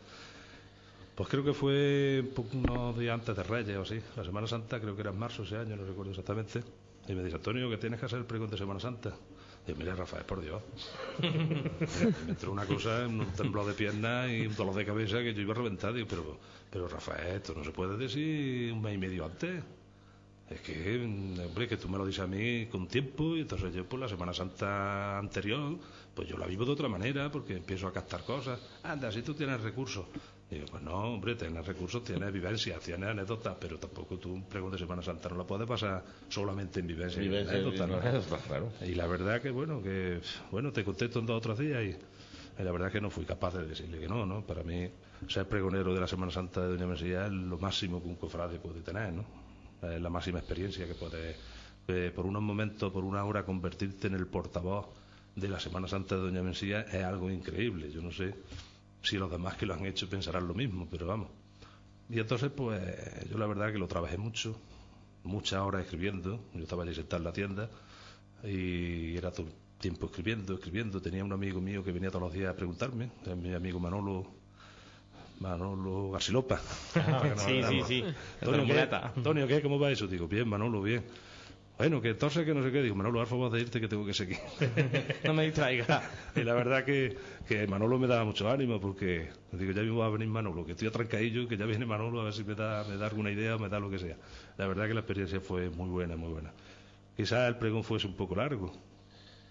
pues creo que fue unos días antes de Reyes o así, la Semana Santa, creo que era en marzo ese año, no recuerdo exactamente, y me dice, Antonio, que tienes que hacer el pregón de Semana Santa. Yo, mira, Rafael, por Dios. me entró una cosa, un temblor de piernas y un dolor de cabeza que yo iba a reventar. Digo, pero, pero Rafael, esto no se puede decir un mes y medio antes. Es que, hombre, que tú me lo dices a mí con tiempo y entonces yo, pues la Semana Santa anterior, pues yo la vivo de otra manera porque empiezo a captar cosas. Anda, si tú tienes recursos. Digo, pues no, hombre, tienes recursos, tienes vivencias, tienes anécdotas, pero tampoco tú de Semana Santa no la puedes pasar solamente en vivencias y Vivencia, anécdotas, ¿no? claro. Y la verdad que, bueno, que, bueno, te contesto en dos o tres días y, y la verdad que no fui capaz de decirle que no, ¿no? Para mí, ser pregonero de la Semana Santa de Doña Mesía es lo máximo que un cofrade puede tener, ¿no? Es la máxima experiencia que puede, eh, por unos momentos, por una hora, convertirte en el portavoz de la Semana Santa de Doña Mesía es algo increíble. Yo no sé si los demás que lo han hecho pensarán lo mismo, pero vamos. Y entonces, pues, yo la verdad que lo trabajé mucho, muchas horas escribiendo. Yo estaba allí sentado en la tienda y era todo el tiempo escribiendo, escribiendo. Tenía un amigo mío que venía todos los días a preguntarme, mi amigo Manolo. Manolo Garcilopa. sí, sí, sí. Antonio, ¿qué? ¿Cómo va eso? Digo, bien, Manolo, bien. Bueno, que entonces que no sé qué. Digo, Manolo, Alfa, vamos a irte que tengo que seguir. No me distraiga. Y la verdad que, que Manolo me daba mucho ánimo porque digo, ya mismo va a venir Manolo, que estoy atrancadillo, que ya viene Manolo a ver si me da, me da alguna idea o me da lo que sea. La verdad que la experiencia fue muy buena, muy buena. Quizás el pregón fuese un poco largo.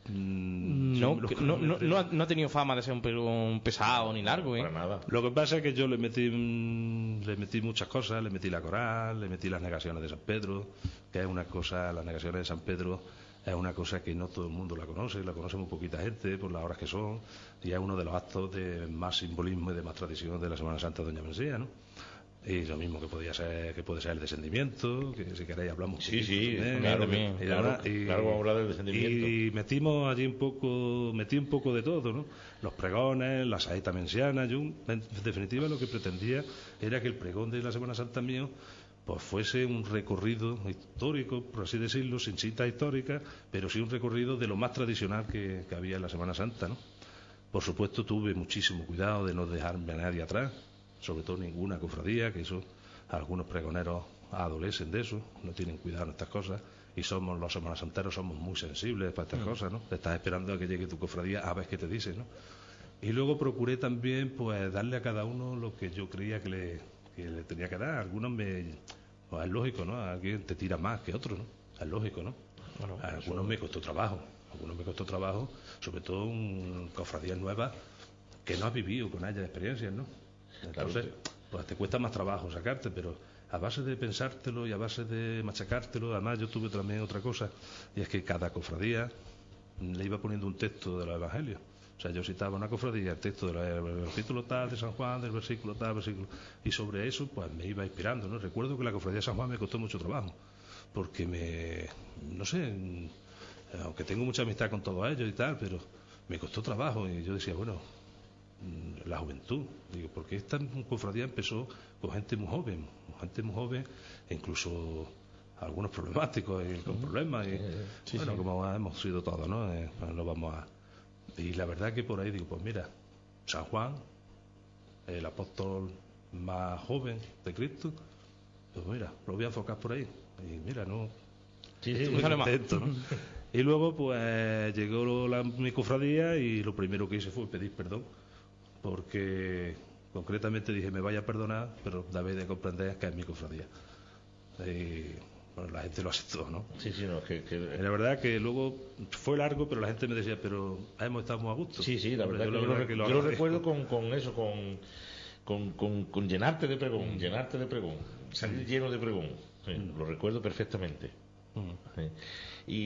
Mm, No, no, no, no ha, tenido fama de ser un, un pesado ni largo, ¿eh? Para nada. Lo que pasa es que yo le metí, mm, le metí muchas cosas, le metí la coral, le metí las negaciones de San Pedro, que es una cosa, las negaciones de San Pedro es una cosa que no todo el mundo la conoce, la conoce muy poquita gente por las horas que son, y es uno de los actos de más simbolismo y de más tradición de la Semana Santa de Doña Mencía, ¿no? Y lo mismo que podía ser, que puede ser el descendimiento, que si queréis hablamos Sí, sí, también, claro, también. y claro, y- claro, hablar del descendimiento. y metimos allí un poco, metí un poco de todo, ¿no? Los pregones, la saeta menciana, yo en definitiva lo que pretendía era que el pregón de la Semana Santa mío pues fuese un recorrido histórico, por así decirlo, sin citas históricas, pero sí un recorrido de lo más tradicional que, que había en la Semana Santa, ¿no? Por supuesto tuve muchísimo cuidado de no dejarme a nadie atrás, sobre todo ninguna cofradía, que eso algunos pregoneros adolecen de eso, no tienen cuidado en estas cosas, y somos los semanas santeros somos muy sensibles para estas cosas, ¿no? Estás esperando a que llegue tu cofradía a ver qué te dice, ¿no? Y luego procuré también pues darle a cada uno lo que yo creía que le, que le tenía que dar. Algunos me pues, es lógico, ¿no? Alguien te tira más que otro, ¿no? Es lógico, ¿no? Bueno, algunos me costó trabajo, algunos me costó trabajo, sobre todo en cofradías nuevas que no has vivido con ellas experiencias, ¿no? Entonces, pues te cuesta más trabajo sacarte, pero a base de pensártelo y a base de machacártelo, además yo tuve también otra cosa, y es que cada cofradía le iba poniendo un texto de los evangelios. O sea, yo citaba una cofradía, el texto del capítulo tal de San Juan, del versículo tal, versículo. Y sobre eso, pues me iba inspirando, ¿no? Recuerdo que la cofradía de San Juan me costó mucho trabajo, porque me. No sé, aunque tengo mucha amistad con todos ellos y tal, pero me costó trabajo. Y yo decía, bueno, la juventud. Digo, porque esta cofradía empezó con gente muy joven, gente muy joven, e incluso algunos problemáticos y con problemas. Y, bueno, como hemos sido todos, ¿no? Eh, pues no vamos a. Y la verdad que por ahí digo, pues mira, San Juan, el apóstol más joven de Cristo, pues mira, lo voy a enfocar por ahí. Y mira, no. estoy muy contento, ¿no? Y luego, pues llegó la, mi cofradía y lo primero que hice fue pedir perdón, porque concretamente dije, me vaya a perdonar, pero debéis de comprender que es mi cofradía. Y bueno, la gente lo aceptó, ¿no? Sí, sí, no, que, que- la verdad que luego fue largo, pero la gente me decía, pero hemos estado muy a gusto. Sí, sí, la verdad yo que yo, lo, yo lo recuerdo con, con eso, con, con, con, con llenarte de pregón, llenarte de pregón, salir lleno de pregón. Sí, Lo recuerdo perfectamente. Sí. Y,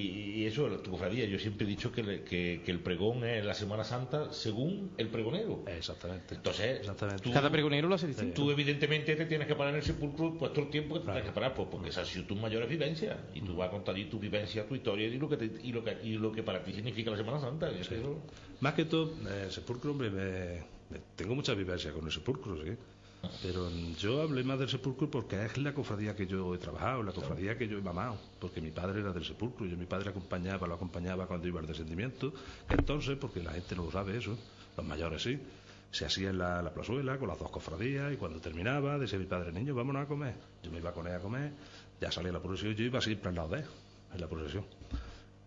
y eso, tu cofradía, yo siempre he dicho que, le- que, que el pregón es la Semana Santa según el pregonero. Exactamente. Entonces, Exactamente. tú, Cada pregonero lo hace distinto. tú evidentemente te tienes que parar en el sepulcro pues todo el tiempo que te tienes que parar, pues, porque esas han sido tus mayores vivencias. Y tú vas a contar ahí tu vivencia, tu historia y lo que, te- y lo que, y lo que para ti significa la Semana Santa. Eso- Más que todo, eh, el sepulcro, hombre, me- me- tengo mucha vivencia con el sepulcro, sí. Pero yo hablé más del sepulcro porque es la cofradía que yo he trabajado, la cofradía que yo he mamado. Porque mi padre era del sepulcro, yo mi padre acompañaba, lo acompañaba cuando iba al descendimiento. Entonces, porque la gente no lo sabe eso, los mayores sí, se hacía en la, la plazuela con las dos cofradías y cuando terminaba decía mi padre, niño, vámonos a comer. Yo me iba con él a comer, ya salía la procesión, yo iba siempre al lado de él, en la procesión.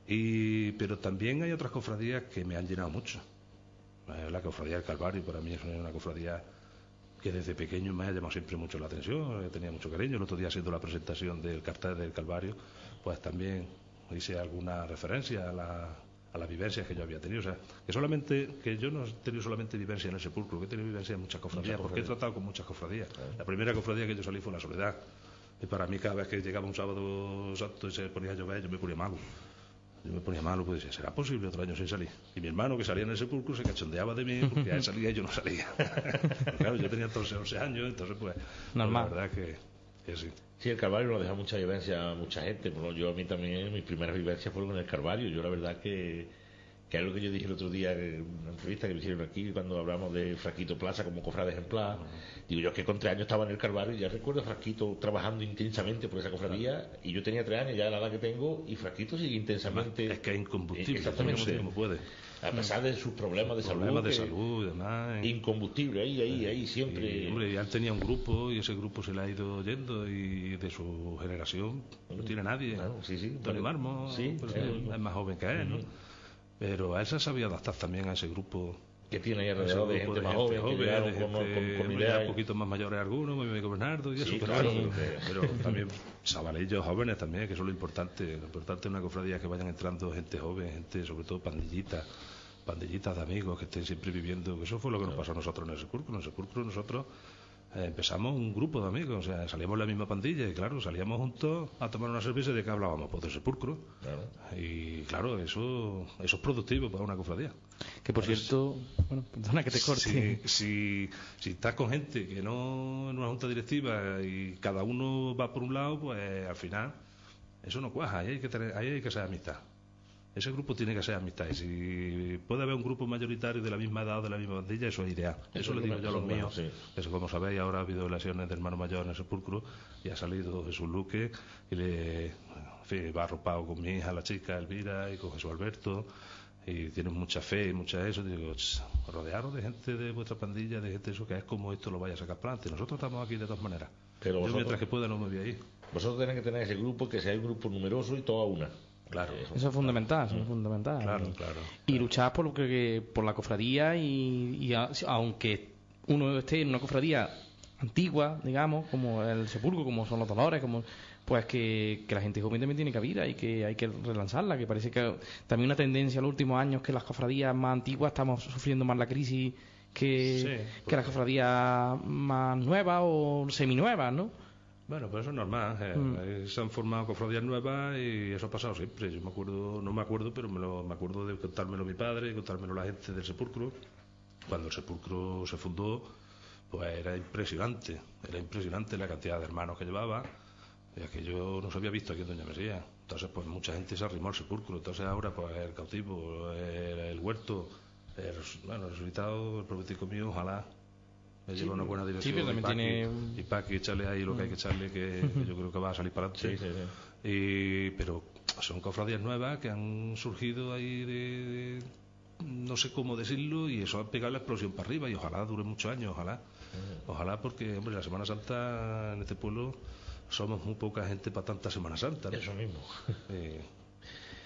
Y, pero también hay otras cofradías que me han llenado mucho. Eh, La cofradía del Calvario para mí es una cofradía que desde pequeño me ha llamado siempre mucho la atención, eh, tenía mucho cariño. El otro día haciendo la presentación del cartel del Calvario, pues también hice alguna referencia a la, a las vivencias que yo había tenido. O sea, que solamente, que yo no he tenido solamente vivencia en el sepulcro, que he tenido vivencia en muchas cofradías, porque he tratado con muchas cofradías. La primera cofradía que yo salí fue la Soledad. Y para mí cada vez que llegaba un sábado santo y se ponía a llover, yo me ponía malo. Yo me ponía malo, pues decía, ¿será posible otro año sin salir? Y mi hermano, que salía en el sepulcro, se cachondeaba de mí porque a él salía y yo no salía. Claro, yo tenía entonces 11 años, entonces pues... Normal. La verdad que, que sí. Sí, el Calvario nos deja mucha vivencia a mucha gente. Bueno, yo a mí también, mis primeras vivencias fueron en el Calvario. Yo la verdad que, que es lo que yo dije el otro día en una entrevista que me hicieron aquí cuando hablamos de Frasquito Plaza como cofrade ejemplar. Digo yo es que con tres años estaba en el Calvario y ya recuerdo a Frasquito trabajando intensamente por esa cofradía y yo tenía tres años ya la edad que tengo y Frasquito sigue intensamente. Es que es incombustible. Exactamente. Como puede. A pesar de sus problemas de Problemas salud. de que- salud y demás. Incombustible, ahí, ahí, ahí, siempre. Y, hombre, ya él tenía un grupo y ese grupo se le ha ido yendo y de su generación no tiene nadie. Claro, sí, sí. Tony Marmo, Sí, pero sí. es más joven que él, ¿no? Pero a él se sabía adaptar también a ese grupo. Que tiene ahí alrededor de gente más joven, que con- gente, con- ideas. un poquito más mayores algunos, mi amigo Bernardo y Sí, eso, claro, pero- pero también sabalillos jóvenes también, que eso es lo importante. Lo importante es una cofradía que vayan entrando gente joven, gente, sobre todo pandillitas, pandillitas de amigos que estén siempre viviendo. que Eso fue lo que nos pasó a nosotros en el Sepulcro. En el Sepulcro nosotros empezamos un grupo de amigos, o sea, salíamos la misma pandilla y claro, salíamos juntos a tomar una cerveza y de qué hablábamos, pues del Sepulcro. Claro. Y claro, eso, eso es productivo para una cofradía. Que por cierto, bueno, perdona que te corte. Si, si, si estás con gente que no en una junta directiva y cada uno va por un lado, pues al final eso no cuaja, ahí hay que, tener, ahí hay que ser amistad. Ese grupo tiene que ser amistad. Y si puede haber un grupo mayoritario de la misma edad o de la misma bandilla, eso es ideal. Eso, Eso le es digo lo yo a los míos. sí. Eso, como sabéis, ahora ha habido lesiones de hermano mayor en el sepulcro y ha salido Jesús Luque y le en fin, va arropado con mi hija, la chica Elvira, y con Jesús Alberto. Y tienen mucha fe y mucha eso. Digo, "Ch, rodearos de gente de vuestra pandilla, de gente de eso, que es como esto lo vaya a sacar para adelante. Nosotros estamos aquí de todas maneras. Pero Yo vosotros- mientras que pueda no me voy a ir. Vosotros tenéis que tener ese grupo, que sea un grupo numeroso y todo a una. Claro. Eso es fundamental, eso es fundamental. Claro, Y- claro. Y luchar por lo que por la cofradía y, y a- aunque uno esté en una cofradía antigua, digamos, como el sepulcro, como son los dolores, como pues que, que la gente joven también tiene cabida y que hay que relanzarla, que parece que también una tendencia en los últimos años que las cofradías más antiguas estamos sufriendo más la crisis que, Sí, que las cofradías más nuevas o seminuevas, ¿no? Bueno, pues eso es normal. eh, Mm. Se han formado cofradías nuevas y eso ha pasado siempre. Yo me acuerdo, no me acuerdo, pero me, lo, me acuerdo de contármelo mi padre, contármelo la gente del sepulcro. Cuando el sepulcro se fundó, pues era impresionante. Era impresionante la cantidad de hermanos que llevaba. Y aquello no se había visto aquí en Doña Mesía. Entonces, pues mucha gente se arrimó al sepulcro. Entonces, ahora, pues el cautivo, el, el huerto, el, bueno, el resucitado, el profético mío, ojalá me lleve una buena dirección. también y Paqui- tiene- Mm. Y Paqui, echarle ahí lo que hay que echarle, que, que yo creo que va a salir para adelante. Sí, sí, sí. Y, pero son cofradías nuevas que han surgido ahí de, de- no sé cómo decirlo y eso ha pegado la explosión para arriba y ojalá dure muchos años, ojalá. Ojalá porque, hombre, la Semana Santa en este pueblo somos muy poca gente para tanta Semana Santa. ¿no? Eso mismo. Eh,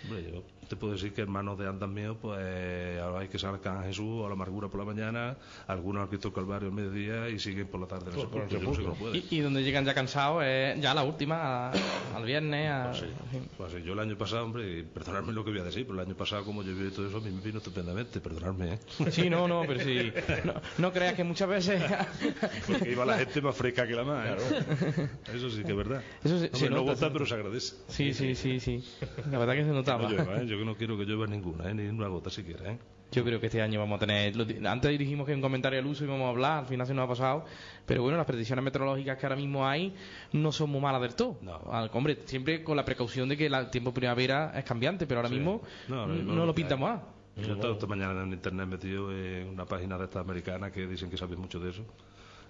hombre, yo te puedo decir que hermanos de andas míos, pues ahora hay que sacar a Jesús a la amargura por la mañana, algunos al Cristo Calvario al mediodía y siguen por la tarde en el Por- por el sepulcro. Yo no sé cómo sepulcro. puede. Y, y donde llegan ya cansados es ya la última, a- al viernes. a- Pues sí, pues sí, yo el año pasado, hombre, y perdonadme lo que voy a decir, pero el año pasado como llovió y todo eso, a mí me vino estupendamente, perdonadme, ¿eh? Sí, no, no, pero sí. No, no creas que muchas veces. Porque iba la gente más fresca que la más, ¿eh? Eso sí que es verdad. Eso se- Hombre, se no nota, se pero se agradece. Sí, sí, sí, sí. La verdad que se notaba. no llueva, ¿eh? Yo que no quiero que llueva ninguna, ¿eh? Ni una gota siquiera, ¿eh? Yo creo que este año vamos a tener. Antes dijimos que un comentario al uso íbamos a hablar, al final se nos ha pasado. Pero bueno, las predicciones meteorológicas que ahora mismo hay no son muy malas del todo. No. Al- Hombre, siempre con la precaución de que el tiempo primavera es cambiante, pero ahora Sí. mismo No, lo pintamos más. Yo he estado esta mañana en internet metido en una página de estas americanas que dicen que saben mucho de eso.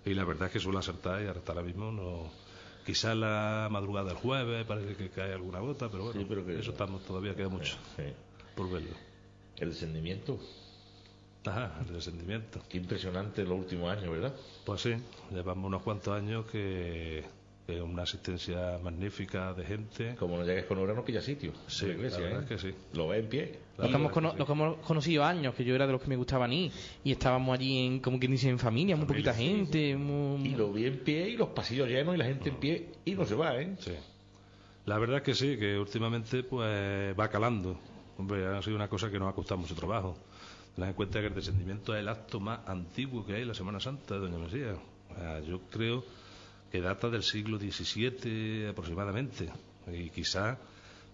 Y la verdad es que suele acertar y hasta ahora mismo no. Quizás la madrugada del jueves parece que cae alguna gota, pero bueno, Sí, pero que- eso estamos, todavía queda mucho Sí. por verlo. El descendimiento. Ajá, el descendimiento. Qué impresionante los últimos años, ¿verdad? Pues sí, llevamos unos cuantos años que, que una asistencia magnífica de gente. Como no llegues con hora no pilla sitio. Sí, la iglesia, la verdad ¿eh? es que sí. Lo ves en pie. Los que, hemos cono- los que hemos conocido años, que yo era de los que me gustaban ir, y estábamos allí, en, como quien dice, en familia, muy poquita gente. muy- Y lo vi en pie y los pasillos llenos y la gente en pie y no se va, ¿eh? Sí. La verdad es que sí, que últimamente pues va calando. Hombre, ha sido una cosa que nos ha costado mucho trabajo. Tened en cuenta que el descendimiento es el acto más antiguo que hay en la Semana Santa de Doña Mesía. O sea, yo creo que data del siglo XVII aproximadamente. Y quizá,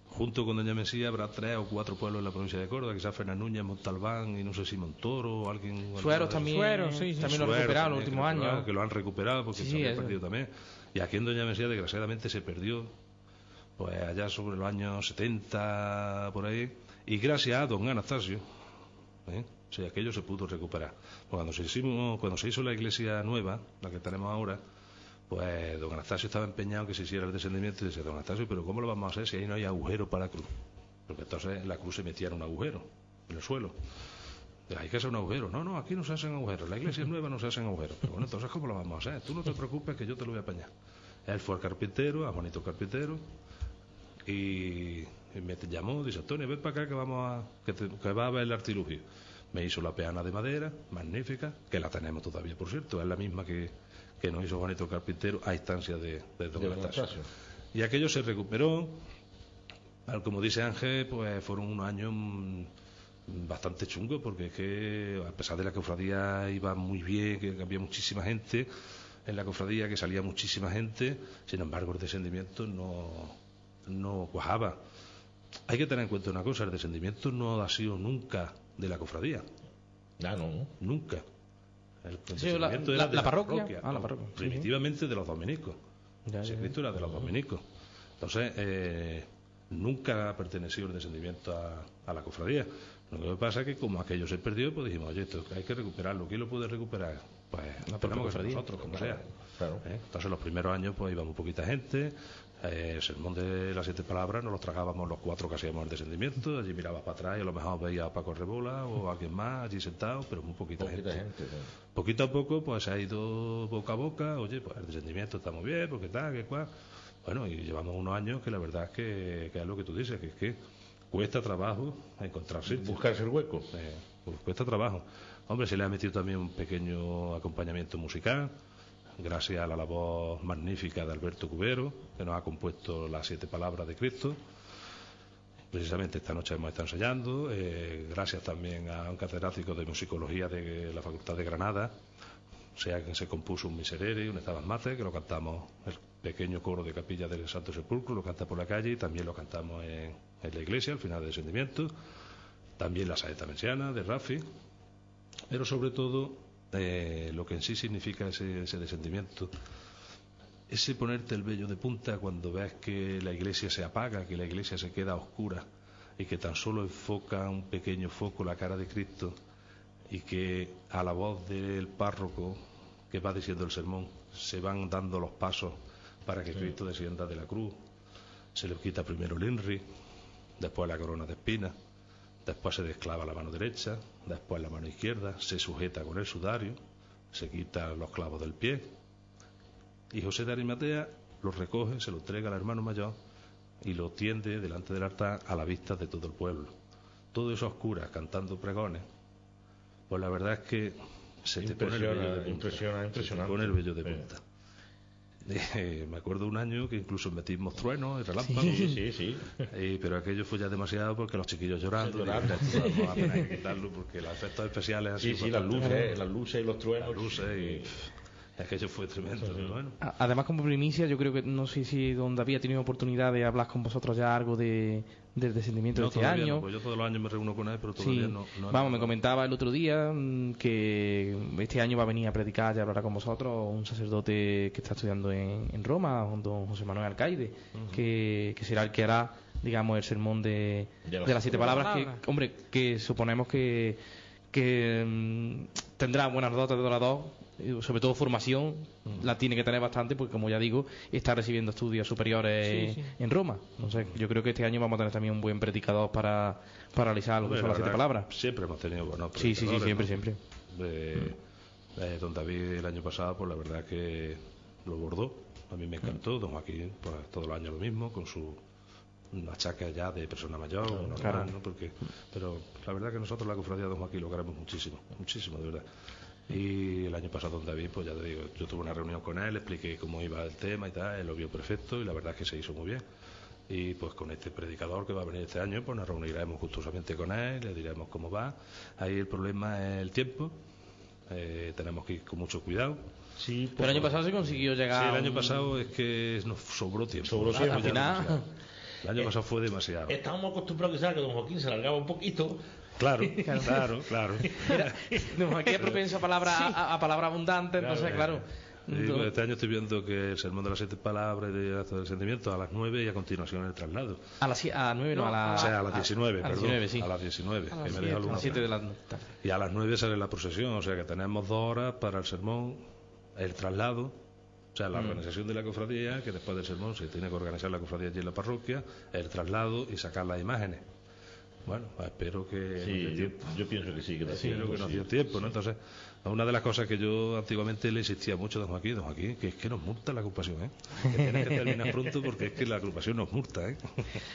junto con Doña Mesía, habrá tres o cuatro pueblos en la provincia de Córdoba. Quizás Fernández Núñez, Montalbán y no sé si Montoro o alguien... Sueros también, Sueros, sí, sí. también lo han Suero recuperado en los últimos que lo- años. Que lo han recuperado porque Sí, se había perdido también. Y aquí en Doña Mesía, desgraciadamente, se perdió, pues allá sobre los años 70, por ahí. Y gracias a don Anastasio, ¿eh? O sea, aquello se pudo recuperar. Pues cuando, se hicimos, cuando se hizo la iglesia nueva, la que tenemos ahora, pues don Anastasio estaba empeñado que se hiciera el descendimiento y decía, don Anastasio, pero ¿cómo lo vamos a hacer si ahí no hay agujero para la cruz? Porque entonces la cruz se metía en un agujero, en el suelo. Hay que hacer un agujero. No, no, aquí no se hacen agujeros. La iglesia es nueva no se hacen agujeros. Pero bueno, entonces ¿cómo lo vamos a hacer? Tú no te preocupes que yo te lo voy a apañar. Él fue al carpintero, a Juanito Carpintero, y, me llamó, dice, Antonio, ven para acá que vamos a, que, te- va a ver el artilugio. Me hizo la peana de madera, magnífica, que la tenemos todavía, por cierto, es la misma que, que nos hizo Juanito Carpintero a instancia de, de don De. Y aquello se recuperó, como dice Ángel, pues fueron unos años mm, bastante chungos, porque es que a pesar de la cofradía iba muy bien, que había muchísima gente en la cofradía, que salía muchísima gente, sin embargo el descendimiento no, no cuajaba. Hay que tener en cuenta una cosa, el descendimiento no ha sido nunca de la cofradía. Ah, no. Nunca. El Sí, la- descendimiento la- era de la parroquia. Ah, la no, parroquia. Sí, sí. Primitivamente de los dominicos. Cristo era de los dominicos. Entonces, eh, nunca ha pertenecido el descendimiento a, a la cofradía. Lo que pasa es que como aquello se perdió, pues dijimos, oye, esto hay que recuperarlo. ¿Quién lo puede recuperar? Pues La tenemos que ser nosotros, como Claro, sea. claro. ¿Eh? Entonces, los primeros años, pues íbamos poquita gente. Eh, el sermón de las siete palabras nos lo tragábamos los cuatro que hacíamos el descendimiento. Allí mirabas para atrás y a lo mejor veía a Paco Rebola o a alguien más allí sentado, pero muy poquita, Poquita gente. gente. ¿no? Poquito a poco, pues se ha ido boca a boca. Oye, pues el descendimiento está muy bien, porque tal, que cual. Bueno, y llevamos unos años que la verdad es que, que es lo que tú dices, que es que cuesta trabajo encontrar sitio. Buscarse el hueco. Eh, pues cuesta trabajo. Hombre, se le ha metido también un pequeño acompañamiento musical, gracias a la labor magnífica de Alberto Cubero, que nos ha compuesto las siete palabras de Cristo. Precisamente esta noche hemos estado ensayando, eh, gracias también a un catedrático de musicología de la Facultad de Granada, sea que se compuso un miserere un Estaban Mate, que lo cantamos el pequeño coro de capilla del Santo Sepulcro, lo canta por la calle y también lo cantamos en, la iglesia al final del descendimiento también la saeta menciana de Rafi, pero sobre todo eh, lo que en sí significa ese, ese descendimiento, ese ponerte el vello de punta cuando ves que la iglesia se apaga, que la iglesia se queda oscura y que tan solo enfoca un pequeño foco la cara de Cristo y que a la voz del párroco que va diciendo el sermón se van dando los pasos para que Cristo descienda de la cruz. Se le quita primero el INRI, después la corona de espinas, después se desclava la mano derecha, después la mano izquierda, se sujeta con el sudario, se quita los clavos del pie y José de Arimatea lo recoge, se lo entrega al hermano mayor y lo tiende delante del altar a la vista de todo el pueblo. Todo eso a oscuras, cantando pregones. Pues la verdad es que se te pone el Impresiona, vello de punta. impresiona, Se te pone el vello de Sí. punta. Eh, me acuerdo un año que incluso metimos truenos y relámpagos. Sí, sí, sí. Eh, pero aquello fue ya demasiado porque los chiquillos llorando. Llorando. digo, "Esto vamos a tener que quitarlo porque los efectos especiales han Sí, sí, las luces, las luces y los truenos. las luces y aquello fue tremendo. bueno. Además, como primicia, yo creo que no sé si don David ha tenido oportunidad de hablar con vosotros ya algo de, del descendimiento No, de este año. no, pues yo todos los años me reúno con él, pero todavía Sí. no, no Vamos, me comentaba el otro día mm, que este año va a venir a predicar y a hablar con vosotros un sacerdote que está estudiando en, en Roma, don José Manuel Alcaide, que, que será el que hará, digamos, el sermón de, De las de las siete palabras, que, hombre, que suponemos que, que mm, tendrá buenas dotes de orador, sobre todo formación, la tiene que tener bastante, porque como ya digo, está recibiendo estudios superiores Sí, sí. en Roma. Entonces, yo creo que este año vamos a tener también un buen predicador para, para realizar lo que son la las siete palabras. Siempre hemos tenido buenos Sí, sí, sí, siempre, ¿no? siempre. Eh, eh, don David el año pasado, pues la verdad que lo bordó. A mí me encantó. Don Joaquín, pues todo el año lo mismo, con su achaque ya de persona mayor, normal, claro. ¿no? Porque, pero la verdad que nosotros la cofradía de Don Joaquín lo queremos muchísimo, muchísimo, de verdad. Y el año pasado David, pues ya te digo, yo tuve una reunión con él, expliqué cómo iba el tema y tal, él lo vio perfecto y la verdad es que se hizo muy bien. Y pues con este predicador que va a venir este año, pues nos reuniremos gustosamente con él, le diremos cómo va. Ahí el problema es el tiempo, eh, tenemos que ir con mucho cuidado. Sí, Pero el año pasado se consiguió llegar. Sí, el año pasado es que nos sobró tiempo. Sobró tiempo. Al final-. El año pasado fue demasiado. Estábamos acostumbrados quizás a que don Joaquín se alargaba un poquito. Claro, claro, claro. No, aquí es propenso a palabra, a, a palabra abundante, entonces, claro. Este año estoy viendo que el sermón de las siete palabras y de del sentimiento a las nueve y a continuación el traslado. A las a 9, no, a las o sea, a las 19, a las perdón. 19, sí. A las 19, A las que me siete, deja a las alguna siete de la. Y a las 9 sale la procesión, o sea que tenemos dos horas para el sermón, el traslado, o sea, la Mm. organización de la cofradía, que después del sermón se tiene que organizar la cofradía allí en la parroquia, el traslado y sacar las imágenes. Bueno, espero que Sí, yo, tiempo. yo pienso que sí, que Sí, creo que nos sí. tiempo, ¿no? Entonces, una de las cosas que yo antiguamente le insistía mucho a don Joaquín, don Joaquín, que es que nos multa la ocupación, ¿eh? Que tienes que terminar pronto porque es que la ocupación nos multa, ¿eh?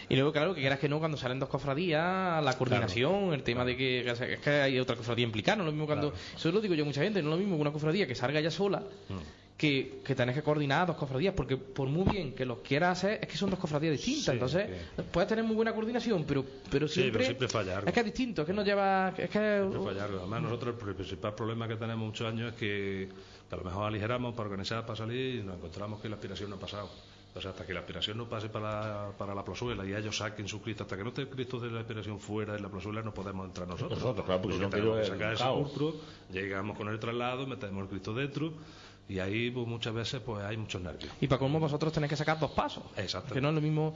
Y luego, claro, que quieras que no, cuando salen dos cofradías, la coordinación, el tema de que, que es que hay otra cofradía implicada, no lo mismo cuando. Eso lo digo yo a mucha gente, no es lo mismo que una cofradía que salga ya sola, Mm. Que, que tenés que coordinar dos cofradías, porque por muy bien que los quieras hacer, es que son dos cofradías distintas. Sí, entonces, puedes tener muy buena coordinación, pero, pero Sí, siempre. pero siempre falla algo. Es que es distinto, es que no lleva. Es que. Además, nosotros el principal problema que tenemos muchos años es que, que a lo mejor aligeramos para organizar, para salir y nos encontramos que la aspiración no ha pasado. Entonces, hasta que la aspiración no pase para, para la plazuela y ellos saquen su Cristo, hasta que no esté el Cristo de la aspiración fuera de la plazuela, no podemos entrar nosotros. Nosotros, claro, porque si no tenemos que sacar el caos. sepulcro, llegamos con el traslado, metemos el Cristo dentro y ahí pues, muchas veces pues hay muchos nervios. Y para colmo vosotros tenéis que sacar dos pasos. Exacto. Que no es lo mismo.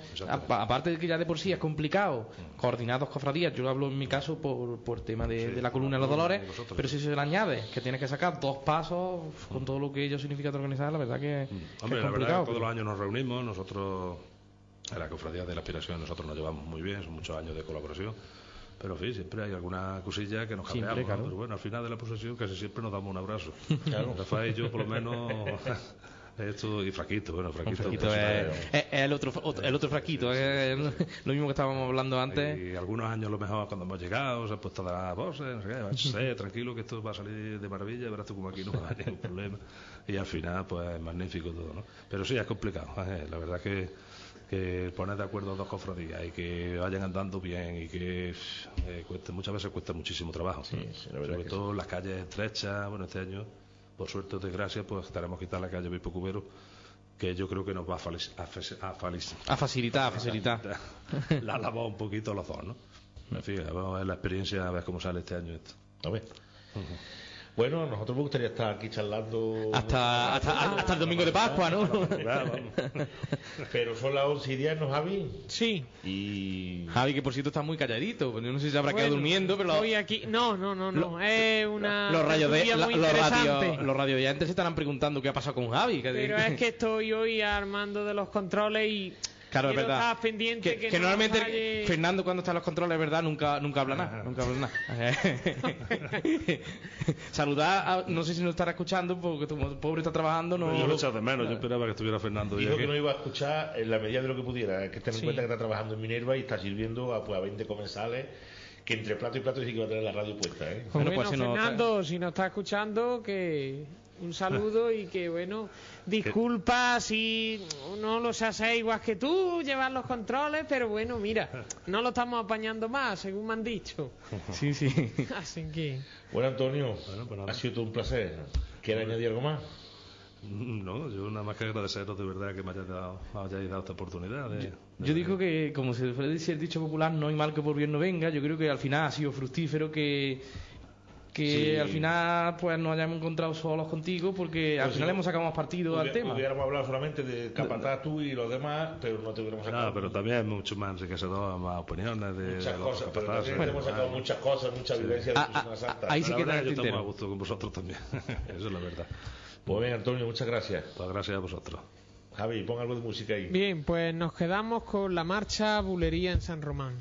Aparte de que ya de por sí es complicado coordinar dos cofradías, yo hablo en mi caso por, por tema de, Sí, de la columna de los dolores, vosotros, pero sí. si se le añade que tienes que sacar dos pasos con todo lo que ello significa de organizar, la verdad que, Hombre, es la verdad complicado. que todos los años nos reunimos, nosotros, en la cofradía de la aspiración, nosotros nos llevamos muy bien, son muchos años de colaboración, pero en fin, siempre hay alguna cosilla que nos Siempre, cabreamos, ¿no? claro. pero bueno, al final de la procesión casi siempre nos damos un abrazo. Claro. Rafael y yo, por lo menos, esto, y Fraquito, bueno, Fraquito. Fraquito pues, es, es- es el otro otro- el otro fraquito, es lo mismo que estábamos hablando antes. Y algunos años a lo mejor cuando hemos llegado se ha puesto a dar voces, no sé qué, tranquilo que esto va a salir de maravilla, verás tú como aquí no va a haber ningún problema. Y al final, pues es magnífico todo, ¿no? Pero sí, es complicado, eh, la verdad que, que poner de acuerdo dos cofradías y que vayan andando bien y que eh, cueste, muchas veces cuesta muchísimo trabajo. Sí, sí, verdad Sobre todo en las calles estrechas, bueno, este año, por suerte o desgracia, pues que quitar la calle Bispo Cubero, que yo creo que nos va a, a, a facilitar, a facilitar. la lavó un poquito los dos, ¿no? En fin, vamos a ver la experiencia, a ver cómo sale este año esto. A ver. Bueno, nosotros me gustaría estar aquí charlando. Hasta, hasta, hasta el domingo de Pascua, ¿no? Pero son las 11 y 10, ¿no, Javi? Sí. Y. Javi, que por cierto está muy calladito, pues yo no sé si se habrá quedado durmiendo, pero... Estoy aquí. No, no, no, no. es una. los radios de, tertulia la- muy los radios los radioyentes se estarán preguntando qué ha pasado con Javi Pero es que estoy hoy armando de los controles y. Claro, es verdad. pendiente que, que, que no normalmente falle- Fernando cuando está en los controles, verdad, nunca nunca habla nada, nunca habla nada. Saludar, a- no sé si nos estará escuchando porque tu pobre está trabajando, no. Yo lo echaba de menos, yo esperaba que estuviera Fernando Dijo que no iba a escuchar en la medida de lo que pudiera. Hay que tener Sí. en cuenta que está trabajando en Minerva y está sirviendo a, pues, a 20 comensales. Que entre plato y plato sí que va a tener la radio puesta. ¿eh? Pues Bueno, bueno, pues si no- Fernando, si nos está escuchando, que un saludo y que bueno, disculpa si no lo sé hacer igual que tú, llevar los controles, pero bueno, mira, no lo estamos apañando más, según me han dicho. Sí, sí. Así que, Bueno, Antonio, Bueno, pues ha sido todo un placer. ¿Quieres añadir algo más? No, yo nada más que agradeceros de verdad que me hayáis dado, hayáis dado esta oportunidad. De, de- Yo digo que, como se suele decir el dicho popular, no hay mal que por bien no venga. Yo creo que al final ha sido fructífero que que Sí. al final pues nos hayamos encontrado solos contigo porque al Pues si final no, hemos sacado más partido al tema. Hubiéramos hablado solamente de Capataz tú y los demás, pero no te hubiéramos sacado No, pero también es mucho más enriquecedor, más opiniones de, muchas de los cosas. Pero también te hemos sacado Ah, muchas cosas, mucha vivencia de Ah, ah, Semana Santa. ahí sí la que verdad, yo estamos a gusto con vosotros también. Eso es la verdad. Pues bien, Antonio, muchas gracias. Pues gracias a vosotros. Javi, pon algo de música ahí. bien, pues nos quedamos con la marcha Bulería en San Román.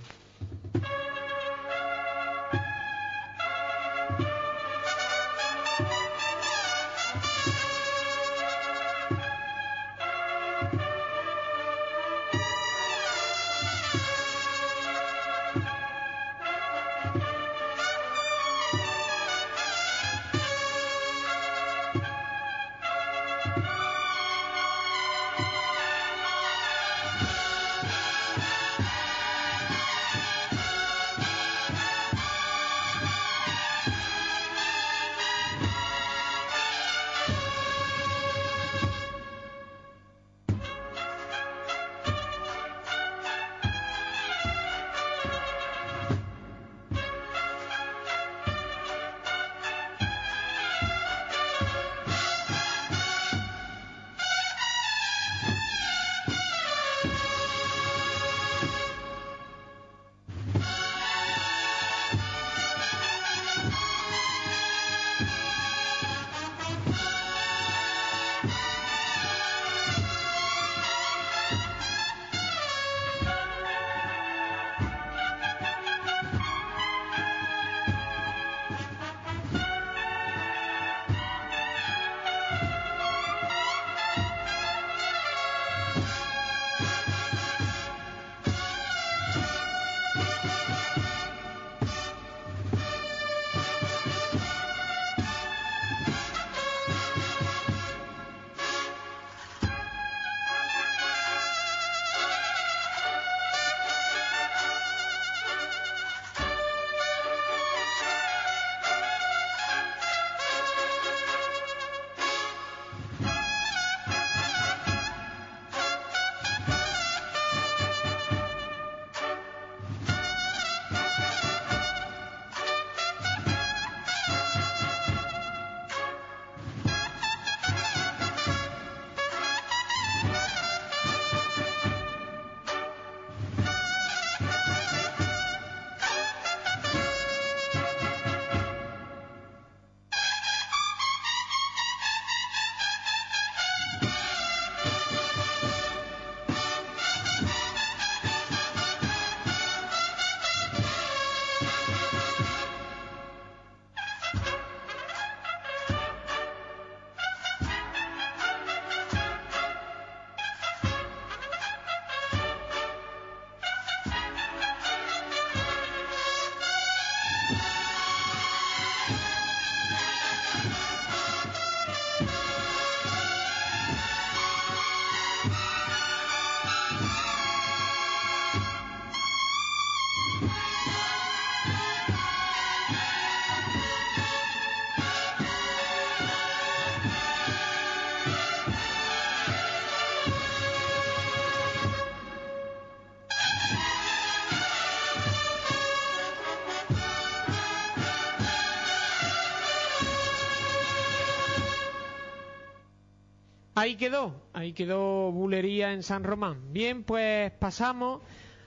Ahí quedó, ahí quedó bulería en San Román. Bien, pues pasamos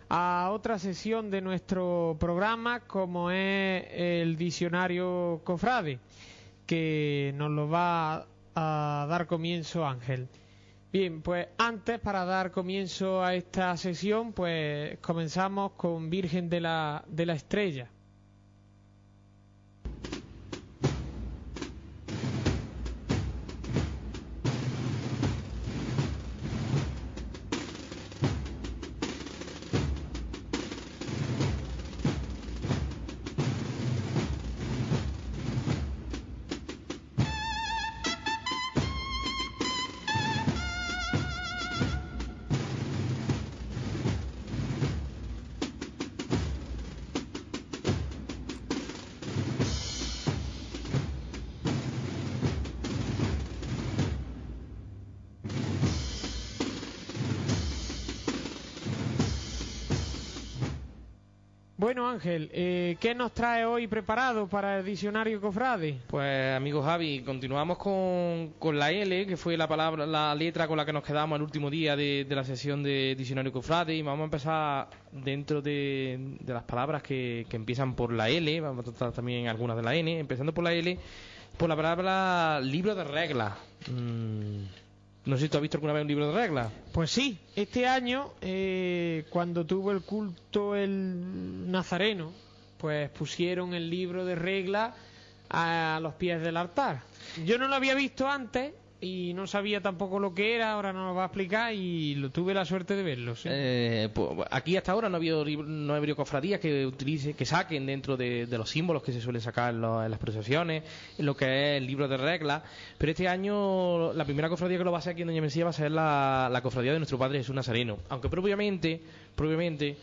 a otra sesión de nuestro programa, como es el diccionario Cofrade, que nos lo va a dar comienzo Ángel. Bien, pues antes, para dar comienzo a esta sesión, pues comenzamos con Virgen de la, de la Estrella. ¿Qué nos trae hoy preparado para el diccionario Cofrade? Pues, amigo Javi, continuamos con, con la L, que fue la palabra, la letra con la que nos quedamos el último día de, de la sesión de diccionario Cofrade, y vamos a empezar dentro de, de las palabras que, que empiezan por la L, vamos a tratar también algunas de la N, empezando por la L, por la palabra libro de reglas. Mm, no sé si tú has visto alguna vez un libro de reglas. Pues sí, este año, eh, cuando tuvo el culto el nazareno, pues pusieron el libro de reglas a los pies del altar. Yo no lo había visto antes y no sabía tampoco lo que era, ahora nos lo va a explicar y lo tuve la suerte de verlo. ¿sí? Eh, pues, aquí hasta ahora no ha habido, no ha habido cofradías que utilice, que saquen dentro de, los símbolos que se suelen sacar en, en las procesiones, en lo que es el libro de reglas. Pero este año la primera cofradía que lo va a hacer aquí en Doña Mencía va a ser la, la cofradía de nuestro Padre Jesús Nazareno. Aunque propiamente, propiamente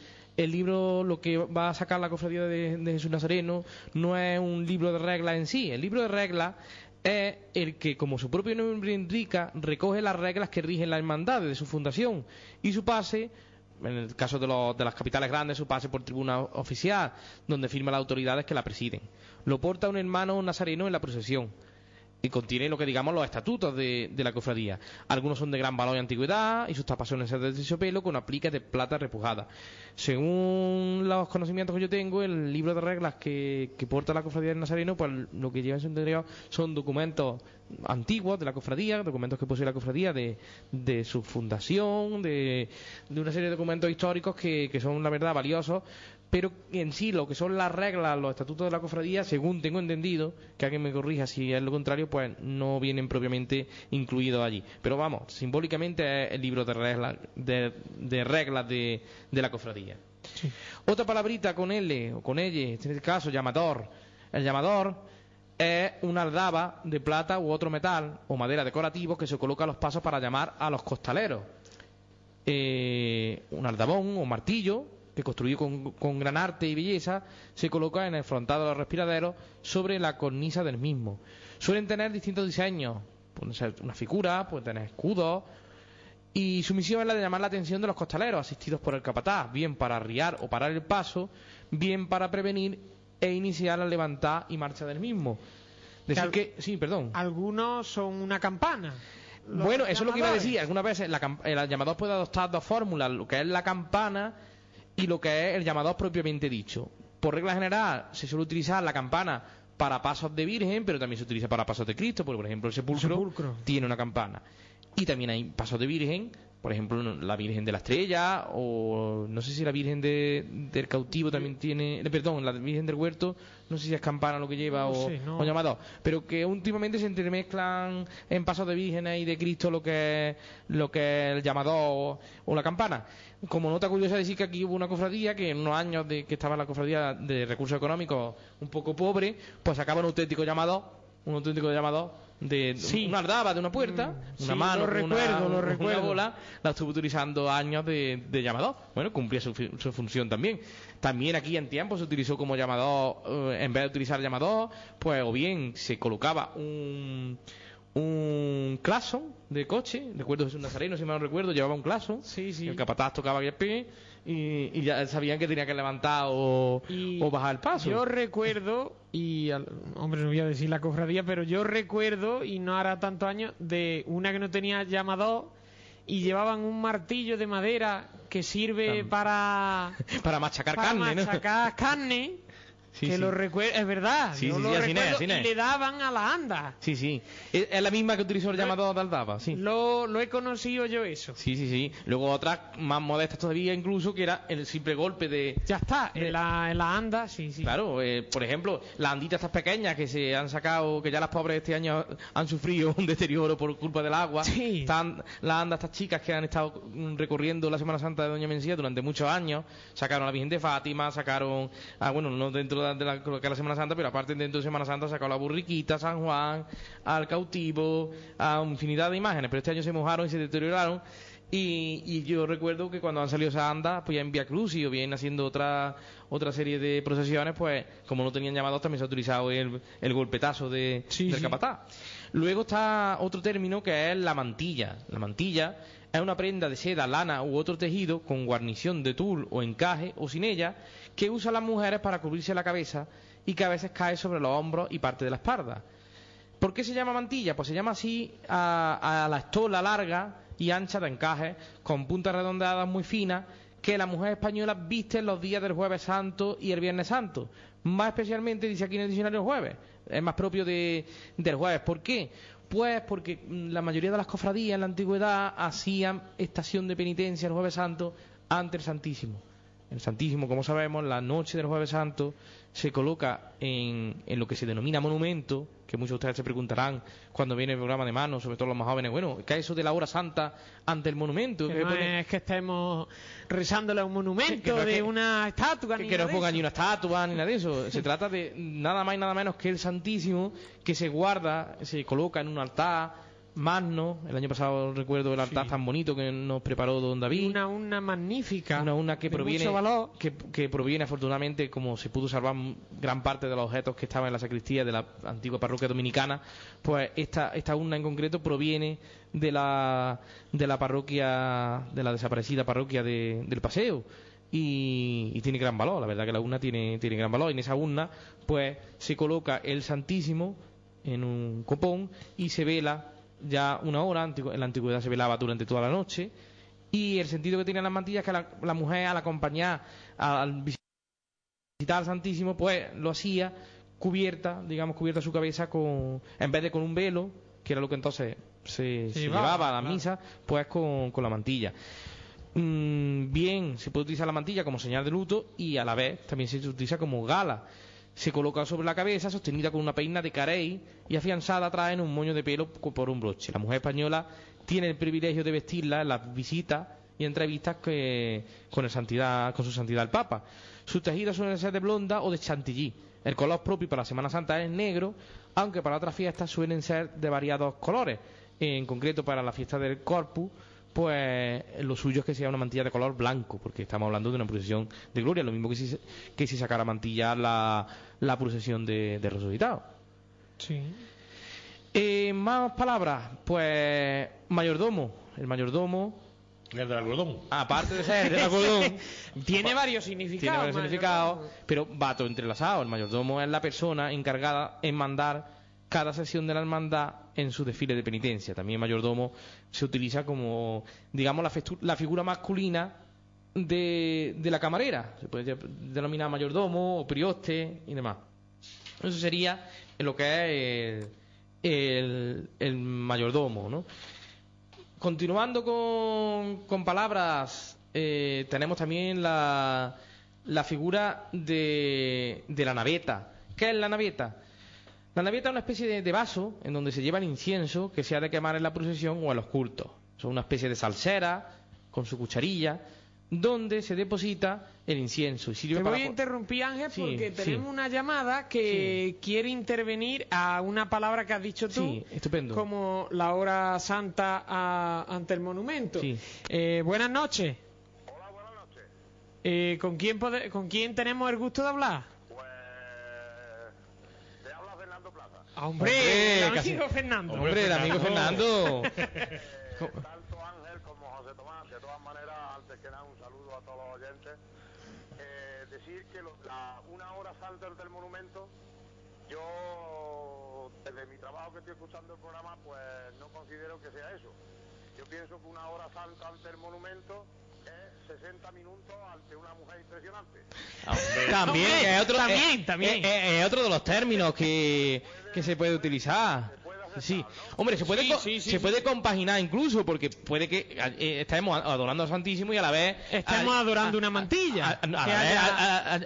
el libro, lo que va a sacar la cofradía de, Jesús Nazareno, no es un libro de reglas en sí. El libro de reglas es el que, como su propio nombre indica, recoge las reglas que rigen la hermandad de su fundación y su pase, en el caso de, de las capitales grandes, su pase por tribuna oficial, donde firma las autoridades que la presiden. Lo porta un hermano nazareno en la procesión y contiene lo que digamos los estatutos de, de la cofradía. Algunos son de gran valor y antigüedad y sus tapazones son de terciopelo con apliques de plata repujada. Según los conocimientos que yo tengo, el libro de reglas que, que porta la cofradía del Nazareno, pues lo que lleva en su interior son documentos antiguos de la cofradía, documentos que posee la cofradía de, de su fundación, de, de una serie de documentos históricos que, que son la verdad valiosos, pero en sí lo que son las reglas, los estatutos de la cofradía, según tengo entendido, que alguien me corrija si es lo contrario, pues no vienen propiamente incluidos allí. Pero vamos, simbólicamente es el libro de reglas de, de reglas de, de la cofradía. Otra palabrita con L o con L, en este caso llamador. El llamador es una aldaba de plata u otro metal o madera decorativo que se coloca a los pasos para llamar a los costaleros. Eh, un aldabón o martillo que construido con, con gran arte y belleza se coloca en el frontal de los respiraderos sobre la cornisa del mismo. Suelen tener distintos diseños, pueden ser una figura, pueden tener escudos, y su misión es la de llamar la atención de los costaleros asistidos por el capataz, bien para arriar o parar el paso, bien para prevenir e iniciar la levantada y marcha del mismo. Decir que, sí, perdón. Algunos son una campana. Bueno, eso es lo que iba a decir. Algunas veces la el llamador puede adoptar dos fórmulas, lo que es la campana y lo que es el llamador propiamente dicho. Por regla general, se suele utilizar la campana para pasos de Virgen, pero también se utiliza para pasos de Cristo, porque por ejemplo el sepulcro, sepulcro. tiene una campana. Y también hay pasos de Virgen, por ejemplo la Virgen de la Estrella, o no sé si la Virgen de- del cautivo también tiene, perdón, la Virgen del Huerto, no sé si es campana lo que lleva No o, sé, no. o llamador, pero que últimamente se entremezclan en pasos de vírgenes y de Cristo lo que es, lo que es el llamador o, o la campana. Como nota curiosa decir que aquí hubo una cofradía que en unos años de que estaba la cofradía de recursos económicos un poco pobre, pues sacaba un auténtico llamador, un auténtico llamador de Sí. una aldaba de una puerta, Mm, una sí, mano, lo con una- recuerdo, una recuerdo. bola, la estuvo utilizando años de, de llamador. Bueno, cumplía su, su función también. También aquí en tiempo se utilizó como llamador, eh, en vez de utilizar llamador, pues o bien se colocaba un un claxon de coche, recuerdo Jesús Nazareno, si mal no recuerdo, llevaba un claxon, Sí, sí. el capataz tocaba el pie y, y ya sabían que tenía que levantar o, Y o bajar el paso. Yo recuerdo, y al- hombre, no voy a decir la cofradía, pero yo recuerdo, y no hará tantos años, de una que no tenía llamador y llevaban un martillo de madera que sirve para, Para machacar para carne, ¿no? machacar carne. Sí, que sí. lo es verdad, Sí, yo lo es, recuerdo, no y es. le daban a la anda. Sí, sí. Es, es la misma que utilizó el llamador de Aldaba, sí. Lo, lo he conocido yo eso. Sí, sí, sí. Luego otras más modestas todavía incluso, que era el simple golpe de... Ya está, en la, en la anda, sí, sí. Claro, eh, por ejemplo, las anditas estas pequeñas que se han sacado, que ya las pobres este año han sufrido un deterioro por culpa del agua. Sí. Están las andas, estas chicas que han estado recorriendo la Semana Santa de Doña Mencía durante muchos años. Sacaron a la Virgen de Fátima, sacaron, ah, bueno, no dentro de la, que la Semana Santa, pero aparte dentro de Semana Santa a la Burriquita, San Juan, al cautivo, a infinidad de imágenes. Pero este año se mojaron y se deterioraron. Y, y yo recuerdo que cuando han salido esas andas, pues ya en Via Crucis o bien haciendo otra otra serie de procesiones, pues como no tenían llamados también se ha utilizado el, el golpetazo de, Sí, del sí. capataz. Luego está otro término que es la mantilla. La mantilla es una prenda de seda, lana u otro tejido con guarnición de tul o encaje o sin ella que usan las mujeres para cubrirse la cabeza y que a veces cae sobre los hombros y parte de la espalda. ¿Por qué se llama mantilla? Pues se llama así a, la estola larga y ancha de encaje, con puntas redondeadas muy finas, que la mujer española viste en los días del Jueves Santo y el Viernes Santo. Más especialmente, dice aquí en el diccionario, jueves. Es más propio de, del jueves. ¿Por qué? Pues porque mm, la mayoría de las cofradías en la antigüedad hacían estación de penitencia el Jueves Santo ante el Santísimo. El Santísimo, como sabemos, la noche del Jueves Santo se coloca en, en lo que se denomina monumento, que muchos de ustedes se preguntarán cuando viene el programa de manos, sobre todo los más jóvenes, bueno, ¿qué es eso de la hora santa ante el monumento? Que ¿Qué no pone- es que estemos rezándole a un monumento Sí, que no es de que- una estatua que, ni que no nada pongan ni una estatua ni nada de eso. Se trata de nada más y nada menos que el Santísimo que se guarda, se coloca en un altar magno. El año pasado recuerdo el altar tan bonito que nos preparó don David. Una urna magnífica. Una urna que proviene, que, que proviene afortunadamente, como se pudo salvar gran parte de los objetos que estaban en la sacristía de la antigua parroquia dominicana, pues esta, esta urna en concreto proviene de la, de la parroquia, de la desaparecida parroquia de- del Paseo. Y, y tiene gran valor, la verdad que la urna tiene, tiene gran valor. En esa urna, pues se coloca el Santísimo en un copón y se vela ya una hora, en la antigüedad se velaba durante toda la noche, y el sentido que tienen las mantillas es que la, la mujer al acompañar al visitar al Santísimo, pues lo hacía cubierta, digamos, cubierta su cabeza con, en vez de con un velo, que era lo que entonces se, se llevaba, llevaba a la claro. misa, pues con, con la mantilla. Mm, bien, se puede utilizar la mantilla como señal de luto y a la vez también se utiliza como gala. Se coloca sobre la cabeza, sostenida con una peina de carey y afianzada atrás en un moño de pelo por un broche. La mujer española tiene el privilegio de vestirla en las visitas y entrevistas que, con, el santidad, con su santidad el Papa. Sus tejidos suelen ser de blonda o de chantilly. El color propio para la Semana Santa es negro, aunque para otras fiestas suelen ser de variados colores. En concreto, para la fiesta del Corpus, pues lo suyo es que sea una mantilla de color blanco, porque estamos hablando de una procesión de gloria, lo mismo que si, que si sacara mantilla la, la procesión de, de resucitado. Sí. Eh, más palabras, pues mayordomo. El mayordomo, El del algodón. aparte de ser del algodón, Tiene varios tiene significados. varios mayordomo. significados, pero va todo entrelazado. El mayordomo es la persona encargada en mandar cada sesión de la hermandad en su desfile de penitencia. También mayordomo se utiliza como, digamos, la, figura masculina de, de la camarera. Se puede denominar mayordomo o prioste y demás. Eso sería lo que es el mayordomo, ¿no? Continuando con, con palabras, eh, tenemos también la, la figura de, de la naveta. ¿Qué es la naveta? La naveta es una especie de, de vaso en donde se lleva el incienso que se ha de quemar en la procesión o en los cultos. Son una especie de salsera con su cucharilla donde se deposita el incienso. Y sirve Te para voy a interrumpir, Ángel, Sí, porque sí. tenemos una llamada que quiere intervenir a una palabra que has dicho tú, Sí, estupendo. como la hora santa a- ante el monumento. Sí. Eh, buenas noches. Hola, buenas noches. ¿con, quién pode- ¿Con quién tenemos el gusto de hablar? Pues. Te habla Fernando Plaza. Ah, hombre, Hombre, el casi- amigo Fernando. Hombre, el amigo Fernando. Tanto Ángel como José Tomás. De todas maneras, antes que nada, un saludo a todos los oyentes. Eh, decir que lo- la- una hora santa ante el monumento, yo, desde mi trabajo que estoy escuchando el programa, pues no considero que sea eso. Yo pienso que una hora santa ante el monumento 60 minutos ante una mujer impresionante. También, Hombre, es otro, también, es- también. es- es- es otro de los términos que, que se puede utilizar. Sí, hombre, se puede Sí, co- sí, sí, se sí. puede compaginar incluso porque puede que eh, estemos adorando al Santísimo y a la vez Estamos a- adorando a- una mantilla. a- a- a la Que vez, haya- a- a- a-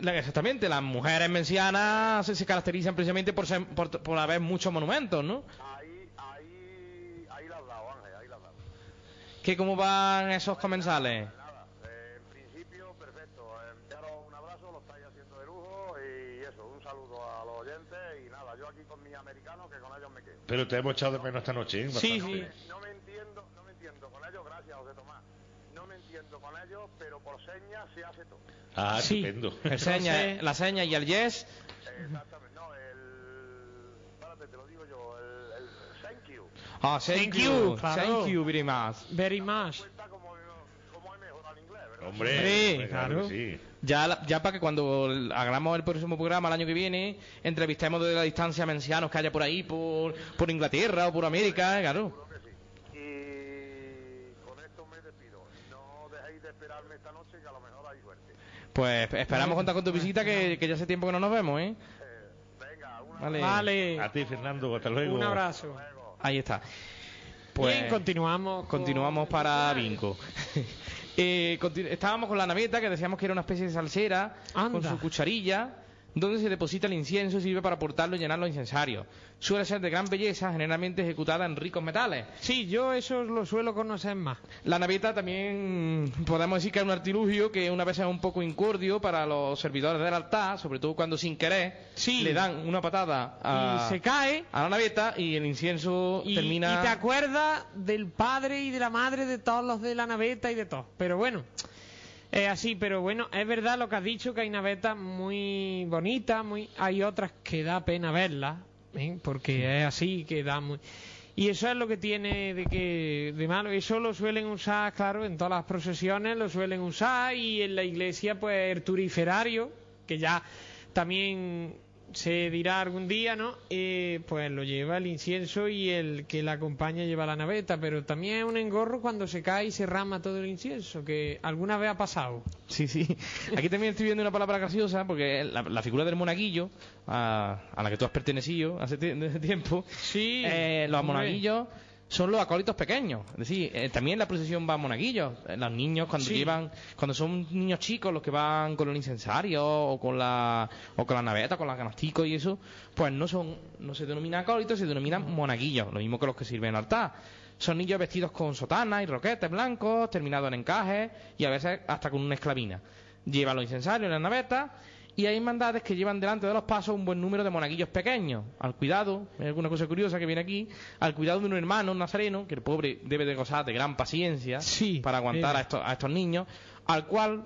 la- exactamente, las mujeres mencianas se, se caracterizan precisamente por, ser, por, por haber muchos monumentos, ¿no? Ahí, ahí, ahí la has dado, Ángel, ahí la has dado. ¿Qué cómo van esos comensales? Nada, eh, en principio, perfecto. Eh, Enviaros un abrazo, lo estáis haciendo de lujo y eso, un saludo a los oyentes y nada, yo aquí con mis americanos que con ellos me quedo. Pero te hemos echado de menos esta noche, ¿eh? Sí, Bastante. sí. No me entiendo, no me entiendo con ellos, gracias José Tomás. No me entiendo con ellos, pero por señas se hace todo. Ah, Sí. estupendo. El seña, la seña y el yes. Exactamente, no, el... Espérate, te lo digo yo, el, el thank you. Ah, thank, Thank you, you, claro. thank you very much. Very much. Hombre, claro claro. que sí. Ya, ya para que cuando hagamos el próximo programa el año que viene, entrevistemos de la distancia mencianos que haya por ahí, por, por Inglaterra o por América, claro. Sí. Y con esto me despido. No dejéis de esperarme esta noche que a lo mejor hay suerte. Pues esperamos contar con tu visita, que, que ya hace tiempo que no nos vemos, ¿eh? Eh, venga, una Vale. Vale. A ti, Fernando, hasta luego. Un abrazo. Ahí está. Pues Bien, continuamos. con- continuamos para Vinco. Eh, estábamos con la naveta, que decíamos que era una especie de salsera, con su cucharilla, donde se deposita el incienso y sirve para portarlo y llenar los incensarios. Suele ser de gran belleza, generalmente ejecutada en ricos metales. Sí, yo eso lo suelo conocer más. La naveta también podemos decir que es un artilugio que una vez es un poco incordio para los servidores del altar, sobre todo cuando sin querer Sí. le dan una patada a, y se cae. a la naveta y el incienso Y, termina... y te acuerdas del padre y de la madre de todos los de la naveta y de todo. Pero bueno, es así. Pero bueno, es verdad lo que has dicho, que hay navetas muy bonitas, muy hay otras que da pena verlas, ¿eh? porque es así, que da muy... Y eso es lo que tiene de que de malo. Eso lo suelen usar, claro, en todas las procesiones lo suelen usar y en la iglesia, pues, el turiferario, que ya también se dirá algún día, ¿no? Eh, pues lo lleva el incienso y el que la acompaña lleva la naveta, pero también es un engorro cuando se cae y se rama todo el incienso, que alguna vez ha pasado. Sí, sí. Aquí también estoy viendo una palabra graciosa, porque la, la figura del monaguillo, a, a la que tú has pertenecido hace, tiempo, Sí. eh, los monaguillos son los acólitos pequeños. Es decir, eh, también la procesión va monaguillos. Eh, Los niños cuando Sí. llevan, cuando son niños chicos los que van con el incensario o con la o con la naveta, con la canasticos y eso, pues no son no se denominan acólitos, se denominan monaguillos, lo mismo que los que sirven en altar. Son niños vestidos con sotana y roquetes blancos, terminados en encajes y a veces hasta con una esclavina. Llevan los incensarios en la naveta y hay hermandades que llevan delante de los pasos un buen número de monaguillos pequeños. Al cuidado, hay alguna cosa curiosa que viene aquí, al cuidado de un hermano, un nazareno, que el pobre debe de gozar de gran paciencia Sí, para aguantar eh. a, estos, a estos niños, al cual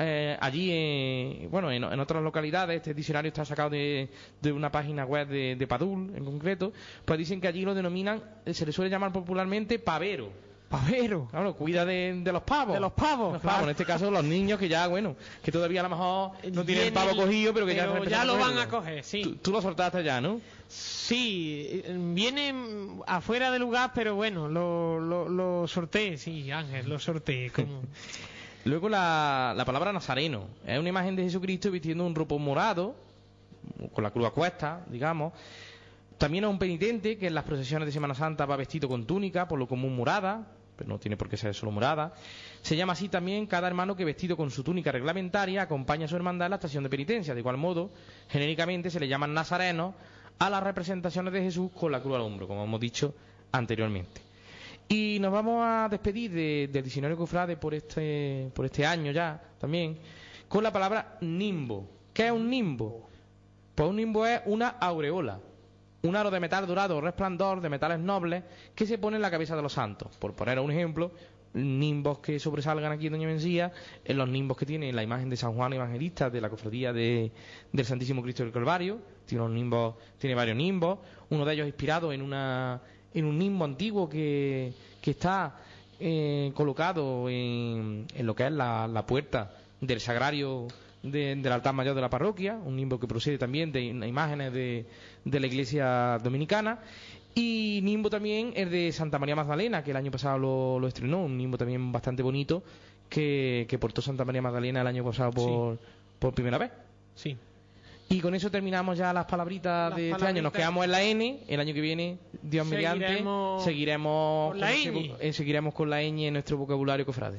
eh, allí, eh, bueno, en, en otras localidades, este diccionario está sacado de, de una página web de, de Padul, en concreto, pues dicen que allí lo denominan, eh, se le suele llamar popularmente pavero. Pavero. Claro, cuida de, de los pavos. De los pavos, Los claro. pavos, en este caso los niños que ya, bueno, que todavía a lo mejor no tienen pavo el- cogido, pero que ya, pero lo a van a coger, sí. Tú, tú lo soltaste ya, ¿no? Sí, eh, viene afuera de lugar, pero bueno, lo, lo, lo sorteé, sí, Ángel, lo sorteé. Como... Luego la, la palabra nazareno. Es una imagen de Jesucristo vistiendo un ropo morado, con la cruz a cuesta, digamos. También es un penitente que en las procesiones de Semana Santa va vestido con túnica, por lo común morada, pero no tiene por qué ser solo morada. Se llama así también cada hermano que vestido con su túnica reglamentaria acompaña a su hermandad en la estación de penitencia. De igual modo, genéricamente se le llaman nazarenos a las representaciones de Jesús con la cruz al hombro, como hemos dicho anteriormente. Y nos vamos a despedir de- del diccionario Cofrade por este, por este año ya también, con la palabra nimbo. ¿Qué es un nimbo? Pues un nimbo es una aureola, un aro de metal dorado o resplandor de metales nobles que se pone en la cabeza de los santos. Por poner un ejemplo, nimbos que sobresalgan aquí en Doña Mencía, en los nimbos que tiene la imagen de San Juan Evangelista de la cofradía de- del Santísimo Cristo del Calvario, tiene unos nimbos, tiene varios nimbos, uno de ellos inspirado en una un nimbo antiguo que, que está eh, colocado en, en lo que es la, la puerta del sagrario de- del altar mayor de la parroquia, un nimbo que procede también de imágenes de, de la iglesia dominicana. Y nimbo también es de Santa María Magdalena, que el año pasado lo, lo estrenó, un nimbo también bastante bonito que, que portó Santa María Magdalena el año pasado por, por primera vez. Sí. Y con eso terminamos ya las palabritas Las de este año. Nos quedamos en la N. El año que viene, Dios mediante, Seguiremos con la ñ. eh, seguiremos con la ñ en nuestro vocabulario cofrade.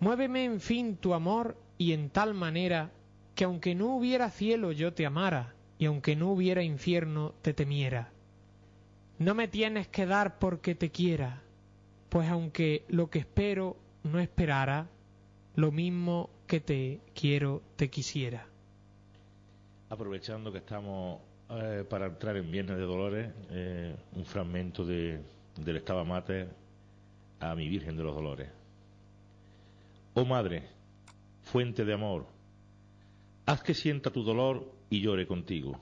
Muéveme en fin tu amor y en tal manera que aunque no hubiera cielo yo te amara y aunque no hubiera infierno te temiera. No me tienes que dar porque te quiera, pues aunque lo que espero no esperara, lo mismo que te quiero te quisiera. Aprovechando que estamos eh, para entrar en Viernes de Dolores, eh, un fragmento de, del Estaba Mater a mi Virgen de los Dolores. Oh Madre, fuente de amor, haz que sienta tu dolor y llore contigo.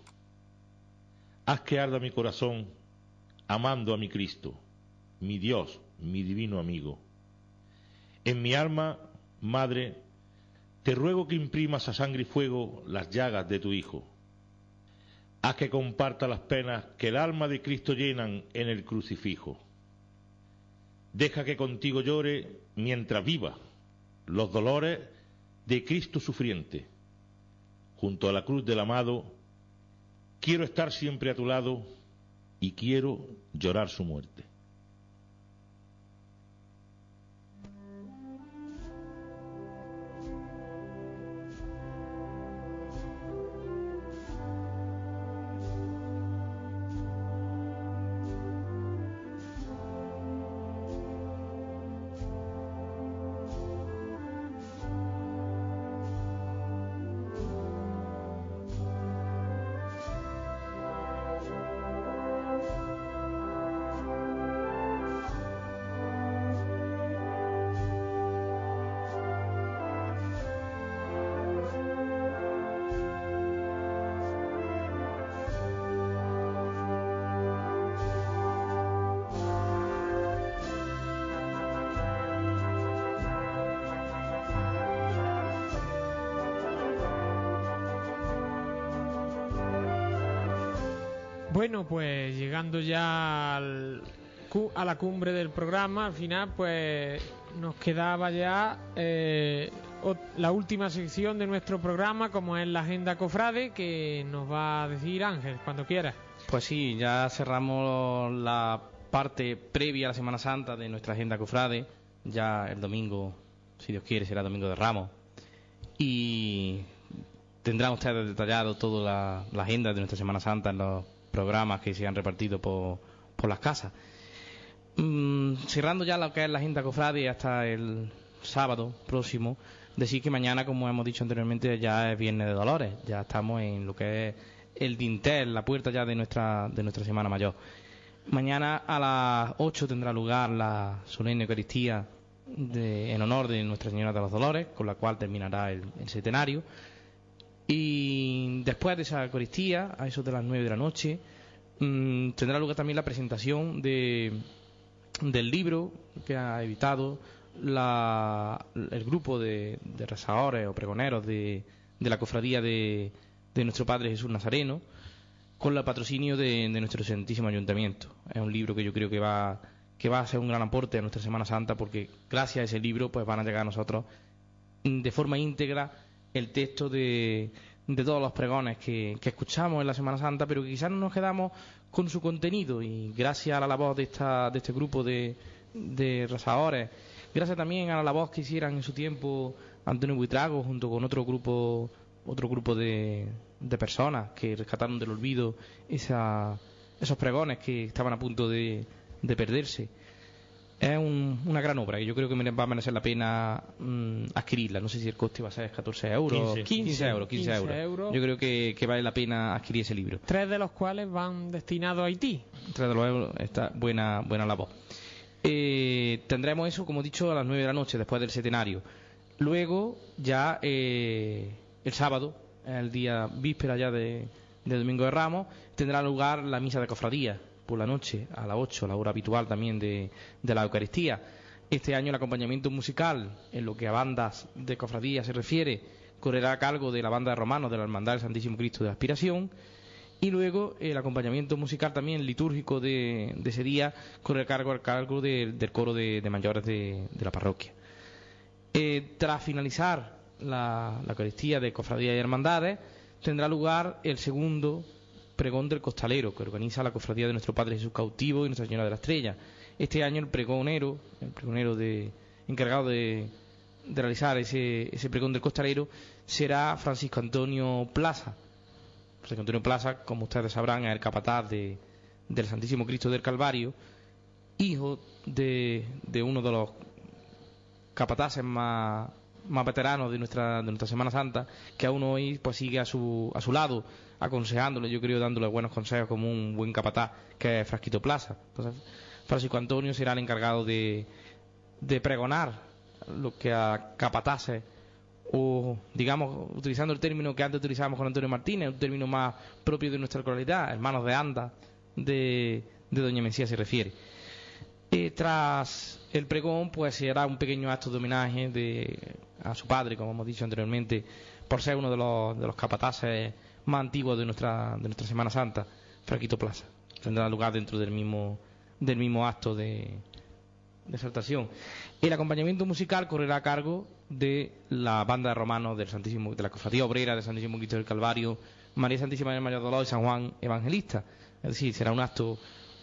Haz que arda mi corazón amando a mi Cristo, mi Dios, mi divino amigo. En mi alma, Madre, te ruego que imprimas a sangre y fuego las llagas de tu Hijo. Haz que comparta las penas que el alma de Cristo llenan en el crucifijo. Deja que contigo llore mientras viva los dolores de Cristo sufriente. Junto a la cruz del amado, quiero estar siempre a tu lado y quiero llorar su muerte. Bueno, pues llegando ya al a la cumbre del programa, al final pues nos quedaba ya eh, la última sección de nuestro programa, como es la agenda cofrade, que nos va a decir Ángel, cuando quiera. Pues sí, ya cerramos la parte previa a la Semana Santa de nuestra agenda cofrade. Ya el domingo, si Dios quiere, será domingo de Ramos. Y tendrán ustedes detallado toda la, la agenda de nuestra Semana Santa en los programas que se han repartido por, las casas. Mm, cerrando ya lo que es la agenda cofrade hasta el sábado próximo, decir que mañana, como hemos dicho anteriormente, ya es Viernes de Dolores. Ya estamos en lo que es el dintel, la puerta ya de nuestra, de nuestra Semana Mayor. Mañana a las 8 tendrá lugar la solemne Eucaristía de- en honor de Nuestra Señora de los Dolores, con la cual terminará el, el centenario. Y después de esa Eucaristía, a eso de las 9 de la noche, mm, tendrá lugar también la presentación de, del libro que ha editado la- el grupo de, de rezadores o pregoneros de, de la cofradía de, de nuestro Padre Jesús Nazareno, con el patrocinio de, de nuestro Santísimo Ayuntamiento. Es un libro que yo creo que va, que va a ser un gran aporte a nuestra Semana Santa, porque gracias a ese libro pues van a llegar a nosotros de forma íntegra el texto de, de todos los pregones que, que escuchamos en la Semana Santa, pero que quizás no nos quedamos con su contenido y gracias a la labor de, esta, de este grupo de, de rezadores, gracias también a la labor que hicieran en su tiempo Antonio Buitrago junto con otro grupo otro grupo de, de personas que rescataron del olvido esa, esos pregones que estaban a punto de, de perderse. Es un- una gran obra y yo creo que va a merecer la pena mm, adquirirla. No sé si el coste va a ser 14 euros. 15. 15 euros, 15, 15 euros. euros. Yo creo que, que vale la pena adquirir ese libro. Tres de los cuales van destinados a Haití. Tres de los euros, está buena, buena labor. Eh, tendremos eso, como he dicho, a las 9 de la noche, después del centenario. Luego, ya eh, el sábado, el día víspera ya de, de Domingo de Ramos, tendrá lugar la misa de cofradía por la noche, a las 8, la hora habitual también de, de la Eucaristía. Este año el acompañamiento musical, en lo que a bandas de cofradía se refiere, correrá a cargo de la banda de romanos de la Hermandad del Santísimo Cristo de Aspiración. Y luego el acompañamiento musical también litúrgico de, de ese día corre a cargo, cargo de- del coro de, mayores de, de la parroquia. Eh, tras finalizar la, la Eucaristía de Cofradías y Hermandades, tendrá lugar el segundo pregón del costalero que organiza la Cofradía de Nuestro Padre Jesús Cautivo y Nuestra Señora de la Estrella. Este año el pregonero, el pregonero de, encargado de, de realizar ese, ese pregón del costalero será Francisco Antonio Plaza. Francisco Antonio Plaza, como ustedes sabrán, es el capataz de, del Santísimo Cristo del Calvario, hijo de, de uno de los capataces más, más veteranos de nuestra, de nuestra Semana Santa, que aún hoy pues sigue a su, a su lado, aconsejándole, yo creo, dándole buenos consejos como un buen capataz, que es Frasquito Plaza. Entonces, Francisco Antonio será el encargado de, de pregonar lo que a capataces o digamos utilizando el término que antes utilizábamos con Antonio Martínez, un término más propio de nuestra localidad, hermanos de anda de, de Doña Mencía se refiere. Eh, tras el pregón, pues se hará un pequeño acto de homenaje de, a su padre, como hemos dicho anteriormente, por ser uno de los, de los capataces más antiguos de nuestra, de nuestra Semana Santa, Fraquito Plaza. Tendrá lugar dentro del mismo, del mismo acto de, de exaltación. El acompañamiento musical correrá a cargo de la banda de romanos del Santísimo, de la Cofradía Obrera del Santísimo Cristo del Calvario, María Santísima de Mayor Dolor y San Juan Evangelista. Es decir, será un acto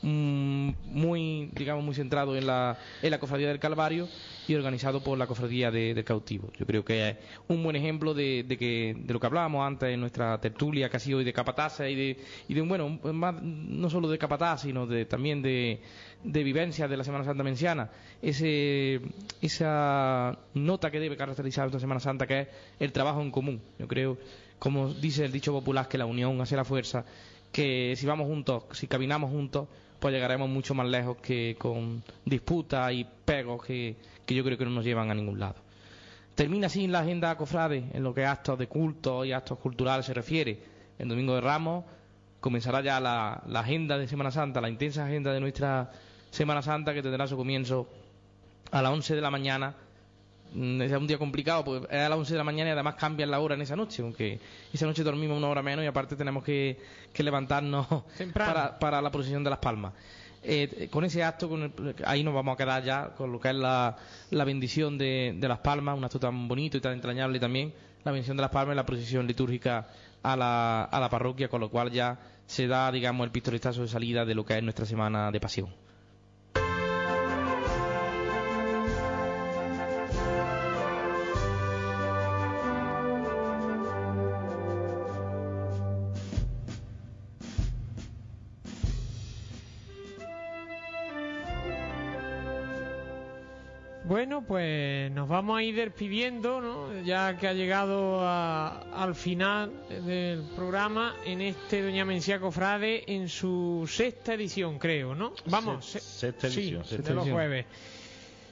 mm, muy, digamos, muy centrado en la, en la Cofradía del Calvario y organizado por la Cofradía de- del Cautivo. Yo creo que es un buen ejemplo de, de que, de lo que hablábamos antes en nuestra tertulia, que ha sido hoy de capataza y de, y de bueno, más, no solo de capataz, sino de, también de, de vivencias de la Semana Santa menciana, ese, esa nota que debe caracterizar esta Semana Santa, que es el trabajo en común. Yo creo, como dice el dicho popular, que la unión hace la fuerza, que si vamos juntos, si caminamos juntos, pues llegaremos mucho más lejos que con disputas y pegos que, yo creo que no nos llevan a ningún lado. Termina así la agenda cofrade en lo que a actos de culto y actos culturales se refiere. El Domingo de Ramos comenzará ya la, la agenda de Semana Santa, la intensa agenda de nuestra Semana Santa que tendrá su comienzo a las 11 de la mañana. Mm, Es un día complicado, porque es a las 11 de la mañana y además cambian la hora en esa noche, aunque esa noche dormimos una hora menos y aparte tenemos que, que levantarnos para, para la procesión de las palmas. Eh, con ese acto, con el- ahí nos vamos a quedar ya con lo que es la, la bendición de, de las palmas, un acto tan bonito y tan entrañable también, la bendición de las palmas y la procesión litúrgica a la, a la parroquia, con lo cual ya se da, digamos, el pistoletazo de salida de lo que es nuestra semana de pasión. Vamos a ir despidiendo, ¿no? Ya que ha llegado a- al final del programa en este Doña Mencía Cofrade en su sexta edición, creo, ¿no? Vamos, Se- se- sexta sí, edición, sexta de los jueves.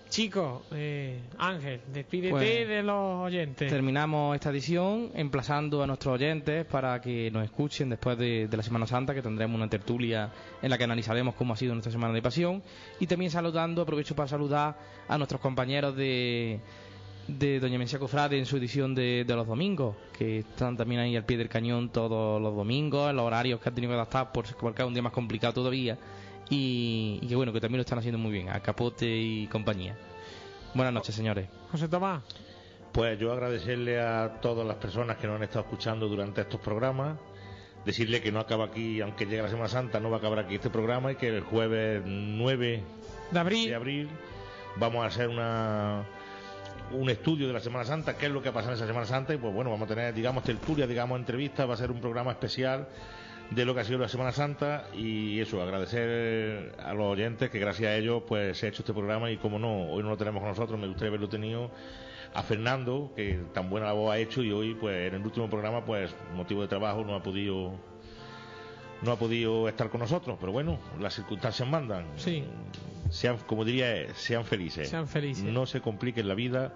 Chicos, eh, Ángel, despídete Pues, de los oyentes. Terminamos esta edición emplazando a nuestros oyentes para que nos escuchen después de, de la Semana Santa, que tendremos una tertulia en la que analizaremos cómo ha sido nuestra Semana de Pasión. Y también saludando, aprovecho para saludar a nuestros compañeros de, de Doña Mencía Cofrade en su edición de, de los domingos, que están también ahí al pie del cañón todos los domingos, en los horarios que han tenido que adaptar por, porque es un día más complicado todavía. Y, y que bueno, que también lo están haciendo muy bien, a Capote y compañía. Buenas noches, señores. José Tomás. Pues yo agradecerle a todas las personas que nos han estado escuchando durante estos programas, decirle que no acaba aquí, aunque llegue la Semana Santa, no va a acabar aquí este programa y que el jueves 9 De abril. de abril vamos a hacer una un estudio de la Semana Santa, qué es lo que ha pasado en esa Semana Santa y pues bueno, vamos a tener, digamos, tertulia, digamos, entrevistas, va a ser un programa especial de lo que ha sido la Semana Santa y eso, agradecer a los oyentes que gracias a ellos pues se ha hecho este programa y como no, hoy no lo tenemos con nosotros, me gustaría haberlo tenido a Fernando, que tan buena labor ha hecho y hoy pues en el último programa pues motivo de trabajo no ha podido no ha podido estar con nosotros, pero bueno, las circunstancias mandan. Sí. Sean, como diría, sean felices. Sean felices. No se compliquen la vida,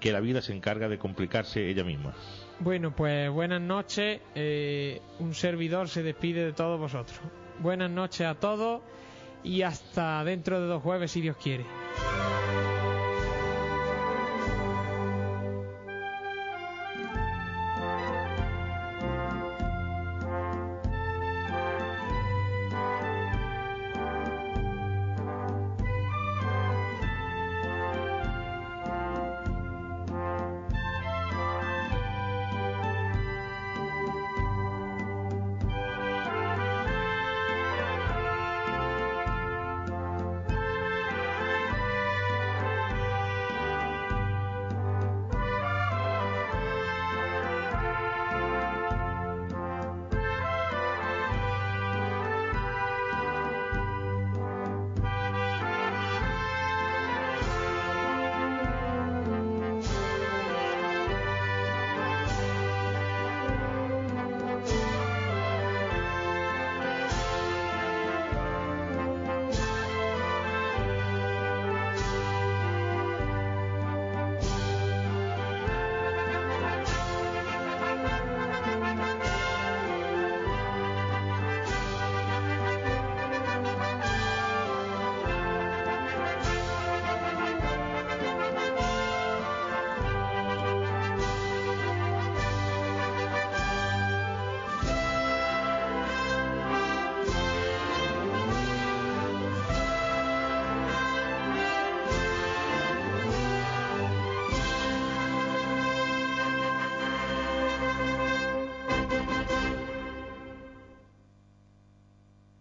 que la vida se encarga de complicarse ella misma. Bueno, pues buenas noches. eh, un servidor se despide de todos vosotros. Buenas noches a todos y hasta dentro de dos jueves si Dios quiere.